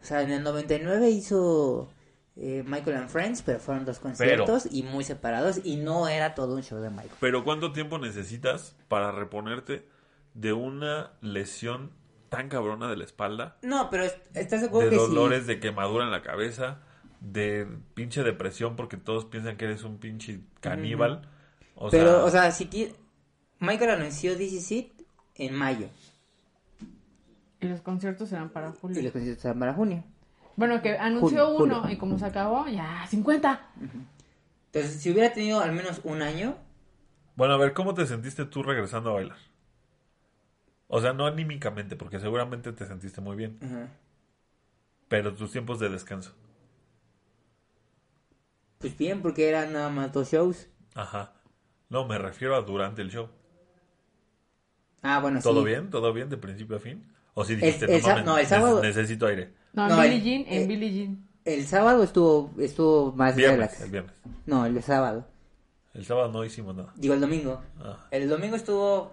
S1: O sea, en el 99 hizo eh, Michael and Friends, pero fueron dos conciertos y muy separados y no era todo un show de Michael.
S3: Pero ¿cuánto tiempo necesitas para reponerte de una lesión tan cabrona de la espalda?
S1: No, pero es- estás acuerdo
S3: De
S1: que
S3: dolores,
S1: sí.
S3: de quemadura en la cabeza, de pinche depresión porque todos piensan que eres un pinche caníbal. O
S1: pero,
S3: sea,
S1: o sea, si ti- Michael anunció This Is It en mayo
S2: Y los conciertos serán para
S1: y
S2: julio.
S1: los conciertos serán para junio.
S2: Bueno, que anunció
S1: Julio,
S2: uno
S1: julio.
S2: y como se acabó, ya, 50.
S1: Entonces, si hubiera tenido al menos un año,
S3: Bueno, a ver, ¿cómo te sentiste tú regresando a bailar? O sea, no anímicamente, porque seguramente te sentiste muy bien, pero tus tiempos de descanso.
S1: Pues bien, porque eran nada más dos shows.
S3: Ajá. No, me refiero a durante el show.
S1: Ah, bueno,
S3: ¿Todo
S1: sí.
S3: bien? ¿Todo bien de principio a fin? ¿O si dijiste,
S1: el
S3: no, mames,
S1: no, el sábado-
S3: necesito aire?
S2: No, Billie
S1: el-
S2: Jean, en
S1: eh,
S2: Billie Jean.
S1: El sábado estuvo estuvo más
S3: Viernes,
S1: relax.
S3: el viernes.
S1: No, el sábado.
S3: El sábado no hicimos nada.
S1: Digo, el domingo.
S3: Ah,
S1: El domingo estuvo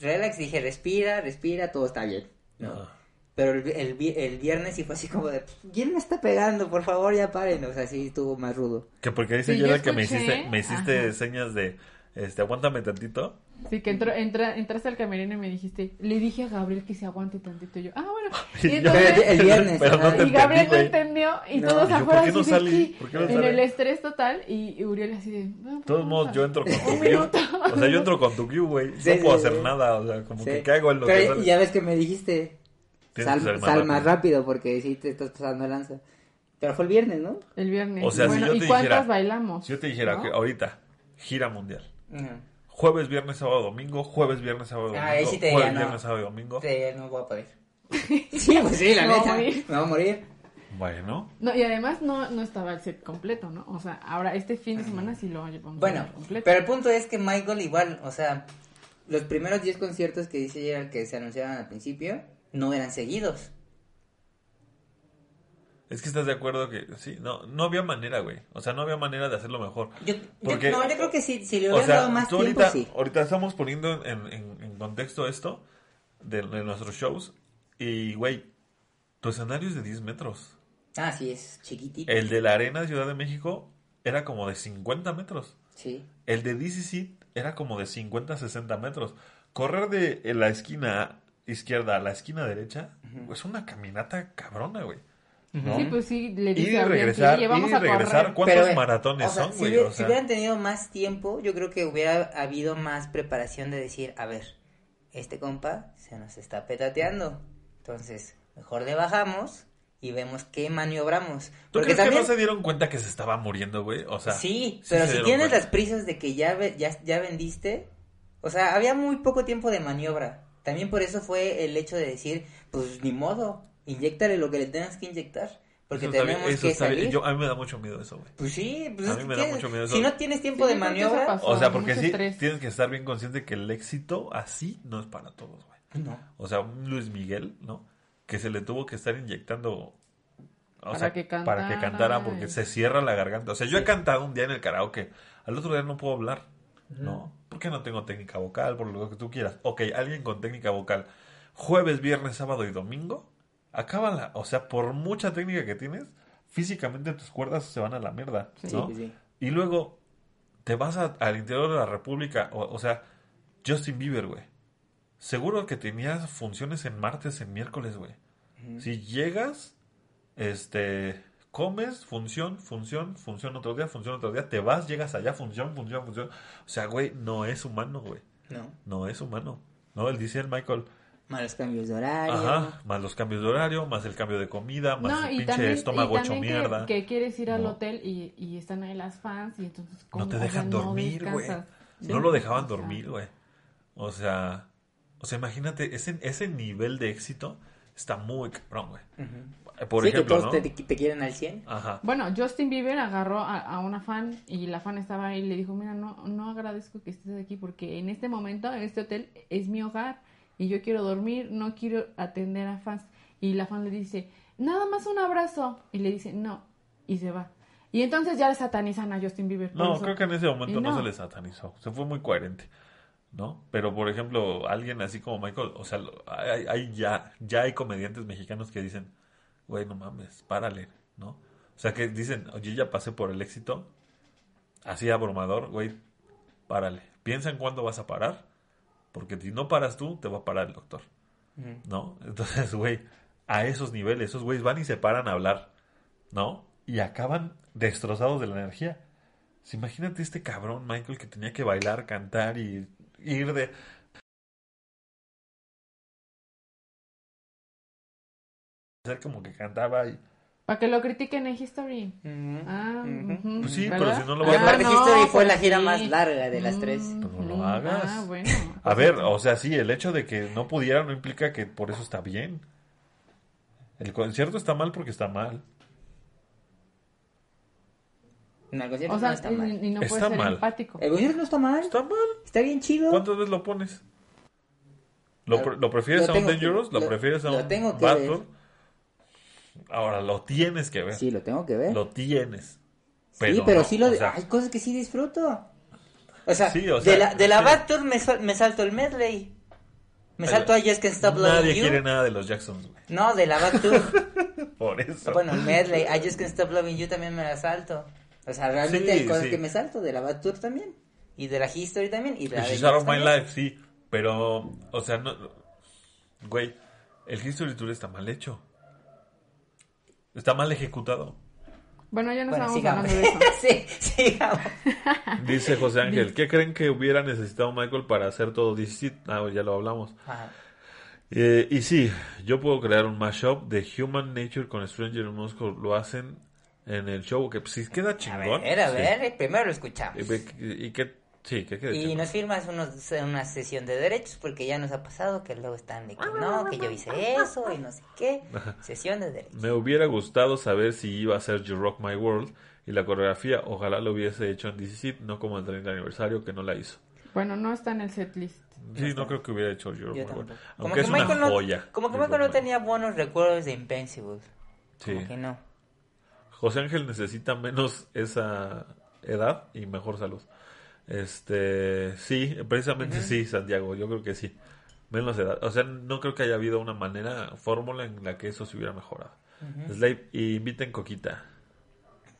S1: relax, dije, respira, respira, todo está bien. ¿no?
S3: ah.
S1: Pero el, el vi- el viernes sí fue así como de, ¿quién me está pegando? Por favor, ya paren. O sea, sí estuvo más rudo.
S3: Que porque dice
S2: Sí,
S3: Yera
S2: yo
S3: que me
S2: escuché,
S3: hiciste, me hiciste
S2: ajá.
S3: señas de, este, aguántame tantito.
S2: Sí, que entró, entra, entraste al camerino y me dijiste, le dije a Gabriel que se aguante tantito. Y yo, ah, bueno.
S3: Y
S2: Y
S3: yo-
S2: entonces,
S1: Pero el viernes,
S3: Pero no
S1: ajá.
S3: te
S2: y Gabriel
S3: entendí,
S2: no entendió y
S1: No.
S2: todos
S3: Y yo,
S2: afuera
S3: ¿por qué no
S2: así de
S3: salí?
S2: ¿qué?
S3: ¿Por qué no
S2: en
S3: sale?
S2: el estrés total y, y Uriel así de... "No,
S3: De todos modos, yo entro con tu
S2: minuto.
S3: O sea, yo entro con tu cue, güey.
S1: Sí,
S3: no
S1: sí,
S3: puedo
S1: sí.
S3: hacer nada. O sea, como
S1: Sí.
S3: que caigo en lo que
S1: Pero
S3: sale.
S1: ya ves que me dijiste, Sal,
S3: más
S1: sal
S3: rápido.
S1: más rápido porque sí te estás pasando lanza. Pero fue el viernes, ¿no?
S2: El viernes.
S3: O sea, si yo
S2: ¿y
S3: te
S2: cuántas
S3: dijera-
S2: bailamos?
S3: Si yo te dijera
S2: ¿No?
S3: que ahorita, gira mundial.
S1: No.
S3: Jueves, viernes, sábado, domingo. Jueves, viernes, sábado, domingo.
S1: Ah, ahí sí te
S3: jueves,
S1: diría, no.
S3: viernes, sábado domingo.
S1: Sí, no voy a poder. sí, pues sí, la
S2: Me voy a
S1: neta.
S2: morir.
S1: Me voy a morir.
S3: Bueno,
S2: No, y además no, no estaba el set completo, ¿no? O sea, ahora este fin de semana sí lo llevamos
S1: Bueno,
S2: completo.
S1: pero el punto es que Michael igual, o sea, los primeros 10 conciertos que dice Gerald que se anunciaron al principio no eran seguidos.
S3: es que estás de acuerdo que sí, no, no había manera, güey. O sea, no había manera de hacerlo mejor.
S1: Yo, no, yo creo que sí, si le
S3: O sea,
S1: dado más tiempo,
S3: ahorita,
S1: sí.
S3: ahorita estamos poniendo en, en- en contexto esto de, de nuestros shows. Y, güey, tu escenario es de 10 metros.
S1: Ah, sí, es chiquitito.
S3: El de la Arena de Ciudad de México era como de 50 metros.
S1: Sí.
S3: El de DCC era como de 50 60 metros. Correr de la esquina izquierda a la esquina derecha es una caminata cabrona, güey. ¿no?
S2: Sí, pues sí, le dice
S3: y
S2: a
S3: regresar,
S2: "Oye,
S3: ir
S2: vamos
S3: y
S2: a
S3: regresar.
S2: correr".
S3: ¿Cuántos
S1: Pero, eh,
S3: maratones
S1: o sea,
S3: son,
S1: si,
S3: güey?
S1: hubiera-
S3: O
S1: si
S3: sea,
S1: hubieran tenido más tiempo, yo creo que hubiera habido más preparación de decir, a ver, este compa se nos está petateando. Entonces, mejor le bajamos y vemos qué maniobramos.
S3: ¿Tú
S1: Porque
S3: crees
S1: también,
S3: que no se dieron cuenta que se estaba muriendo, güey? O sea,
S1: sí,
S3: sí
S1: pero
S3: se
S1: si tienes
S3: cuenta.
S1: las prisas de que ya, ve- ya, ya vendiste, o sea, había muy poco tiempo de maniobra. También por eso fue el hecho de decir, pues ni modo, inyectale lo que le tengas que inyectar. Porque
S3: Eso está bien,
S1: tenemos
S3: eso
S1: que
S3: está bien.
S1: salir.
S3: Yo, a mí me da mucho miedo eso, güey.
S1: Pues sí, pues
S3: A mí me da mucho miedo eso.
S1: Si no tienes tiempo
S2: Sí,
S1: de maniobra,
S2: pasó.
S3: O sea, porque sí,
S2: estrés.
S3: tienes que estar bien consciente que el éxito así no es para todos, güey.
S1: no.
S3: O sea, un Luis Miguel, ¿no? Que se le tuvo que estar inyectando. O
S2: Para
S3: sea,
S2: que
S3: para que
S2: cantara,
S3: cantara, porque se cierra la garganta. O sea, yo he cantado un día en el karaoke, al otro día no puedo hablar, ¿no? Porque no tengo técnica vocal, por lo que tú quieras. Ok, alguien con técnica vocal, jueves, viernes, sábado y domingo, acábala. O sea, por mucha técnica que tienes, físicamente tus cuerdas se van a la mierda,
S2: Sí,
S3: ¿no?
S1: sí, sí.
S3: Y luego te vas a- al interior de la República, o, o sea, Justin Bieber, güey. Seguro que tenías funciones en martes, en miércoles, güey. Si llegas, este, comes, función, función, función otro día, función otro día, te vas, llegas allá, función, función, función. O sea, güey, no es humano, güey.
S1: No.
S3: No es humano. No, él dice el Michael,
S1: Malos cambios de horario.
S3: ajá, más los cambios de horario, más el cambio de comida, más
S2: No,
S3: el pinche
S2: también,
S3: estómago hecho
S2: que-
S3: mierda.
S2: Que, quieres ir al
S3: No.
S2: hotel y, y están ahí las fans y entonces... ¿cómo?
S3: No te
S2: O sea,
S3: dejan dormir, güey. No
S2: Sí,
S3: lo dejaban dormir, güey. O sea, o sea, imagínate, ese, ese nivel de éxito está muy cabrón, güey. Por
S1: sí,
S3: ejemplo,
S1: que
S3: ¿no?
S1: todos te, te quieren al 100.
S3: Ajá.
S2: Bueno, Justin Bieber agarró a, a una fan y la fan estaba ahí y le dijo, mira, no, no agradezco que estés aquí porque en este momento, en este hotel, es mi hogar y yo quiero dormir, no quiero atender a fans. Y la fan le dice, nada más un abrazo. Y le dice, no, y se va. Y entonces ya le satanizan a Justin Bieber.
S3: No,
S2: eso.
S3: creo que en ese momento no.
S2: no.
S3: se le satanizó. Se fue muy coherente. ¿No? Pero, por ejemplo, alguien así como Michael, o sea, hay ya, ya hay comediantes mexicanos que dicen, güey, no mames, párale, ¿no? O sea, que dicen, oye, ya pasé por el éxito. Así abrumador, güey, párale. Piensa en cuándo vas a parar. Porque si no paras tú, te va a parar el doctor. ¿No? Entonces, güey, a esos niveles, esos güeyes van y se paran a hablar. ¿No? Y acaban destrozados de la energía. Imagínate este cabrón, Michael, que tenía que bailar, cantar y ir de... Hacer como que cantaba y...
S2: Para que lo critiquen en History. Ah,
S3: Pues sí,
S2: ¿verdad?
S3: pero si no lo
S1: Y
S3: vas a-
S2: no,
S1: History fue
S2: pues
S1: la gira
S2: sí.
S1: más larga de las tres.
S2: Mm,
S3: Pues no lo
S2: mm,
S3: hagas.
S2: Ah, bueno.
S3: A
S2: Pues
S3: ver, o sea, sí, el hecho de que no pudiera no implica que por eso está bien. El concierto está mal porque está mal.
S1: En el concierto
S2: O sea,
S1: no está mal.
S2: y no
S3: Está
S2: puede ser
S3: mal.
S2: empático.
S1: El concierto no está mal.
S3: Está mal.
S1: Está bien chido.
S3: ¿Cuántas veces lo pones? ¿Lo, pre- lo prefieres
S1: Lo
S3: a un
S1: que-
S3: Dangerous? ¿Lo,
S1: lo-
S3: prefieres a
S1: lo
S3: un
S1: tengo que
S3: Bad
S1: ver.
S3: Tour? Ahora, lo tienes que ver.
S1: Sí, lo tengo que ver.
S3: Lo tienes.
S1: sí, pero
S3: no,
S1: sí lo...
S3: o sea,
S1: Hay cosas que sí disfruto. O sea,
S3: Sí, o sea,
S1: de la, de la. Bad Tour me, me salto el medley. Me salto a Just Can't Stop Loving
S3: Nadie
S1: You.
S3: quiere nada de los Jacksons, güey.
S1: No, de la Bad Tour.
S3: Por eso.
S1: bueno, el medley. I Just Can't Stop Loving You también me la salto. O sea, realmente
S3: Sí,
S1: hay cosas
S3: sí.
S1: que me salto. De la Bad Tour también. Y de la History también. Y de la
S3: She's Out of My. Life, sí. Pero, o sea, no. Güey, el History Tour está mal hecho. Está mal ejecutado.
S2: Bueno, ya no
S1: Bueno,
S2: estamos
S1: sigamos.
S2: hablando de eso.
S1: sí, sigamos.
S3: Dice José Ángel, ¿qué creen que hubiera necesitado Michael para hacer todo DC? Ah, ya lo hablamos.
S1: Ajá.
S3: Eh, y sí, yo puedo crear un mashup de Human Nature con Stranger in Moscow. Lo hacen en el show, que si queda
S1: A
S3: chingón.
S1: ver, a
S3: sí.
S1: ver, primero lo escuchamos.
S3: Y, ve- y que, sí, que quede
S1: Y
S3: chingón.
S1: nos firmas unos, una sesión de derechos porque ya nos ha pasado que luego están de que no, que yo hice eso y no sé qué. Sesión de derechos.
S3: Me hubiera gustado saber si iba a ser You Rock My World y la coreografía, ojalá lo hubiese hecho en DC, no como el 30 aniversario que no la hizo.
S2: Bueno, no está en el setlist.
S3: Sí, no creo que hubiera hecho You Rock
S1: Yo
S3: My World.
S1: tampoco. Como
S3: Aunque
S1: que
S3: es una
S1: Michael no,
S3: joya.
S1: como que Michael no tenía buenos recuerdos de Invincible.
S3: Sí.
S1: Como que no.
S3: José Ángel necesita menos esa edad y mejor salud. Este, sí, precisamente sí, Santiago, yo creo que sí. Menos edad. O sea, no creo que haya habido una manera, fórmula en la que eso se hubiera mejorado. Slave, y inviten Coquita.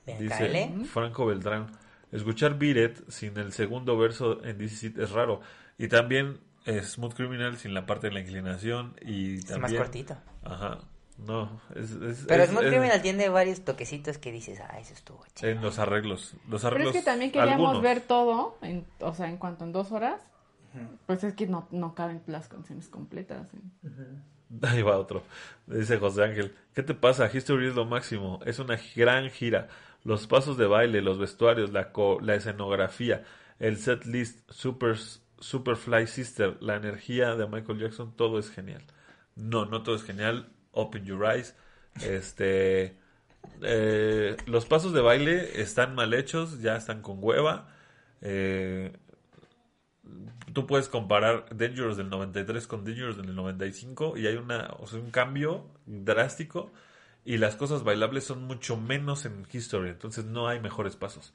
S3: Dice. Franco Beltrán. Escuchar It sin el segundo verso en DC es raro. Y también Smooth Criminal sin la parte de la inclinación. Y
S1: Es
S3: también.
S1: más cortito.
S3: Ajá. No, es. es-
S1: Pero
S3: es-
S1: Smooth
S3: es-
S1: Criminal tiene varios toquecitos que dices, ah, eso estuvo chido.
S3: En los arreglos. Los
S2: Pero
S3: arreglos.
S2: es que también queríamos
S3: algunos.
S2: ver todo, en, o sea, en cuanto en dos horas. Pues es que no, no caben las canciones completas. ¿eh?
S3: Ahí va otro. Dice José Ángel. ¿Qué te pasa? History es lo máximo. Es una gran gira. Los pasos de baile, los vestuarios, la, co- la escenografía, el set list, Super, Superfly Sister, la energía de Michael Jackson, todo es genial. No, no todo es genial. Open Your Eyes. Este. eh, los pasos de baile están mal hechos, ya están con hueva. Eh, tú puedes comparar Dangerous del 93 con Dangerous del 95 y hay una, o sea, un cambio drástico y las cosas bailables son mucho menos en History, entonces no hay mejores pasos.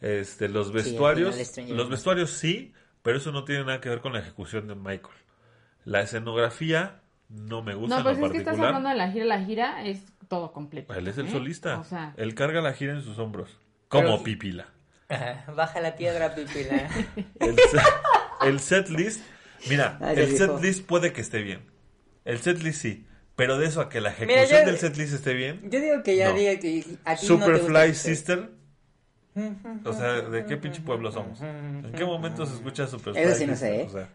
S3: Este, los vestuarios, los vestuarios sí, pero eso no tiene nada que ver con la ejecución de Michael. La escenografía no me gusta
S2: No, pues
S3: en lo
S2: es que estás hablando de la gira. La gira es todo completo.
S3: Él es el
S2: ¿eh?
S3: solista.
S2: O sea,
S3: Él carga la gira en sus hombros. Como
S1: Pero-
S3: Pipila.
S1: Ajá, Baja la piedra, Pipila.
S3: El set, el set list, mira,
S1: Ah,
S3: el
S1: dijo.
S3: set list puede que esté bien. El set list sí, pero de eso a que la
S1: Mira,
S3: ejecución
S1: yo-
S3: del set list esté bien.
S1: Yo digo que ya
S3: No.
S1: diga que a ti no te gusta
S3: Superfly Sister, o sea, ¿de qué pinche pueblo somos? ¿En qué momento se escucha Superfly
S1: Eso sí no sé, ¿eh?
S3: O sea,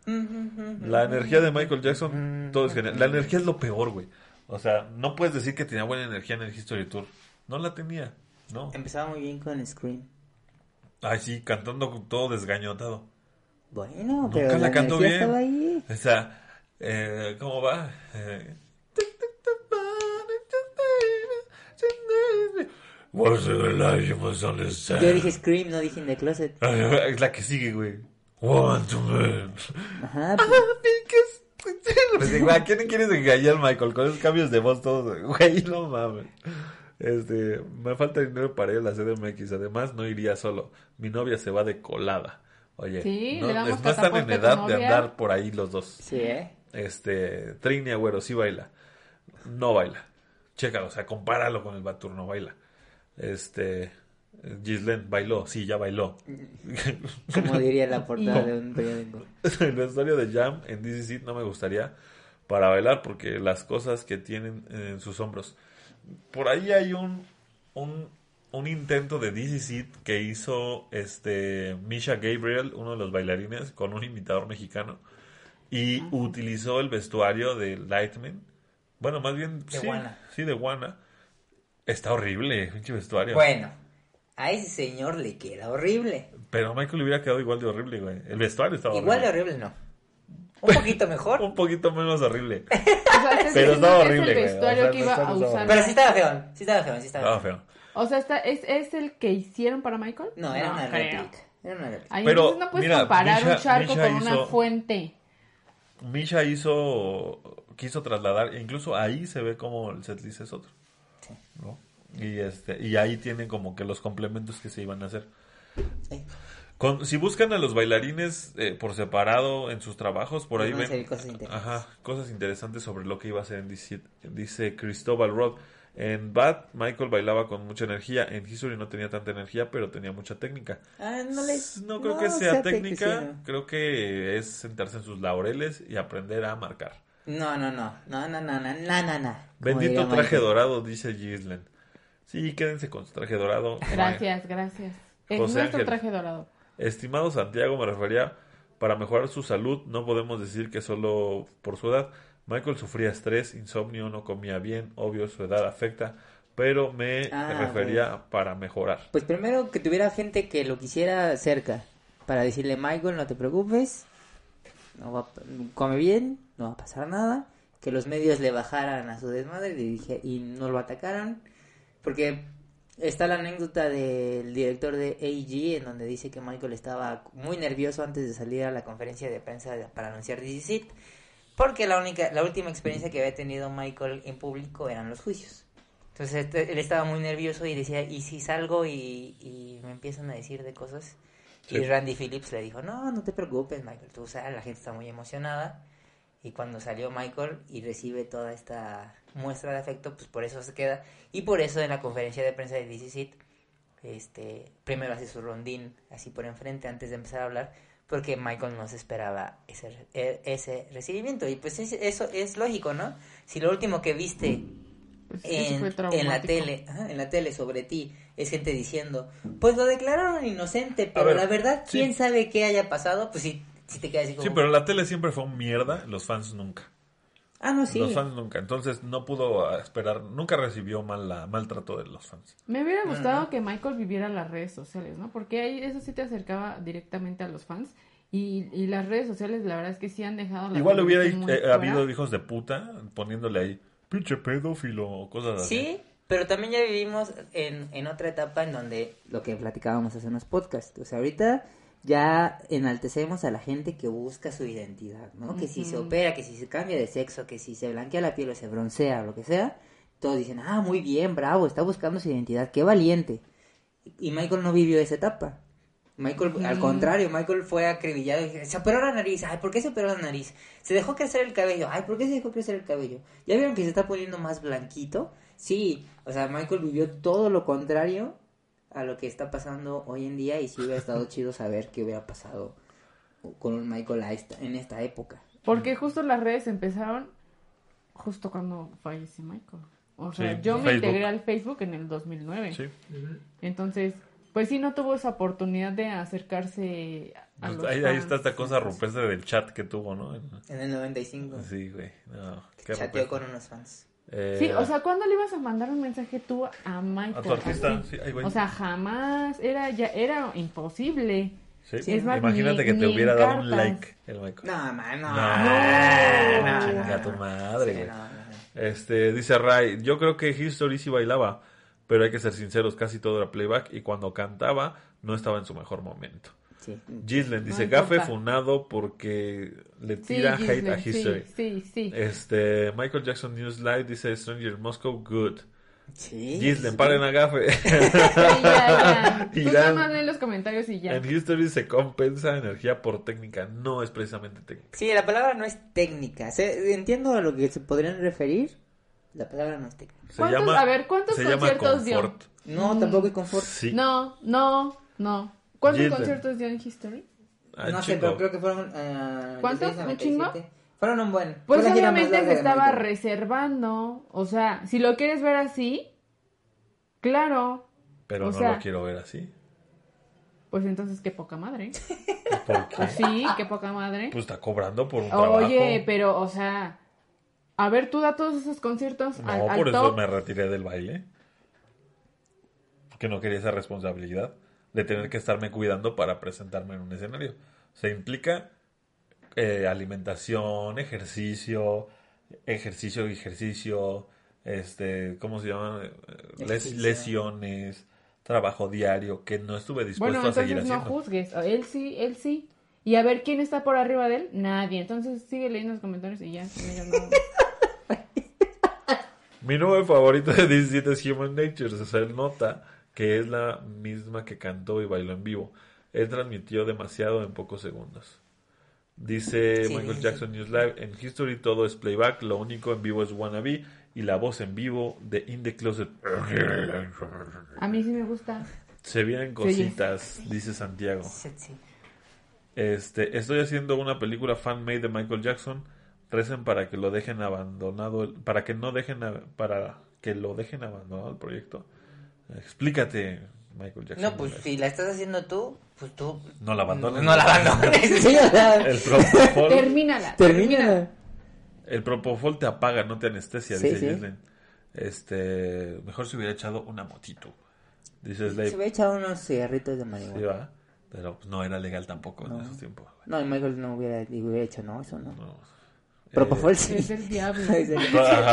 S3: la energía de Michael Jackson, todo es genial. La energía es lo peor, güey. O sea, no puedes decir que tenía buena energía en el History Tour. No la tenía, no.
S1: Empezaba muy bien con Scream.
S3: Ay, sí, cantando todo desgañotado.
S1: Bueno,
S3: Nunca
S1: pero
S3: la
S1: la
S3: cantó bien.
S1: ahí.
S3: O sea, eh, ¿cómo va? Eh, You must understand?
S1: Yo dije Scream, no dije In the Closet.
S3: Es la que sigue, güey. One to man.
S1: Ajá,
S3: Ah, Pues, güey, ¿A quién quieres engañar, Michael? Con esos cambios de voz todos, güey, no mames. Este, me falta dinero para ir a la CDMX. Además, no iría solo. Mi novia se va de colada. Oye,
S2: Sí,
S3: no,
S2: le damos
S3: no están en edad de andar por ahí los dos.
S1: sí, ¿eh?
S3: Este, Trini Agüero sí baila. No baila. Chécalo, o sea, compáralo con el Batur, no baila. Este, Gislen bailó, sí, ya bailó.
S1: Como diría la portada de un periódico.
S3: el vestuario de Jam en DC Seed no me gustaría para bailar porque las cosas que tienen en sus hombros. Por ahí hay un, un, un intento de DC Seed que hizo este Misha Gabriel, uno de los bailarines, con un imitador mexicano y utilizó el vestuario de Lightman. Bueno, más bien
S1: De
S3: sí, sí, de Wanna. Está horrible, pinche vestuario.
S1: Bueno, a ese señor le queda horrible.
S3: Pero a Michael le hubiera quedado igual de horrible, güey. El vestuario estaba
S1: Igual de
S3: horrible.
S1: horrible no. Un poquito mejor.
S3: Un poquito menos horrible.
S2: O sea, estás
S3: Pero estaba
S2: es
S3: horrible,
S2: el
S3: güey.
S2: vestuario
S3: O sea,
S2: que
S3: el
S2: iba a
S3: vestuario estaba
S2: usar.
S1: Pero sí estaba feón. Sí estaba feón, sí estaba
S3: Estaba feo.
S2: O sea, está, ¿es, ¿es el que hicieron para Michael?
S1: No, era una
S2: creo.
S1: réplica. Era una réplica.
S2: Ay,
S3: Pero,
S2: entonces no puedes
S3: mira,
S2: comparar
S3: Misha-
S2: un charco
S3: Misha
S2: con una
S3: hizo-
S2: fuente.
S3: Misha hizo, quiso trasladar, e incluso ahí se ve como el setlist es otro. ¿No? Y este, y ahí tienen como que los complementos que se iban a hacer.
S1: Sí.
S3: Con, si buscan a los bailarines eh, por separado en sus trabajos, por ahí ven
S1: cosas interesantes.
S3: ajá, cosas interesantes sobre lo que iba a hacer en DC. Dice Cristóbal Roth. En Bad, Michael bailaba con mucha energía. En History no tenía tanta energía, pero tenía mucha técnica.
S1: Ah, no,
S3: creo que sea
S1: que
S3: técnica,
S1: sí, no.
S3: creo que es sentarse en sus laureles y aprender a marcar.
S1: No, no, no. No, no, no, no, no, no. no.
S3: Bendito traje dorado, dice Gislen. Sí, quédense con su traje dorado.
S2: Gracias, gracias. Es nuestro traje dorado.
S3: Estimado Santiago, me refería, para mejorar su salud no podemos decir que solo por su edad. Michael sufría estrés, insomnio, no comía bien, obvio su edad afecta, pero me
S1: ah,
S3: refería para mejorar.
S1: Pues primero que tuviera gente que lo quisiera cerca, para decirle Michael, no te preocupes, come bien, no va a pasar nada, que los medios le bajaran a su desmadre y, dije, y no lo atacaran, porque está la anécdota del director de AG en donde dice que Michael estaba muy nervioso antes de salir a la conferencia de prensa para anunciar DC Seed, porque la única, la última experiencia que había tenido Michael en público eran los juicios. Entonces este- él estaba muy nervioso y decía, ¿y si salgo y, y me empiezan a decir de cosas?
S3: Sí.
S1: Y Randy Phillips le dijo, no, no te preocupes, Michael, tú sabes, la gente está muy emocionada. Y cuando salió Michael y recibe toda esta muestra de afecto, pues por eso se queda. Y por eso en la conferencia de prensa de DC este, primero hace su rondín así por enfrente antes de empezar a hablar, porque Michael no se esperaba ese, e- ese recibimiento. Y pues es- eso es lógico, ¿no? Si lo último que viste
S2: Pues sí,
S1: en, la tele, ajá, en la tele sobre ti, es gente diciendo, pues lo declararon inocente, pero
S3: ver,
S1: la verdad,
S3: sí.
S1: quién sabe qué haya pasado, pues sí, sí te quedas así como,
S3: Sí, pero la tele siempre fue un mierda, los fans nunca.
S1: ah, no, sí,
S3: Los fans nunca. Entonces no pudo esperar, nunca recibió mal la, maltrato de los fans.
S2: Me hubiera gustado que Michael viviera las redes sociales, ¿no? Porque ahí eso sí te acercaba directamente a los fans. Y, y las redes sociales, la verdad es que sí han dejado. la
S3: Igual hubiera eh, habido hijos de puta poniéndole ahí, pinche pedófilo o cosas así.
S1: Sí, pero también ya vivimos en, en otra etapa en donde lo que platicábamos hace unos podcasts, o sea, ahorita ya enaltecemos a la gente que busca su identidad, ¿no? Que si se opera, que si se cambia de sexo, que si se blanquea la piel o se broncea o lo que sea, todos dicen, ah, muy bien, bravo, está buscando su identidad, qué valiente. Y Michael no vivió esa etapa. Michael, al contrario, Michael fue acribillado y se operó la nariz. Ay, ¿por qué se operó la nariz? Se dejó crecer el cabello. Ay, ¿por qué se dejó crecer el cabello? ¿Ya vieron que se está poniendo más blanquito? Sí, o sea, Michael vivió todo lo contrario a lo que está pasando hoy en día y sí hubiera estado chido saber qué hubiera pasado con un Michael a esta- en esta época.
S2: Porque justo las redes empezaron justo cuando falleció Michael. O sea,
S3: Sí,
S2: yo me
S3: Facebook.
S2: integré al Facebook en el 2009.
S3: Sí.
S2: Entonces, pues sí, no tuvo esa oportunidad de acercarse a
S3: Pues
S2: los
S3: ahí, ahí está esta cosa rupestre del chat que tuvo, ¿no? En-
S1: el 95.
S3: Sí, güey. No,
S1: chateó con unos fans.
S3: Eh,
S2: Sí, o sea, ¿cuándo le ibas a mandar un mensaje tú a Michael?
S3: A tu artista, sí, ay, güey.
S2: O sea, jamás, era ya era imposible.
S3: sí.
S2: es más,
S3: Imagínate
S2: ni-
S3: que te hubiera dado un like el Michael.
S1: No, man, no.
S3: No,
S1: no,
S3: chinga
S1: no,
S3: tu
S1: no.
S3: madre,
S1: Sí,
S3: güey.
S1: no, no, no.
S3: Este, dice Ray, yo creo que History sí bailaba, pero hay que ser sinceros, casi todo era playback y cuando cantaba no estaba en su mejor momento.
S1: Sí.
S3: Gislen dice,
S2: No
S3: Gafe funado porque le
S2: Sí,
S3: tira hate
S2: Gisle,
S3: a History.
S2: Sí, sí, sí.
S3: Este, Michael Jackson News Live dice, Stranger Moscow, good.
S1: Sí.
S3: Gislen, paren a Gafe.
S2: Sí, ya, ya. Tú
S3: Irán.
S2: nada más los comentarios y ya.
S3: en History se compensa energía por técnica, no es precisamente técnica.
S1: Sí, la palabra no es técnica. Se- entiendo a lo que se podrían referir. La palabra no es técnica.
S3: Se
S2: ¿Cuántos-
S3: llama,
S2: a ver, ¿cuántos
S3: se llama
S2: conciertos dio?
S3: confort.
S1: No, tampoco es confort.
S3: Sí.
S2: No, no, no. ¿Cuántos
S3: Gilden.
S2: conciertos dio en History?
S3: Ah,
S1: no sé, pero creo que fueron. eh,
S2: ¿Cuántos?
S1: 16,
S2: ¿Un chingo?
S1: 97. Fueron un buen.
S2: Pues obviamente se estaba
S1: Michael.
S2: reservando. O sea, si lo quieres ver así, claro.
S3: Pero
S2: o
S3: no
S2: sea-
S3: lo quiero ver así.
S2: Pues entonces qué poca madre.
S3: ¿Por qué?
S2: Pues sí, qué poca madre.
S3: Pues está cobrando por un
S2: Oye,
S3: trabajo.
S2: pero, o sea, a ver, tú da todos esos conciertos
S3: No,
S2: al, al
S3: por eso me retiré del baile. Porque no quería esa responsabilidad de tener que estarme cuidando para presentarme en un escenario. O sea, implica eh, alimentación, ejercicio, ejercicio y ejercicio, este, ¿cómo se llaman? Eh, les- lesiones, trabajo diario, que no estuve dispuesto
S2: Bueno,
S3: a seguir
S2: entonces no
S3: haciendo.
S2: juzgues. Él sí, él sí. Y a ver quién está por arriba de él. Nadie. Entonces sigue leyendo los comentarios y ya. no.
S3: Mi número favorito de 17 es Human Nature. Se nota que es la misma que cantó y bailó en vivo. Él transmitió demasiado en pocos segundos. Dice
S1: Sí,
S3: Michael
S1: sí,
S3: Jackson News Live, en History todo es playback, lo único en vivo es Wannabe y la voz en vivo de In the Closet.
S2: A mí sí me gusta.
S3: Se vienen cositas, dice Santiago. Este, estoy haciendo una película fan made de Michael Jackson. Recen para que lo dejen abandonado, para que no dejen, para que lo dejen abandonado el proyecto. Explícate, Michael Jackson.
S1: No, pues si la estás haciendo tú, pues tú.
S3: No la abandones.
S1: No la abandones. Sí,
S3: El propofol,
S2: Termínala.
S1: Termina.
S3: el propofol te apaga, no te anestesia,
S1: Sí,
S3: dice
S1: sí.
S3: Este, mejor se hubiera echado una motito. Dice
S1: Se
S3: Slave.
S1: hubiera echado unos cigarritos de
S3: Sí,
S1: marihuana.
S3: va. Pero pues, no era legal tampoco en
S1: No.
S3: esos tiempos.
S1: No, y Michael no hubiera, hubiera hecho, no, eso no.
S3: No.
S1: Propofol
S3: Eh,
S1: sí.
S2: Es el diablo.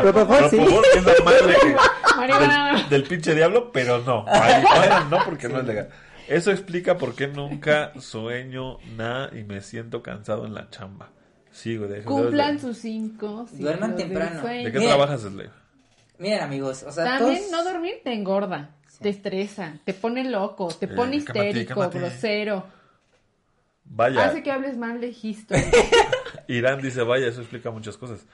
S1: Propofol sí.
S3: Propofol es la madre que- del, del pinche diablo, pero no. Marihuana no, porque no es legal. Eso explica por qué nunca sueño nada y me siento cansado en la chamba. Sigo, de
S2: Cumplan sus cinco.
S1: Duerman
S2: ciclos de
S1: temprano.
S3: ¿De qué
S1: Mira.
S3: trabajas, Slave?
S1: Miren, amigos, o sea,
S2: También
S1: todos-
S2: no dormir te engorda, te estresa, te pone loco, te
S3: Eh,
S2: pone histérico,
S3: cálmate.
S2: grosero.
S3: Vaya,
S2: Hace que hables mal de History.
S3: Irán dice, vaya, eso explica muchas cosas.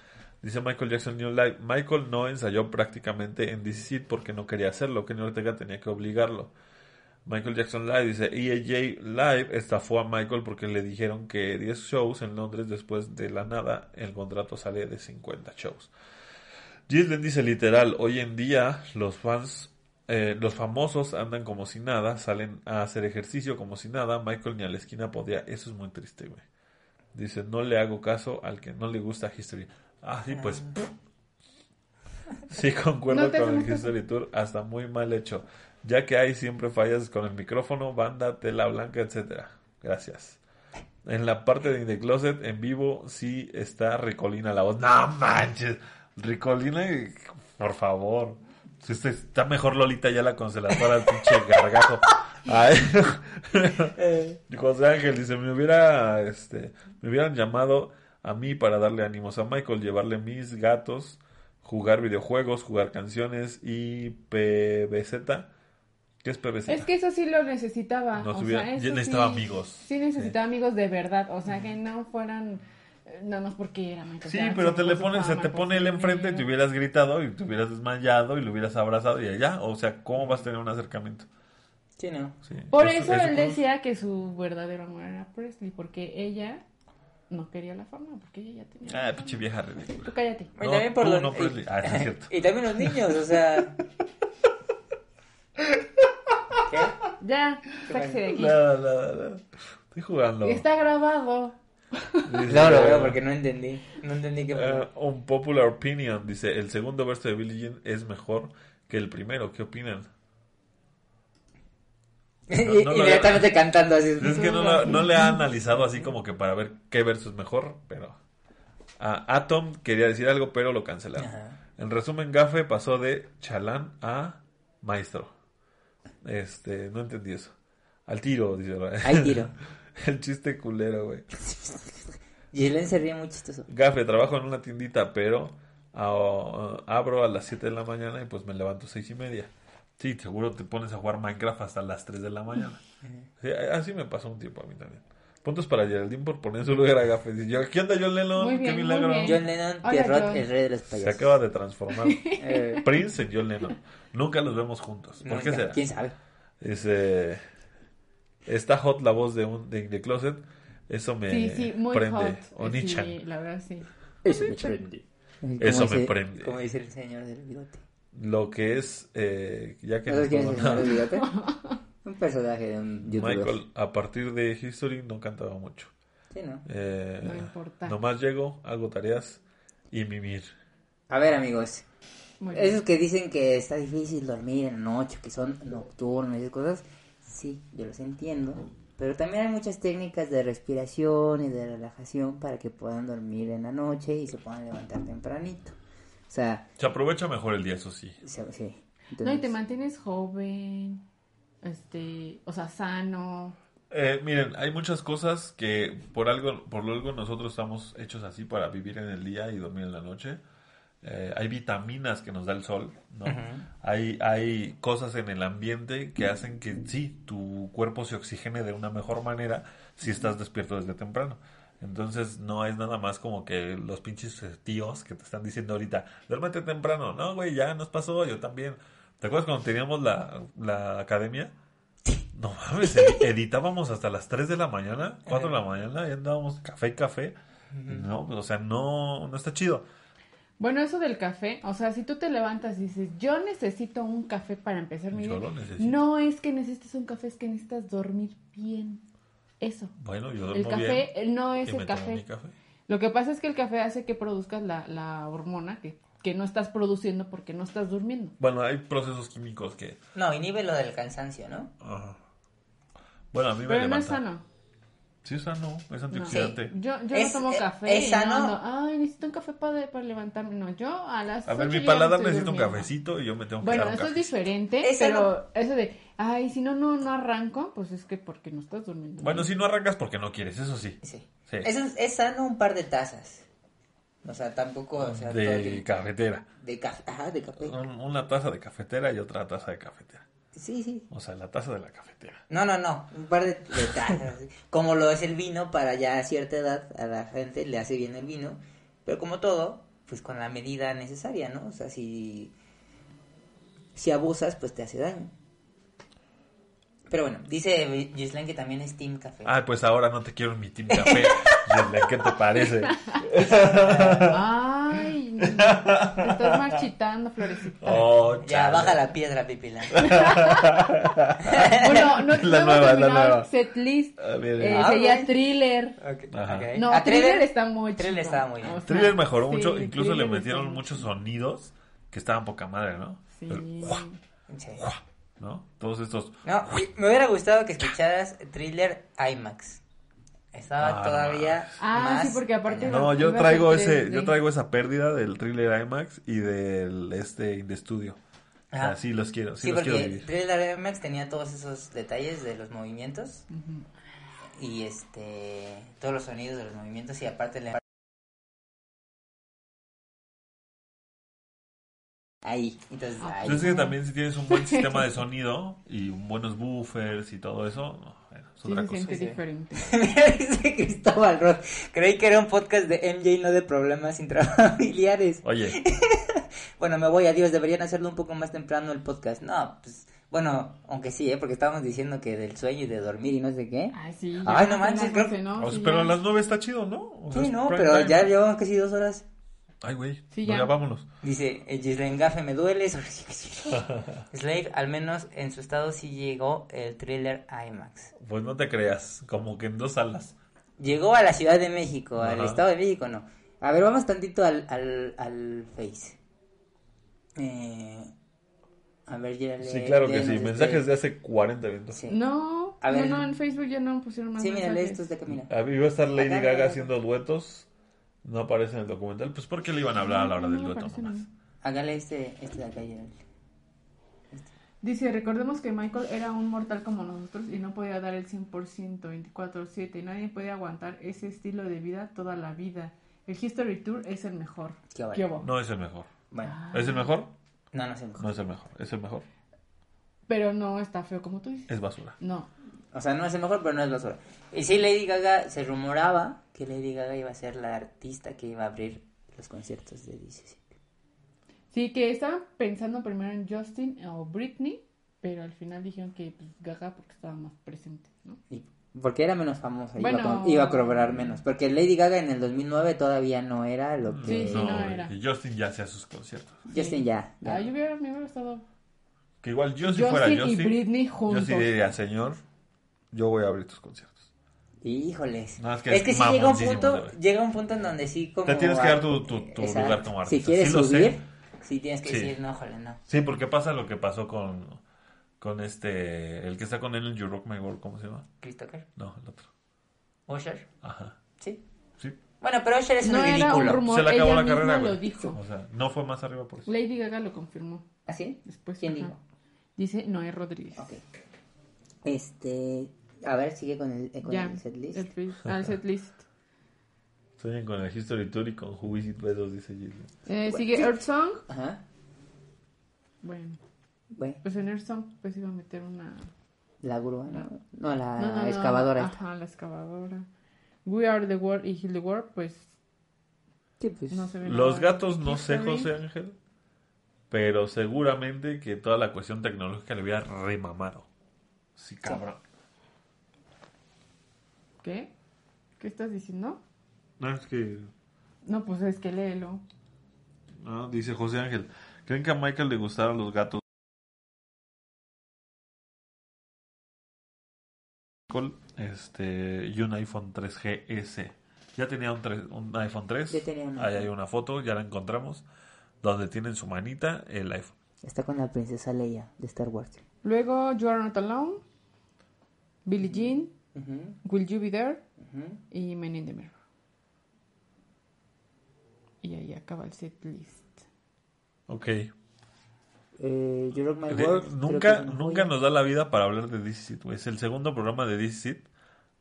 S3: Dice Michael Jackson New Life, Michael no ensayó prácticamente en DC porque no quería hacerlo, Kenny Ortega tenía que obligarlo. Michael Jackson Live dice, EAJ Live estafó a Michael porque le dijeron que 10 shows en Londres después de la nada, el contrato sale de 50 shows. Gislen dice literal, hoy en día los fans, eh, los famosos andan como si nada, salen a hacer ejercicio como si nada, Michael ni a la esquina podía, eso es muy triste, güey. Dice, no le hago caso al que no le gusta History. Ah, sí, pues... Sí, concuerdo
S2: No
S3: con el. History Tour, hasta muy mal hecho. Ya que hay siempre fallas con el micrófono, banda, tela blanca, etcétera. Gracias. En la parte de In the Closet, en vivo, sí está Ricolina la voz. ¡No manches! Ricolina, por favor. Si está mejor Lolita ya la consteladora al pinche gargajo. Ay. Y José Ángel dice, me hubiera, este, me hubieran llamado a mí para darle ánimos a Michael, llevarle mis gatos, jugar videojuegos, jugar canciones y PBZ. ¿Qué es PBZ?
S2: es que eso sí lo necesitaba.
S3: No
S2: o
S3: tuviera-
S2: sea,
S3: yo
S2: eso
S3: necesitaba
S2: sí-
S3: amigos.
S2: Sí necesitaba amigos de verdad. O sea, que no fueran eh, nada más porque era Michael
S3: Sí,
S2: Jackson,
S3: pero te le ponen, se te pone él enfrente y te hubieras gritado y te hubieras desmayado y lo hubieras abrazado y ya. O sea, ¿cómo vas a tener un acercamiento?
S1: Sí, no.
S3: Sí.
S2: Por
S3: Eso-
S2: él decía que su verdadero amor era Presley, porque ella no quería la fama, porque ella ya tenía.
S3: Ah, pinche vieja ridícula.
S2: Tú cállate.
S1: Y
S3: No,
S1: también por
S3: tú
S1: los-
S3: no, Presley. Ah, sí, es cierto.
S1: y también los niños, o sea. ¿Qué?
S2: Ya, sáquese de aquí.
S3: Nada, nada, nada. Estoy jugando.
S2: Está grabado.
S3: Dice,
S1: No lo veo porque no entendí. No entendí qué pasó.
S3: un popular opinion dice: el segundo verso de Billie Jean es mejor que el primero. ¿Qué opinan? No,
S1: Inmediatamente cantando así.
S3: Es que no, lo- no le ha analizado así como que para ver qué verso es mejor, pero... Ah, Atom quería decir algo, pero lo cancelaron.
S1: Ajá.
S3: En resumen, Gafe pasó de chalán a maestro. Este, no entendí eso. Al tiro, dice.
S1: Hay tiro.
S3: El chiste culero, güey.
S1: Gilen se ríe muy chistoso.
S3: Gafe, trabajo en una tiendita, pero ah, abro a las 7 de la mañana y pues me levanto seis y media. Sí, seguro te pones a jugar Minecraft hasta las 3 de la mañana. Sí, así me pasó un tiempo a mí también. Puntos para Geraldine por poner en su lugar a Gafe. Dice, yo, ¿qué onda John Lennon?
S2: Muy
S3: Qué
S2: bien, muy
S3: milagro.
S2: bien.
S1: John Lennon,
S2: Hola,
S1: Pierrot,
S2: John.
S1: el rey de los
S3: Se
S1: payasos.
S3: acaba de transformar.
S1: Eh,
S3: Prince en John Lennon. Nunca los vemos juntos. ¿Por qué
S1: nunca.
S3: será?
S1: ¿Quién sabe?
S3: Eh, está hot la voz de un de Closet. Eso me
S2: Sí, sí, muy
S3: prende.
S2: hot.
S3: Onichan.
S2: Sí, la verdad, sí.
S1: Eso me prende.
S3: Eso me
S1: dice-
S3: prende.
S1: Como dice el señor del bigote.
S3: Lo que es, eh, ya que
S1: ¿No
S3: nos
S1: es? Un personaje de un youtuber.
S3: Michael, a partir de History no cantaba mucho.
S1: Sí, ¿no?
S3: Eh,
S2: No importa.
S3: Nomás llego, hago tareas y mimir.
S1: A ver, amigos. Esos que dicen que está difícil dormir en la noche, que son nocturnos y esas cosas, sí, yo los entiendo. Pero también hay muchas técnicas de respiración y de relajación para que puedan dormir en la noche y se puedan levantar tempranito. O sea,
S3: Se aprovecha mejor el día, eso sí.
S1: se- sí.
S2: No, y te mantienes joven, este, o sea, sano.
S3: Eh, miren, hay muchas cosas que por algo, por algo nosotros estamos hechos así para vivir en el día y dormir en la noche. Eh, hay vitaminas que nos da el sol, ¿no? hay, hay cosas en el ambiente que hacen que sí, tu cuerpo se oxigene de una mejor manera si estás despierto desde temprano. Entonces no es nada más como que los pinches eh, tíos que te están diciendo ahorita, duérmete temprano. No, güey, ya nos pasó, yo también. ¿Te acuerdas cuando teníamos la, la academia? No mames, ed- editábamos hasta las 3 de la mañana, 4 de la mañana, y andábamos café y café. No, o sea, no, no está chido.
S2: Bueno, eso del café, o sea, si tú te levantas y dices, yo necesito un café para empezar mi
S3: Yo
S2: día, no es que necesites un café, es que necesitas dormir bien. Eso.
S3: Bueno, yo
S2: El café
S3: bien.
S2: eh, no es el café. Lo que pasa es que el café hace que produzcas la, la hormona que, que no estás produciendo porque no estás durmiendo.
S3: Bueno, hay procesos químicos que...
S1: no, inhibe lo del cansancio, ¿no?
S3: ajá. Bueno, a mí me
S2: Pero no
S3: levanta.
S2: es sano.
S3: Sí, es sano, es
S2: No.
S3: antioxidante.
S2: Yo, yo
S1: Es-
S2: no tomo
S1: eh,
S2: café.
S1: es
S2: no
S1: sano.
S2: ando, Ay, necesito un café para, para levantarme. No, yo a las.
S3: A ver, mi paladar necesita un cafecito y yo me tengo que
S2: Bueno,
S3: dar un
S2: eso es diferente, pero eso de, ay, si no, no, no arranco, pues es que porque no estás durmiendo.
S3: Bueno, si no arrancas porque no quieres, eso sí.
S1: Sí. Es, es sano un par de tazas. O sea, tampoco, o sea, todo el
S3: De
S1: tiempo.
S3: cafetera.
S1: De café, ajá, de café.
S3: Un- Una taza de cafetera y otra taza de cafetera.
S1: Sí, sí.
S3: O sea, la taza de la cafetera.
S1: No, no, no, un par de, de tazas. como lo es el vino, para ya a cierta edad a la gente le hace bien el vino. Pero como todo, pues con la medida necesaria, ¿no? O sea, si, si abusas, pues te hace daño. Pero bueno, dice Gislen que también es Team Café.
S3: Ah, pues ahora no te quiero en mi team café. Yeslen, ¿Qué te parece?
S2: Ay, estás marchitando, Florecita.
S3: Oh,
S1: ya, baja la piedra, Pipila.
S2: Bueno, no,
S3: La nueva, la nueva.
S2: setlist.
S3: A ver,
S2: Eh,
S1: Ah,
S2: sería thriller.
S3: Ajá.
S1: Ok.
S2: No,
S1: Ah,
S2: thriller, está muy
S1: Thriller
S2: chido.
S1: estaba muy bien.
S2: O sea,
S3: Thriller mejoró
S2: sí,
S3: mucho, incluso le
S2: Thriller
S3: metieron muchos sonidos que estaban poca madre, ¿no?
S2: Sí.
S1: Sí.
S3: ¿No? Todos estos.
S1: No, me hubiera gustado que escucharas Thriller IMAX. Estaba
S3: Ah,
S1: todavía
S2: Ah,
S1: más
S2: sí, porque aparte.
S3: No, yo traigo ese,
S2: 3D.
S3: yo traigo esa pérdida del thriller IMAX y del este In the Studio. O sea,
S1: Ajá.
S3: sí los quiero, sí,
S1: Sí,
S3: los quiero
S1: porque
S3: vivir.
S1: Thriller IMAX tenía todos esos detalles de los movimientos
S2: Ujú.
S1: y este todos los sonidos de los movimientos y aparte le ahí, entonces
S2: Ah,
S1: ahí.
S3: Entonces que también si tienes un buen sistema de sonido y buenos buffers y todo eso,
S2: Sí
S3: otra
S2: se
S3: cosa.
S2: siente diferente.
S1: Mira, dice Cristóbal Roth. Creí que era un podcast de MJ, no de problemas intrafamiliares.
S3: Oye,
S1: Bueno, me voy, adiós. Deberían hacerlo un poco más temprano el podcast. No, pues, bueno, aunque sí, ¿eh? Porque estábamos diciendo que del sueño y de dormir y no sé qué.
S2: Ay, sí.
S1: Ay, no manches, creo-
S3: pero a las nueve está chido, ¿no? O sea,
S1: Sí, no, pero
S3: time.
S1: ya llevamos casi dos horas.
S3: Ay, güey,
S2: Sí,
S3: pues
S2: ya.
S3: ya vámonos.
S1: Dice, el Gislen Gafe me duele. Slave, al menos en su estado sí llegó el thriller IMAX.
S3: Pues no te creas, como que en dos salas.
S1: Llegó a la Ciudad de México, al
S3: Ajá.
S1: Estado de México, no. A ver, vamos tantito al, al, al Face. Eh, a ver, ya
S3: Sí, claro que sí, mensajes de hace 40 minutos.
S1: Sí.
S2: No,
S1: A ver.
S2: no, no, en Facebook ya no pusieron más
S1: Sí, mira, lee estos de acá, mira.
S3: Ah, Iba a estar Lady
S1: Acá,
S3: Gaga haciendo duetos. No aparece en el documental. Pues porque le iban a hablar a la hora
S2: No,
S3: del dueto nomás.
S1: Hágale este, este de acá, Gerald.
S2: Dice, recordemos que Michael era un mortal como nosotros y no podía dar el 100% 24/7 y nadie puede aguantar ese estilo de vida toda la vida. El History Tour es el mejor.
S1: Qué vale.
S3: No es el mejor.
S1: Bueno,
S3: ¿Es el mejor?
S1: no, no sé.
S3: No es el mejor. ¿Es el mejor?
S2: Pero no está feo como tú dices.
S3: Es basura.
S2: No.
S1: O sea, no es el mejor, pero no es basura. Y sí, Lady Gaga, se rumoraba que Lady Gaga iba a ser la artista que iba a abrir los conciertos de DC.
S2: Sí, que estaban pensando primero en Justin o Britney, pero al final dijeron que pues, Gaga porque estaba más presente, ¿no?
S1: Y porque era menos famosa, iba,
S2: Bueno.
S1: a, iba a cobrar menos. Porque Lady Gaga en el 2009 todavía no era lo que...
S2: Sí, sí,
S3: no,
S2: no era.
S3: y Justin ya hacía sus conciertos.
S1: Justin ya. ya.
S2: Ah, yo hubiera, me hubiera estado
S3: Que igual yo si
S2: Justin
S3: fuera
S2: y
S3: Justin,
S2: Britney
S3: yo
S2: juntos.
S3: sí diría, señor, yo voy a abrir tus conciertos.
S1: Híjoles.
S3: No, es
S1: es
S3: que
S1: que,
S3: es
S1: sí llega un punto, llega un punto en donde sí como...
S3: Te tienes que
S1: ah,
S3: dar tu- tu- tu
S1: exacto.
S3: lugar como
S1: Si
S3: artista.
S1: quieres
S3: Sí
S1: subir, sí tienes que
S3: Sí.
S1: decir, no, joder, no.
S3: Sí, porque pasa lo que pasó con, con este, el que está con él en You Rock My World, ¿cómo se llama?
S1: Christopher,
S3: No, el otro.
S1: Usher,
S3: Ajá.
S1: sí.
S3: Sí,
S1: Bueno, pero Usher es un
S2: No un
S1: ridículo.
S2: rumor,
S3: se le acabó
S2: ella
S3: la carrera,
S2: lo
S3: güey.
S2: dijo.
S3: O sea, no fue más arriba por eso.
S2: Lady Gaga lo confirmó
S1: ¿Así?
S2: después.
S1: ¿Quién
S2: ajá.
S1: dijo?
S2: Dice Noé Rodríguez.
S1: Ok. Este... A ver, sigue con el, eh, con
S2: Ya,
S1: el setlist.
S2: el, free- ah, el setlist.
S3: Sueñan con el History Tour y con Who Is It dice Gillian.
S2: Eh, sigue Earth Song.
S1: Ajá.
S2: Bueno,
S1: Bueno,
S2: pues en Earth Song pues iba a meter una...
S1: la grúa, ¿no? No, la
S2: No, no, no,
S1: excavadora. esta.
S2: Ajá, la excavadora. We Are the World y Heal the World, pues
S1: Sí, pues...
S2: no se ve
S3: Los
S2: nada.
S3: gatos no sé. José Ángel, pero seguramente que toda la cuestión tecnológica le hubiera remamado. Sí, cabrón.
S2: ¿Qué? ¿Qué estás diciendo?
S3: No, es que...
S2: No, pues es que léelo.
S3: No, dice José Ángel, ¿creen que a Michael le gustaron los gatos? Este, y un iPhone 3GS. Ya tenía un, tres- un iPhone 3.
S1: Ya tenía un
S3: Ahí hay una foto, ya la encontramos. Donde tiene en su manita el iPhone.
S1: Está con la princesa Leia de Star Wars.
S2: Luego You Are Not Alone, Billie Jean, Will You Be There y Men in the Mirror. Y ahí acaba el set list.
S3: Ok.
S1: Eh, You Rock My
S3: De-
S1: World. creo que
S3: nunca nunca nos da la vida para hablar de DC It. Es el segundo programa de DC It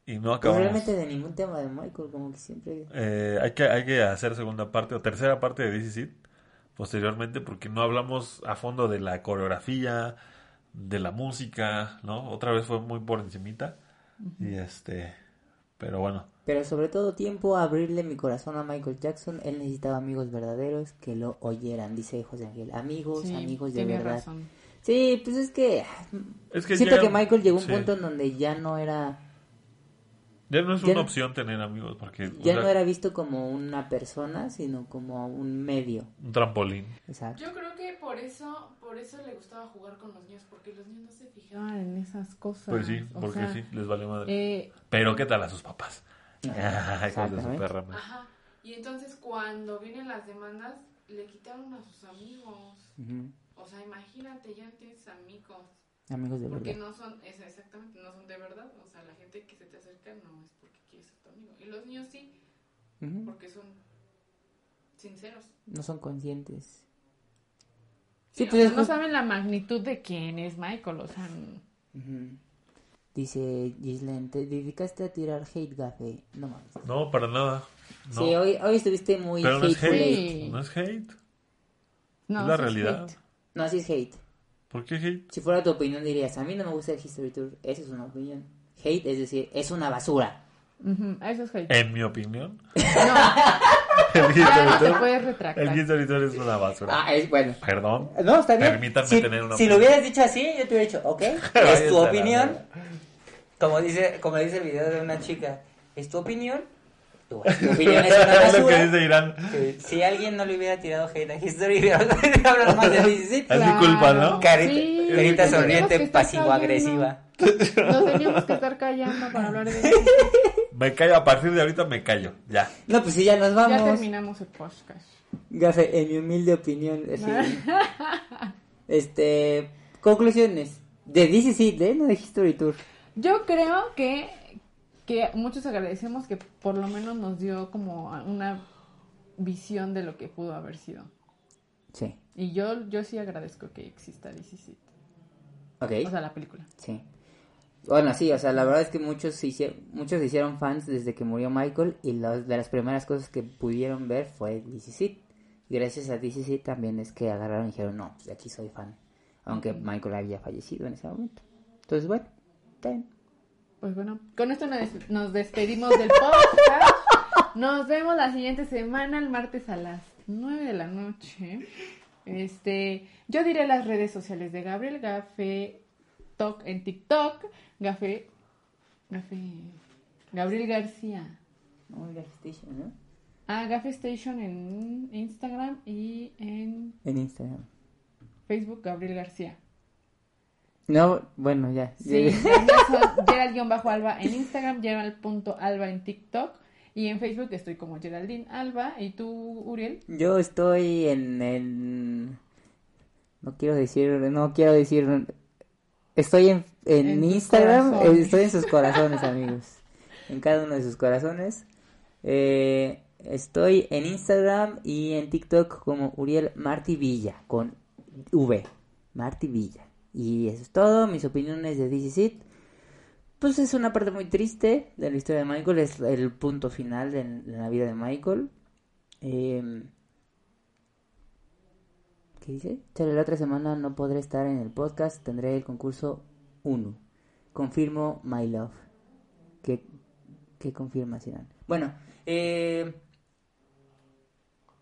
S3: y no acabamos.
S1: realmente de ningún tema de Michael, como que siempre...
S3: Eh, hay, que, hay que hacer segunda parte o tercera parte de DC It posteriormente porque no hablamos a fondo de la coreografía, de la música, ¿no? Otra vez fue muy por encimita. Y este, pero bueno,
S1: Pero sobre todo tiempo a abrirle mi corazón a Michael Jackson. Él necesitaba amigos verdaderos que lo oyeran, dice José Ángel. Amigos,
S2: Sí,
S1: amigos de verdad.
S2: razón.
S1: Sí, pues es que...
S3: es que
S1: Siento
S3: llega-
S1: que Michael llegó a un
S3: sí.
S1: punto en donde ya no era...
S3: Ya no es
S1: ya
S3: una
S1: no-
S3: opción tener amigos porque o
S1: Ya
S3: sea,
S1: no era visto como una persona, sino como un medio.
S3: un trampolín.
S1: Exacto.
S2: Yo creo que por eso, por eso le gustaba jugar con los niños, porque los niños no se fijaban en esas cosas.
S3: Pues sí,
S2: O
S3: porque
S2: sea,
S3: sí, les vale madre.
S2: eh,
S3: Pero ¿qué tal a sus papás? Ay, de su perra
S2: ajá. Y entonces cuando vienen las demandas, le quitaron a sus amigos.
S1: Ujú.
S2: O sea, imagínate, ya no tienes amigos.
S1: Amigos de
S2: Porque
S1: verdad.
S2: no son, es exactamente, no son de verdad. O sea, la gente que se te acerca no es porque quieres ser tu amigo. Y los niños sí, porque son sinceros.
S1: No son conscientes.
S2: Sí,
S1: Sí,
S2: o
S1: pues
S2: sea, no saben la magnitud de quién es Michael. O sea.
S1: Dice Gislen, te dedicaste a tirar hate gafe. No mames.
S3: No, para nada. No.
S1: Sí, hoy, hoy estuviste muy
S3: Pero no es hate.
S2: Sí.
S3: No es hate.
S2: no,
S3: es la realidad.
S1: No, así es hate.
S3: ¿Por qué hate?
S1: Si fuera tu opinión dirías, a mí no me gusta el History Tour. Esa es una opinión. Hate es decir, es una basura.
S2: Ujú, eso es hate.
S3: En mi opinión,
S2: No,
S3: el History Tour- el History Tour es una basura.
S1: Ah, es bueno.
S3: Perdón.
S1: No, está bien.
S3: Permítanme
S1: si,
S3: tener una
S1: si lo hubieras dicho así, yo te hubiera dicho, ok, es tu opinión. Como dice, como dice el video de una chica, es tu opinión. Tu, tu opinión es una
S3: es lo que
S1: basura.
S3: dice Irán.
S1: Que Si alguien no le hubiera tirado hate a History, hablado más de 16.
S3: Es mi culpa, ¿no?
S1: Carita,
S2: Sí,
S1: carita sonriente, pasivo-agresiva.
S2: Nos teníamos que estar callando para hablar de eso.
S3: Me callo, a partir de ahorita me callo. Ya.
S1: No, pues sí, ya nos
S2: Ya
S1: vamos.
S2: terminamos el podcast.
S1: Gafe, en mi humilde opinión, así. este, conclusiones. De DC Seed, ¿eh? No de History Tour.
S2: Yo creo que, que muchos agradecemos que por lo menos nos dio como una visión de lo que pudo haber sido.
S1: Sí.
S2: Y yo, yo sí agradezco que exista DC Seed.
S1: Ok.
S2: O sea, la película.
S1: Sí. Bueno, sí, o sea, la verdad es que muchos se hicieron, muchos se hicieron fans desde que murió Michael y las de las primeras cosas que pudieron ver fue Seed. Y gracias a Seed también es que agarraron y dijeron, no, pues de aquí soy fan. Aunque Michael había fallecido en ese momento. Entonces, bueno, bien.
S2: Pues bueno, con esto nos, nos despedimos del podcast. Nos vemos la siguiente semana, el martes a las 9 de la noche. Este, yo diré las redes sociales de Gabriel Gafe Talk en TikTok, Gafe, Gafe, Gabriel García.
S1: No, el Station, ¿no?
S2: Ah, Gafe Station en Instagram y en
S1: En Instagram.
S2: Facebook Gabriel García.
S1: No, bueno, ya.
S2: Sí, Gerald-Alba en Instagram, Gerald.alba en TikTok y en Facebook estoy como Geraldine Alba. ¿Y tú, Uriel?
S1: Yo estoy en, en... No quiero decir, no quiero decir... Estoy en, en,
S2: En tus
S1: Instagram, estoy en sus corazones, amigos. En cada uno de sus corazones. Eh, estoy en Instagram y en TikTok como Uriel Martí Villa, con V. Martí Villa. Y eso es todo, mis opiniones de DC Sit. Pues es una parte muy triste de la historia de Michael, es el punto final de, la vida de Michael. Eh, ¿Qué dice? Chale, la otra semana no podré estar en el podcast, tendré el concurso 1. Confirmo My Love. ¿Qué, qué confirmación? Bueno, eh,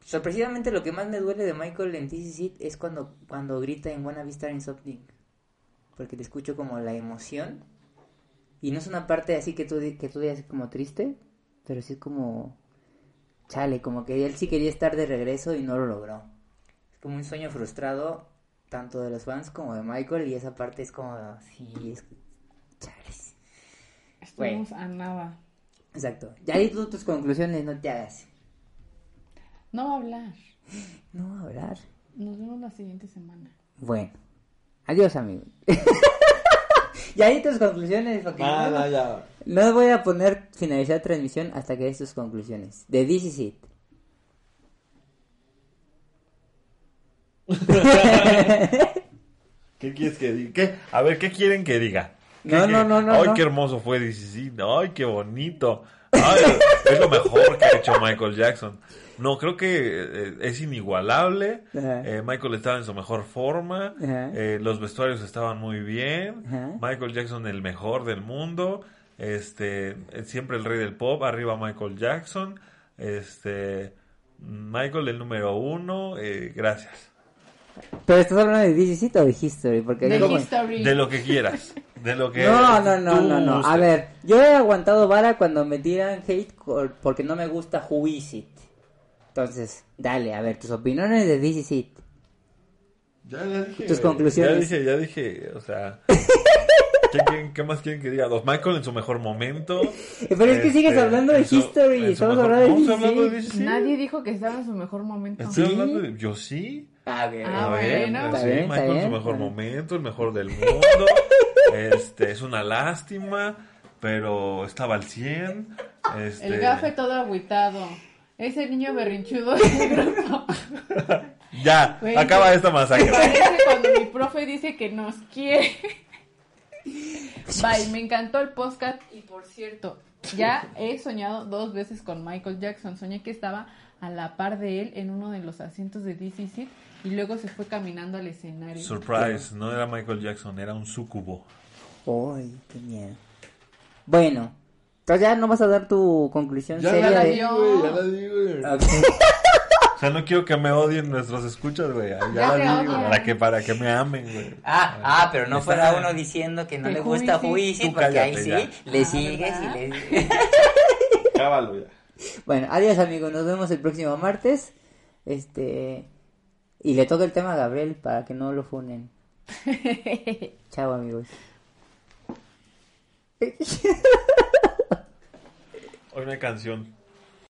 S1: sorpresivamente lo que más me duele de Michael en DC Sit es cuando, cuando grita en Wanna Be Starting Something. Porque le escucho como la emoción. Y no es una parte así que tú, que tú digas como triste, pero sí es como... Chale, como que él sí quería estar de regreso y no lo logró. Es como un sueño frustrado, tanto de los fans como de Michael, y esa parte es como... Sí, es... Chales.
S2: Estuvimos a nada.
S1: Exacto. Ya di tú tus conclusiones, no te hagas.
S2: No va a hablar.
S1: No va a hablar.
S2: Nos vemos la siguiente semana.
S1: Bueno. Adiós, amigos. ya di tus conclusiones, porque
S3: Ah,
S1: no,
S3: no, ya.
S1: no voy a poner finalizar transmisión hasta que des tus conclusiones. De This Is It.
S3: ¿Qué quieres que diga? ¿Qué? A ver, ¿qué quieren que diga? ¿Qué
S1: No, no, no, no,
S3: Ay,
S1: no.
S3: qué hermoso fue DC. Ay, qué bonito. Ay, es lo mejor que ha hecho Michael Jackson. No, creo que eh, es inigualable. Eh, Michael estaba en su mejor forma. Eh, los vestuarios estaban muy bien.
S1: Ajá.
S3: Michael Jackson el mejor del mundo. Este, siempre el rey del pop. Arriba Michael Jackson. Este, Michael el número uno. eh, gracias.
S1: Pero estás hablando de It o de History, porque
S2: De
S1: como-
S2: History.
S3: De lo que quieras. De lo que
S1: No, no, no, no, no. A ver, yo he aguantado vara cuando me tiran hate por- porque no me gusta It. Entonces, dale, a ver, tus opiniones de This Is It.
S3: Ya, ya dije.
S1: Tus conclusiones.
S3: Ya dije, ya dije. O sea. ¿qué, qué, qué más quieren que diga? Los Michael en su mejor momento.
S1: Pero es que sigues
S3: Este,
S1: hablando de
S3: su-
S1: History, estamos
S3: mejor-
S1: hablando de
S3: ¿Estamos hablando de
S1: DC.
S2: Nadie dijo que estaba en su mejor momento.
S3: Estoy
S1: ¿Sí?
S3: hablando de. Yo sí.
S1: Ah, ok.
S2: Ah,
S3: A ver,
S2: bueno.
S3: sí,
S1: bien,
S3: Michael en su
S1: bien.
S3: mejor
S1: Bueno.
S3: momento, el mejor del mundo. este, es una lástima, pero estaba al 100. Este,
S2: El gafe todo agüitado. Ese niño berrinchudo del grupo.
S3: Ya, acaba esta masacre.
S2: Parece cuando mi profe dice que nos quiere. Bye, me encantó el podcast y por cierto, ya he soñado dos veces con Michael Jackson. Soñé que estaba a la par de él en uno de los asientos de DC Seat y luego se fue caminando al escenario.
S3: Surprise, no era Michael Jackson, era un sucubo.
S1: Ay, qué miedo. Bueno, entonces ya no vas a dar tu conclusión
S3: Ya
S1: seria
S2: la
S1: de...
S2: dio.
S3: güey, ya la di, güey.
S1: Ok.
S3: O sea, no quiero que me odien nuestros escuchas, güey. Ya, la digo,
S2: odian.
S3: para que, para que me amen, güey.
S1: Ah, ah, pero no fuera uno diciendo que no le gusta
S3: Tú
S1: porque ahí sí
S3: ya.
S1: le
S2: Ah,
S1: sigues
S2: ¿verdad?
S1: y le...
S3: Cábalo ya.
S1: Bueno, adiós amigos, nos vemos el próximo martes. Este y le toca el tema a Gabriel para que no lo funen. Chao amigos.
S3: Hay canción.